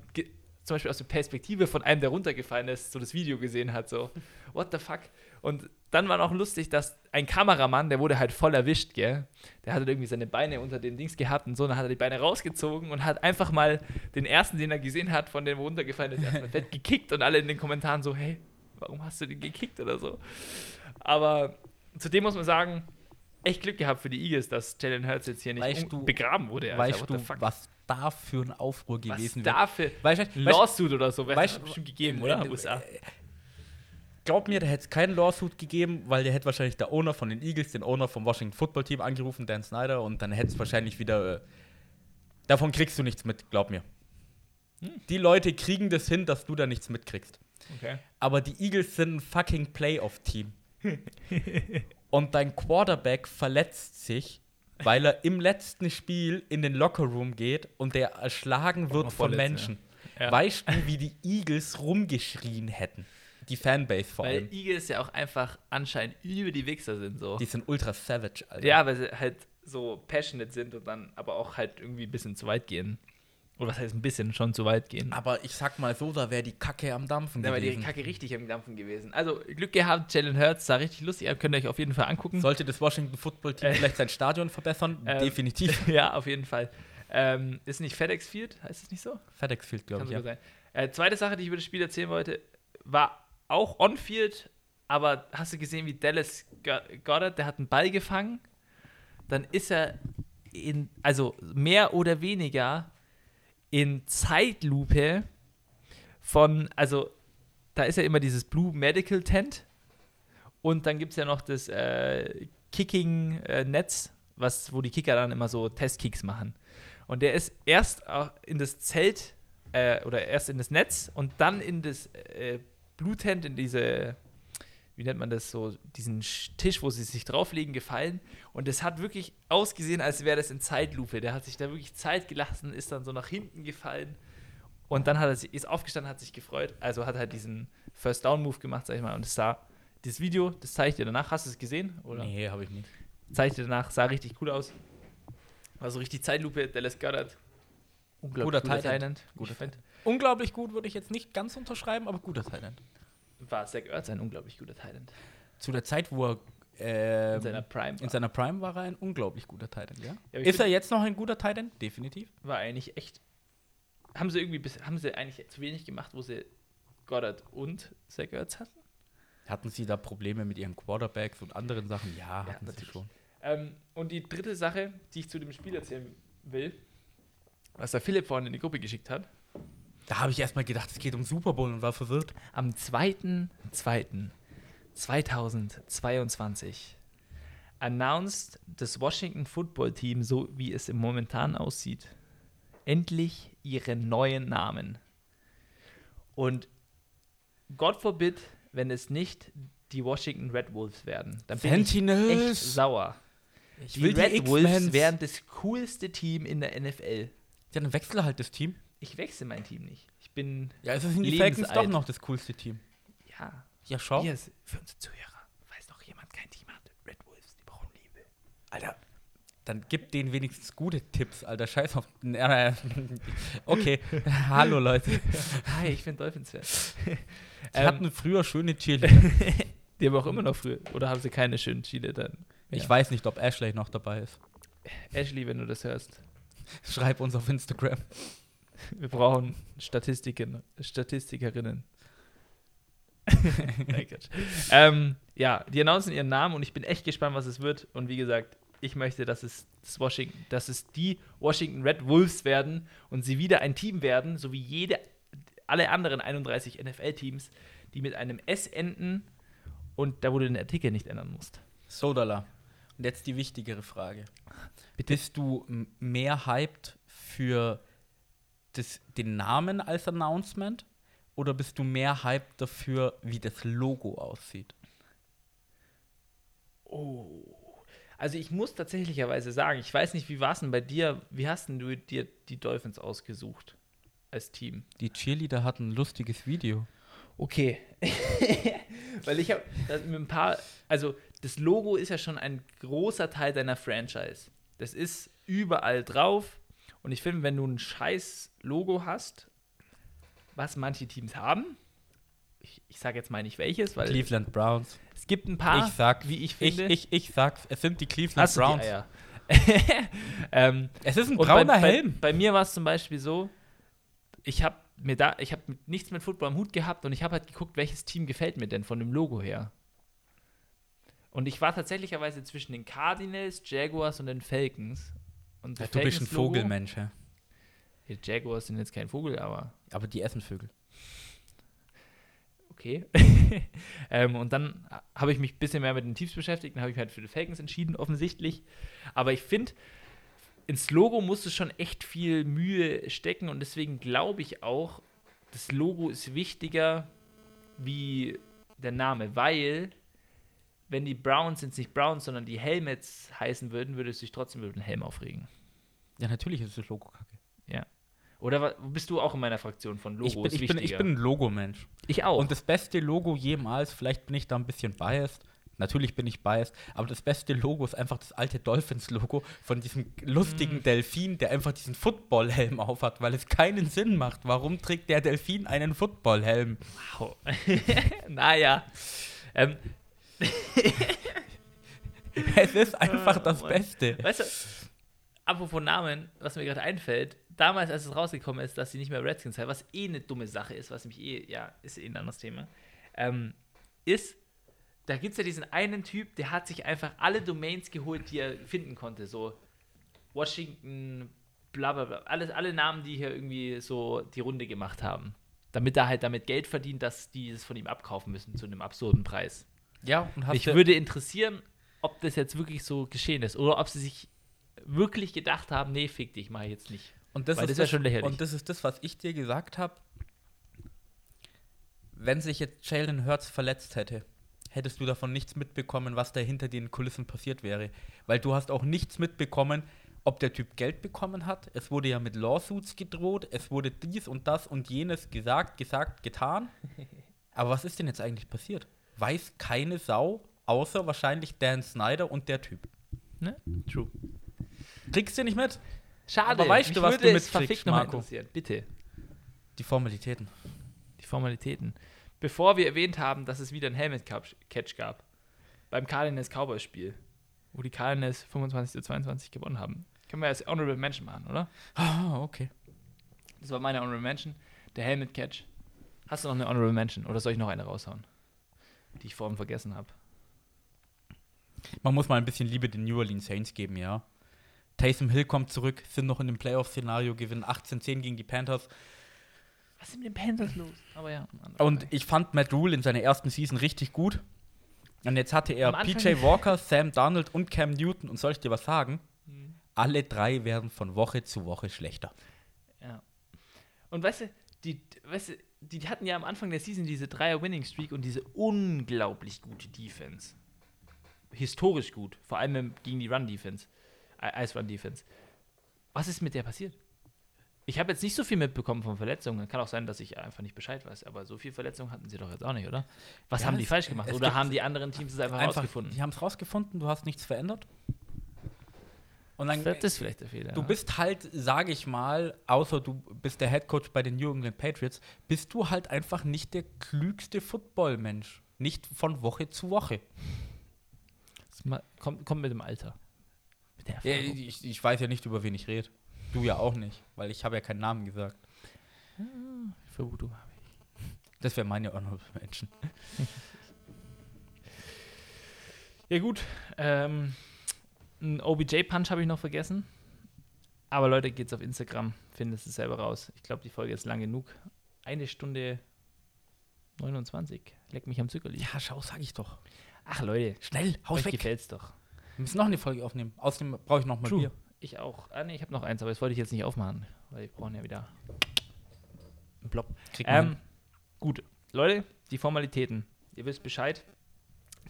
zum Beispiel aus der Perspektive von einem, der runtergefallen ist, so das Video gesehen hat, so, what the fuck? Und dann war noch lustig, dass ein Kameramann, der wurde halt voll erwischt, gell? Der hatte irgendwie seine Beine unter den Dings gehabt und so, dann hat er die Beine rausgezogen und hat einfach mal den ersten, den er gesehen hat, von dem runtergefallen ist, erstmal fett gekickt und alle in den Kommentaren so, hey, warum hast du den gekickt oder so? Aber zudem muss man sagen, echt Glück gehabt für die Eagles, dass Jalen Hurts jetzt hier nicht du- begraben wurde. Alter. weißt du, was da für ein Aufruhr was gewesen da für Weißt, du- weißt, Lawsuit oder so, weißt- weißt du, bestimmt gegeben, oder? äh, USA. Glaub mir, da hätte es keinen Lawsuit gegeben, weil der hätte wahrscheinlich der Owner von den Eagles, den Owner vom Washington Football Team angerufen, Dan Snyder, und dann hätte es wahrscheinlich wieder. Äh, davon kriegst du nichts mit, glaub mir. Hm. Die Leute kriegen das hin, dass du da nichts mitkriegst. Okay. Aber die Eagles sind ein fucking Playoff-Team. <laughs> und dein Quarterback verletzt sich, weil er im letzten Spiel in den Lockerroom geht und der erschlagen wird von Menschen. Ja. Weißt du, wie die Eagles rumgeschrien hätten? Die Fanbase vor Weil allem. Eagles ja auch einfach anscheinend über die Wichser sind, so. Die sind ultra savage, Alter. ja, weil sie halt so passionate sind und dann aber auch halt irgendwie ein bisschen zu weit gehen. Oder was heißt ein bisschen schon zu weit gehen. Aber ich sag mal so, da wäre die Kacke am Dampfen Da war die gewesen. Kacke richtig am Dampfen gewesen. Also Glück gehabt, Jalen Hurts sah richtig lustig aus, könnt ihr euch auf jeden Fall angucken. Sollte das Washington Football Team Äh. vielleicht sein Stadion verbessern? <laughs> Ähm, Definitiv. <laughs> ja, auf jeden Fall. Ähm, ist nicht FedEx Field, heißt es nicht so? FedEx Field, glaube ich. Ja. sein. Äh, zweite Sache, die ich über das Spiel erzählen wollte, war auch on-field, aber hast du gesehen, wie Dallas Go- Goddard, der hat einen Ball gefangen, dann ist er in, also mehr oder weniger in Zeitlupe von, also da ist ja immer dieses Blue Medical Tent und dann gibt es ja noch das äh, Kicking-Netz, was, wo die Kicker dann immer so Testkicks machen. Und der ist erst in das Zelt äh, oder erst in das Netz und dann in das äh, Blue Tent, in diese, wie nennt man das so, diesen Tisch, wo sie sich drauflegen, gefallen. Und es hat wirklich ausgesehen, als wäre das in Zeitlupe. Der hat sich da wirklich Zeit gelassen, ist dann so nach hinten gefallen. Und dann hat er sich, ist aufgestanden, hat sich gefreut. Also hat halt diesen First Down Move gemacht, sag ich mal. Und es sah, das Video, das zeige ich dir danach. Hast du es gesehen? Oder? Nee, habe ich nicht. Zeige ich dir danach, sah richtig cool aus. War so richtig Zeitlupe, Dallas Goddard. Unglaublich guter, Thailand. Guter Thailand. Unglaublich gut würde ich jetzt nicht ganz unterschreiben, aber guter Thailand. War Zach Ertz ein unglaublich guter Thailand. Zu der Zeit, wo er ähm, in seiner Prime war. In seiner Prime war er ein unglaublich guter Thailand, ja? ja Ist er jetzt noch ein guter Thailand? Definitiv. War eigentlich echt. Haben sie irgendwie bis, haben sie eigentlich zu wenig gemacht, wo sie Goddard und Zach Ertz hatten? Hatten sie da Probleme mit ihren Quarterbacks und anderen Sachen? Ja, hatten ja, sie schon. Ähm, und die dritte Sache, die ich zu dem Spiel erzählen will, was der Philipp vorhin in die Gruppe geschickt hat. Da habe ich erstmal gedacht, es geht um Super Bowl und war verwirrt. Am 2.2.2022 announced das Washington Football Team, so wie es im momentan aussieht, endlich ihren neuen Namen. Und Gott forbid, wenn es nicht die Washington Red Wolves werden. Dann bin Sentinels. ich echt sauer. Ich die Red die Wolves wären das coolste Team in der NFL. Ja, dann wechsle halt das Team. Ich wechsle mein Team nicht. Ich bin. Ja, es sind die Falcons doch noch das coolste Team. Ja. Ja, schau. Hier ist für unsere Zuhörer, falls noch jemand kein Team hat, Red Wolves, die brauchen Liebe. Alter, dann gib denen wenigstens gute Tipps, Alter. Scheiß auf. <laughs> <laughs> okay, <laughs> hallo Leute. Hi, ich bin Dolphins-Fan. Die ähm, hatten früher schöne Chile. die haben auch immer noch früher. Oder haben sie keine schönen Chile dann? Ich weiß nicht, ob Ashley noch dabei ist. Ashley, wenn du das hörst. Schreib uns auf Instagram. Wir brauchen Statistiken, Statistikerinnen. <laughs> ähm, ja, die announcen ihren Namen und ich bin echt gespannt, was es wird. Und wie gesagt, ich möchte, dass es, das Washington, dass es die Washington Red Wolves werden und sie wieder ein Team werden, so wie jede, alle anderen 31 NFL-Teams, die mit einem S enden und da, wo du den Artikel nicht ändern musst. Sodala. Und jetzt die wichtigere Frage. Bitte? Bist du mehr hyped für das, den Namen als Announcement oder bist du mehr hyped dafür, wie das Logo aussieht? Oh. Also ich muss tatsächlicherweise sagen, ich weiß nicht, wie war es denn bei dir, wie hast denn du dir die Dolphins ausgesucht als Team? Die Cheerleader hatten ein lustiges Video. Okay. <laughs> Weil ich habe mit ein paar, also das Logo ist ja schon ein großer Teil deiner Franchise. Das ist überall drauf. Und ich finde, wenn du ein scheiß Logo hast, was manche Teams haben, ich, ich sage jetzt mal nicht welches, weil. Cleveland Browns. Es gibt ein paar, ich sag, wie ich finde. Ich, ich, ich sag's, es sind die Cleveland Hast Browns. <laughs> ähm, es ist ein brauner bei, Helm. Bei, bei mir war es zum Beispiel so, ich habe mir da, ich habe nichts mit Football am Hut gehabt und ich habe halt geguckt, welches Team gefällt mir denn von dem Logo her. Und ich war tatsächlicherweise zwischen den Cardinals, Jaguars und den Falcons. Ja, du bist ein Vogelmensch, ja. Die Jaguars sind jetzt kein Vogel, aber. Aber die essen Vögel. Okay. <laughs> ähm, und dann habe ich mich ein bisschen mehr mit den Teams beschäftigt. Dann habe ich mich halt für die Falcons entschieden, offensichtlich. Aber ich finde, ins Logo musste schon echt viel Mühe stecken und deswegen glaube ich auch, das Logo ist wichtiger wie der Name, weil wenn die Browns sind es nicht Browns, sondern die Helmets heißen würden, würde es sich trotzdem über den Helm aufregen. Ja, natürlich ist das Logo kacke. Ja. Oder bist du auch in meiner Fraktion von Logos? Ich bin, ich bin, ich bin ein Logomensch. Ich auch. Und das beste Logo jemals, vielleicht bin ich da ein bisschen biased, natürlich bin ich biased, aber das beste Logo ist einfach das alte Dolphins-Logo von diesem lustigen mm. Delfin, der einfach diesen Football-Helm aufhat, weil es keinen Sinn macht. Warum trägt der Delfin einen Football-Helm? Wow. <laughs> naja. Ähm, <laughs> es ist einfach oh, das Mann. Beste. Weißt du, apropos Namen, was mir gerade einfällt, damals, als es rausgekommen ist, dass sie nicht mehr Redskins heißt, was eh eine dumme Sache ist, was mich eh, ja, ist eh ein anderes Thema, ähm, ist, da gibt es ja diesen einen Typ, der hat sich einfach alle Domains geholt, die er finden konnte, so Washington, bla bla bla, alles, alle Namen, die hier irgendwie so die Runde gemacht haben. damit er halt damit Geld verdient, dass die es von ihm abkaufen müssen zu einem absurden Preis. Ja, und Mich würde interessieren, ob das jetzt wirklich so geschehen ist oder ob sie sich wirklich gedacht haben, nee, fick dich, ich jetzt nicht. Und das, Weil ist das ist ja schon lächerlich. Und das ist das, was ich dir gesagt habe. Wenn sich jetzt Jalen Hurts verletzt hätte, hättest du davon nichts mitbekommen, was da hinter den Kulissen passiert wäre. Weil du hast auch nichts mitbekommen, ob der Typ Geld bekommen hat. Es wurde ja mit Lawsuits gedroht, es wurde dies und das und jenes gesagt, gesagt, getan. <laughs> Aber was ist denn jetzt eigentlich passiert? Weiß keine Sau, außer wahrscheinlich Dan Snyder und der Typ. Ne? True. Kriegst du nicht mit? Schade, Aber weißt du, was du mitkriegst, Marco? Bitte, Die Formalitäten. die Formalitäten. Bevor wir erwähnt haben, dass es wieder ein Helmet-Catch gab, beim Cardinals Cowboys-Spiel, wo die Cardinals 25 zu 22 gewonnen haben, können wir als Honorable Mention machen, oder? Ah, okay. Das war meine Honorable Mention. Der Helmet-Catch. Hast du noch eine Honorable Mention oder soll ich noch eine raushauen? Die ich vorhin vergessen habe. Man muss mal ein bisschen Liebe den New Orleans Saints geben, ja. Taysom Hill kommt zurück, sind noch in dem Playoff-Szenario, gewinnen 18-10 gegen die Panthers. Was ist mit den Panthers los? Aber ja. Und ich fand Matt Rule in seiner ersten Season richtig gut. Und jetzt hatte er PJ Walker, Sam Darnold und Cam Newton. Und soll ich dir was sagen? Mhm. Alle drei werden von Woche zu Woche schlechter. Ja. Und weißt du, die, weißt du, die hatten ja am Anfang der Season diese Dreier-Winning-Streak und diese unglaublich gute Defense. Historisch gut. Vor allem gegen die Run-Defense. Ice-Run-Defense. Was ist mit der passiert? Ich habe jetzt nicht so viel mitbekommen von Verletzungen. Kann auch sein, dass ich einfach nicht Bescheid weiß. Aber so viel Verletzungen hatten sie doch jetzt auch nicht, oder? Was Ja, haben die falsch gemacht? Oder haben die anderen Teams es einfach, herausgefunden? die haben es rausgefunden, du hast nichts verändert. Und dann, Das ist vielleicht der Fehler. Du ja. bist halt, sage ich mal, außer du bist der Head Coach bei den New England Patriots, bist du halt einfach nicht der klügste Football-Mensch. Nicht von Woche zu Woche. Das kommt, kommt mit dem Alter. Mit der Ja, ich, ich weiß ja nicht, über wen ich rede. Du ja auch nicht, weil ich habe ja keinen Namen gesagt. Vermutung. Das wäre meine Honorable Menschen. <laughs> Ja, gut. Ähm, ein OBJ-Punch habe ich noch vergessen. Aber Leute, geht's auf Instagram, findet es selber raus. Ich glaube, die Folge ist lang genug. Eine Stunde 29. Leck mich am Zückerli. Ja, schau, sag ich doch. Ach, Leute, Schnell, euch weg. gefällt's doch. Wir müssen noch eine Folge aufnehmen. Außerdem brauche ich noch mal True. Bier. Ich auch. Ah, nee, ich habe noch eins, aber das wollte ich jetzt nicht aufmachen, weil wir brauchen ja wieder einen Blob. Ähm, gut, Leute, die Formalitäten. Ihr wisst Bescheid.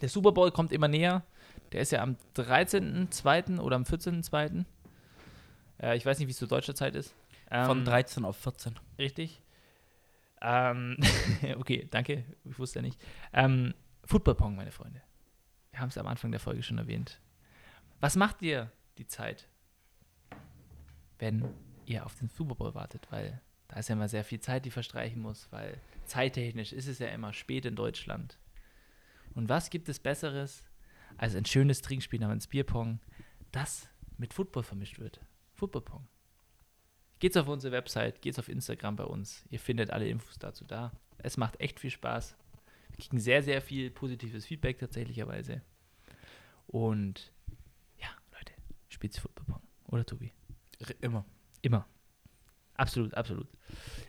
Der Super Bowl kommt immer näher. Der ist ja am 13.02. oder am 14.02. Äh, ich weiß nicht, wie es zu deutscher Zeit ist. Ähm, Von 13 auf 14. Richtig. Ähm, <laughs> okay, danke. Ich wusste ja nicht. Ähm, Football Pong, meine Freunde. Wir haben es am Anfang der Folge schon erwähnt. Was macht ihr die Zeit, wenn ihr auf den Super Bowl wartet? Weil da ist ja immer sehr viel Zeit, die verstreichen muss, weil zeittechnisch ist es ja immer spät in Deutschland. Und was gibt es Besseres als ein schönes Trinkspiel namens Bierpong, das mit Football vermischt wird? Football Pong. Geht's auf unsere Website, geht's auf Instagram bei uns. Ihr findet alle Infos dazu da. Es macht echt viel Spaß. Wir kriegen sehr, sehr viel positives Feedback tatsächlicherweise. Und ja, Leute, spielt Football Pong. Oder Tobi? Immer. Immer. Absolut, absolut.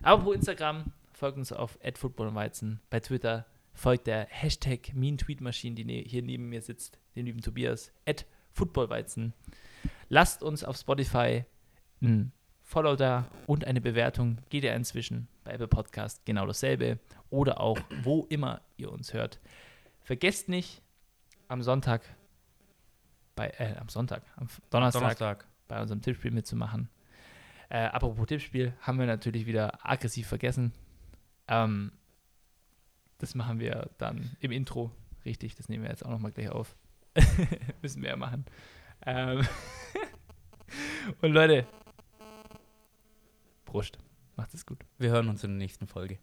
Aber pro Instagram folgt uns auf @footballweizen. Bei Twitter folgt der Hashtag Mean Tweet Machine, die ne hier neben mir sitzt, dem lieben Tobias, @footballweizen. Lasst uns auf Spotify ein Follow da und eine Bewertung. Geht ja inzwischen bei Apple Podcast genau dasselbe. Oder auch wo immer ihr uns hört. Vergesst nicht, am Sonntag, bei, äh, am Sonntag, am Donnerstag, Donnerstag. bei unserem Tippspiel mitzumachen. Äh, apropos Tippspiel, haben wir natürlich wieder aggressiv vergessen. Ähm, das machen wir dann im Intro. Richtig, das nehmen wir jetzt auch nochmal gleich auf. <laughs> Müssen wir ja machen. Ähm <laughs> Und Leute, Prost. Macht es gut. Wir hören uns in der nächsten Folge.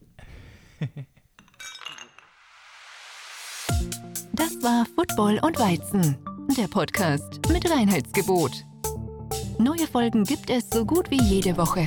Das war Football und Weizen, der Podcast mit Reinheitsgebot. Neue Folgen gibt es so gut wie jede Woche.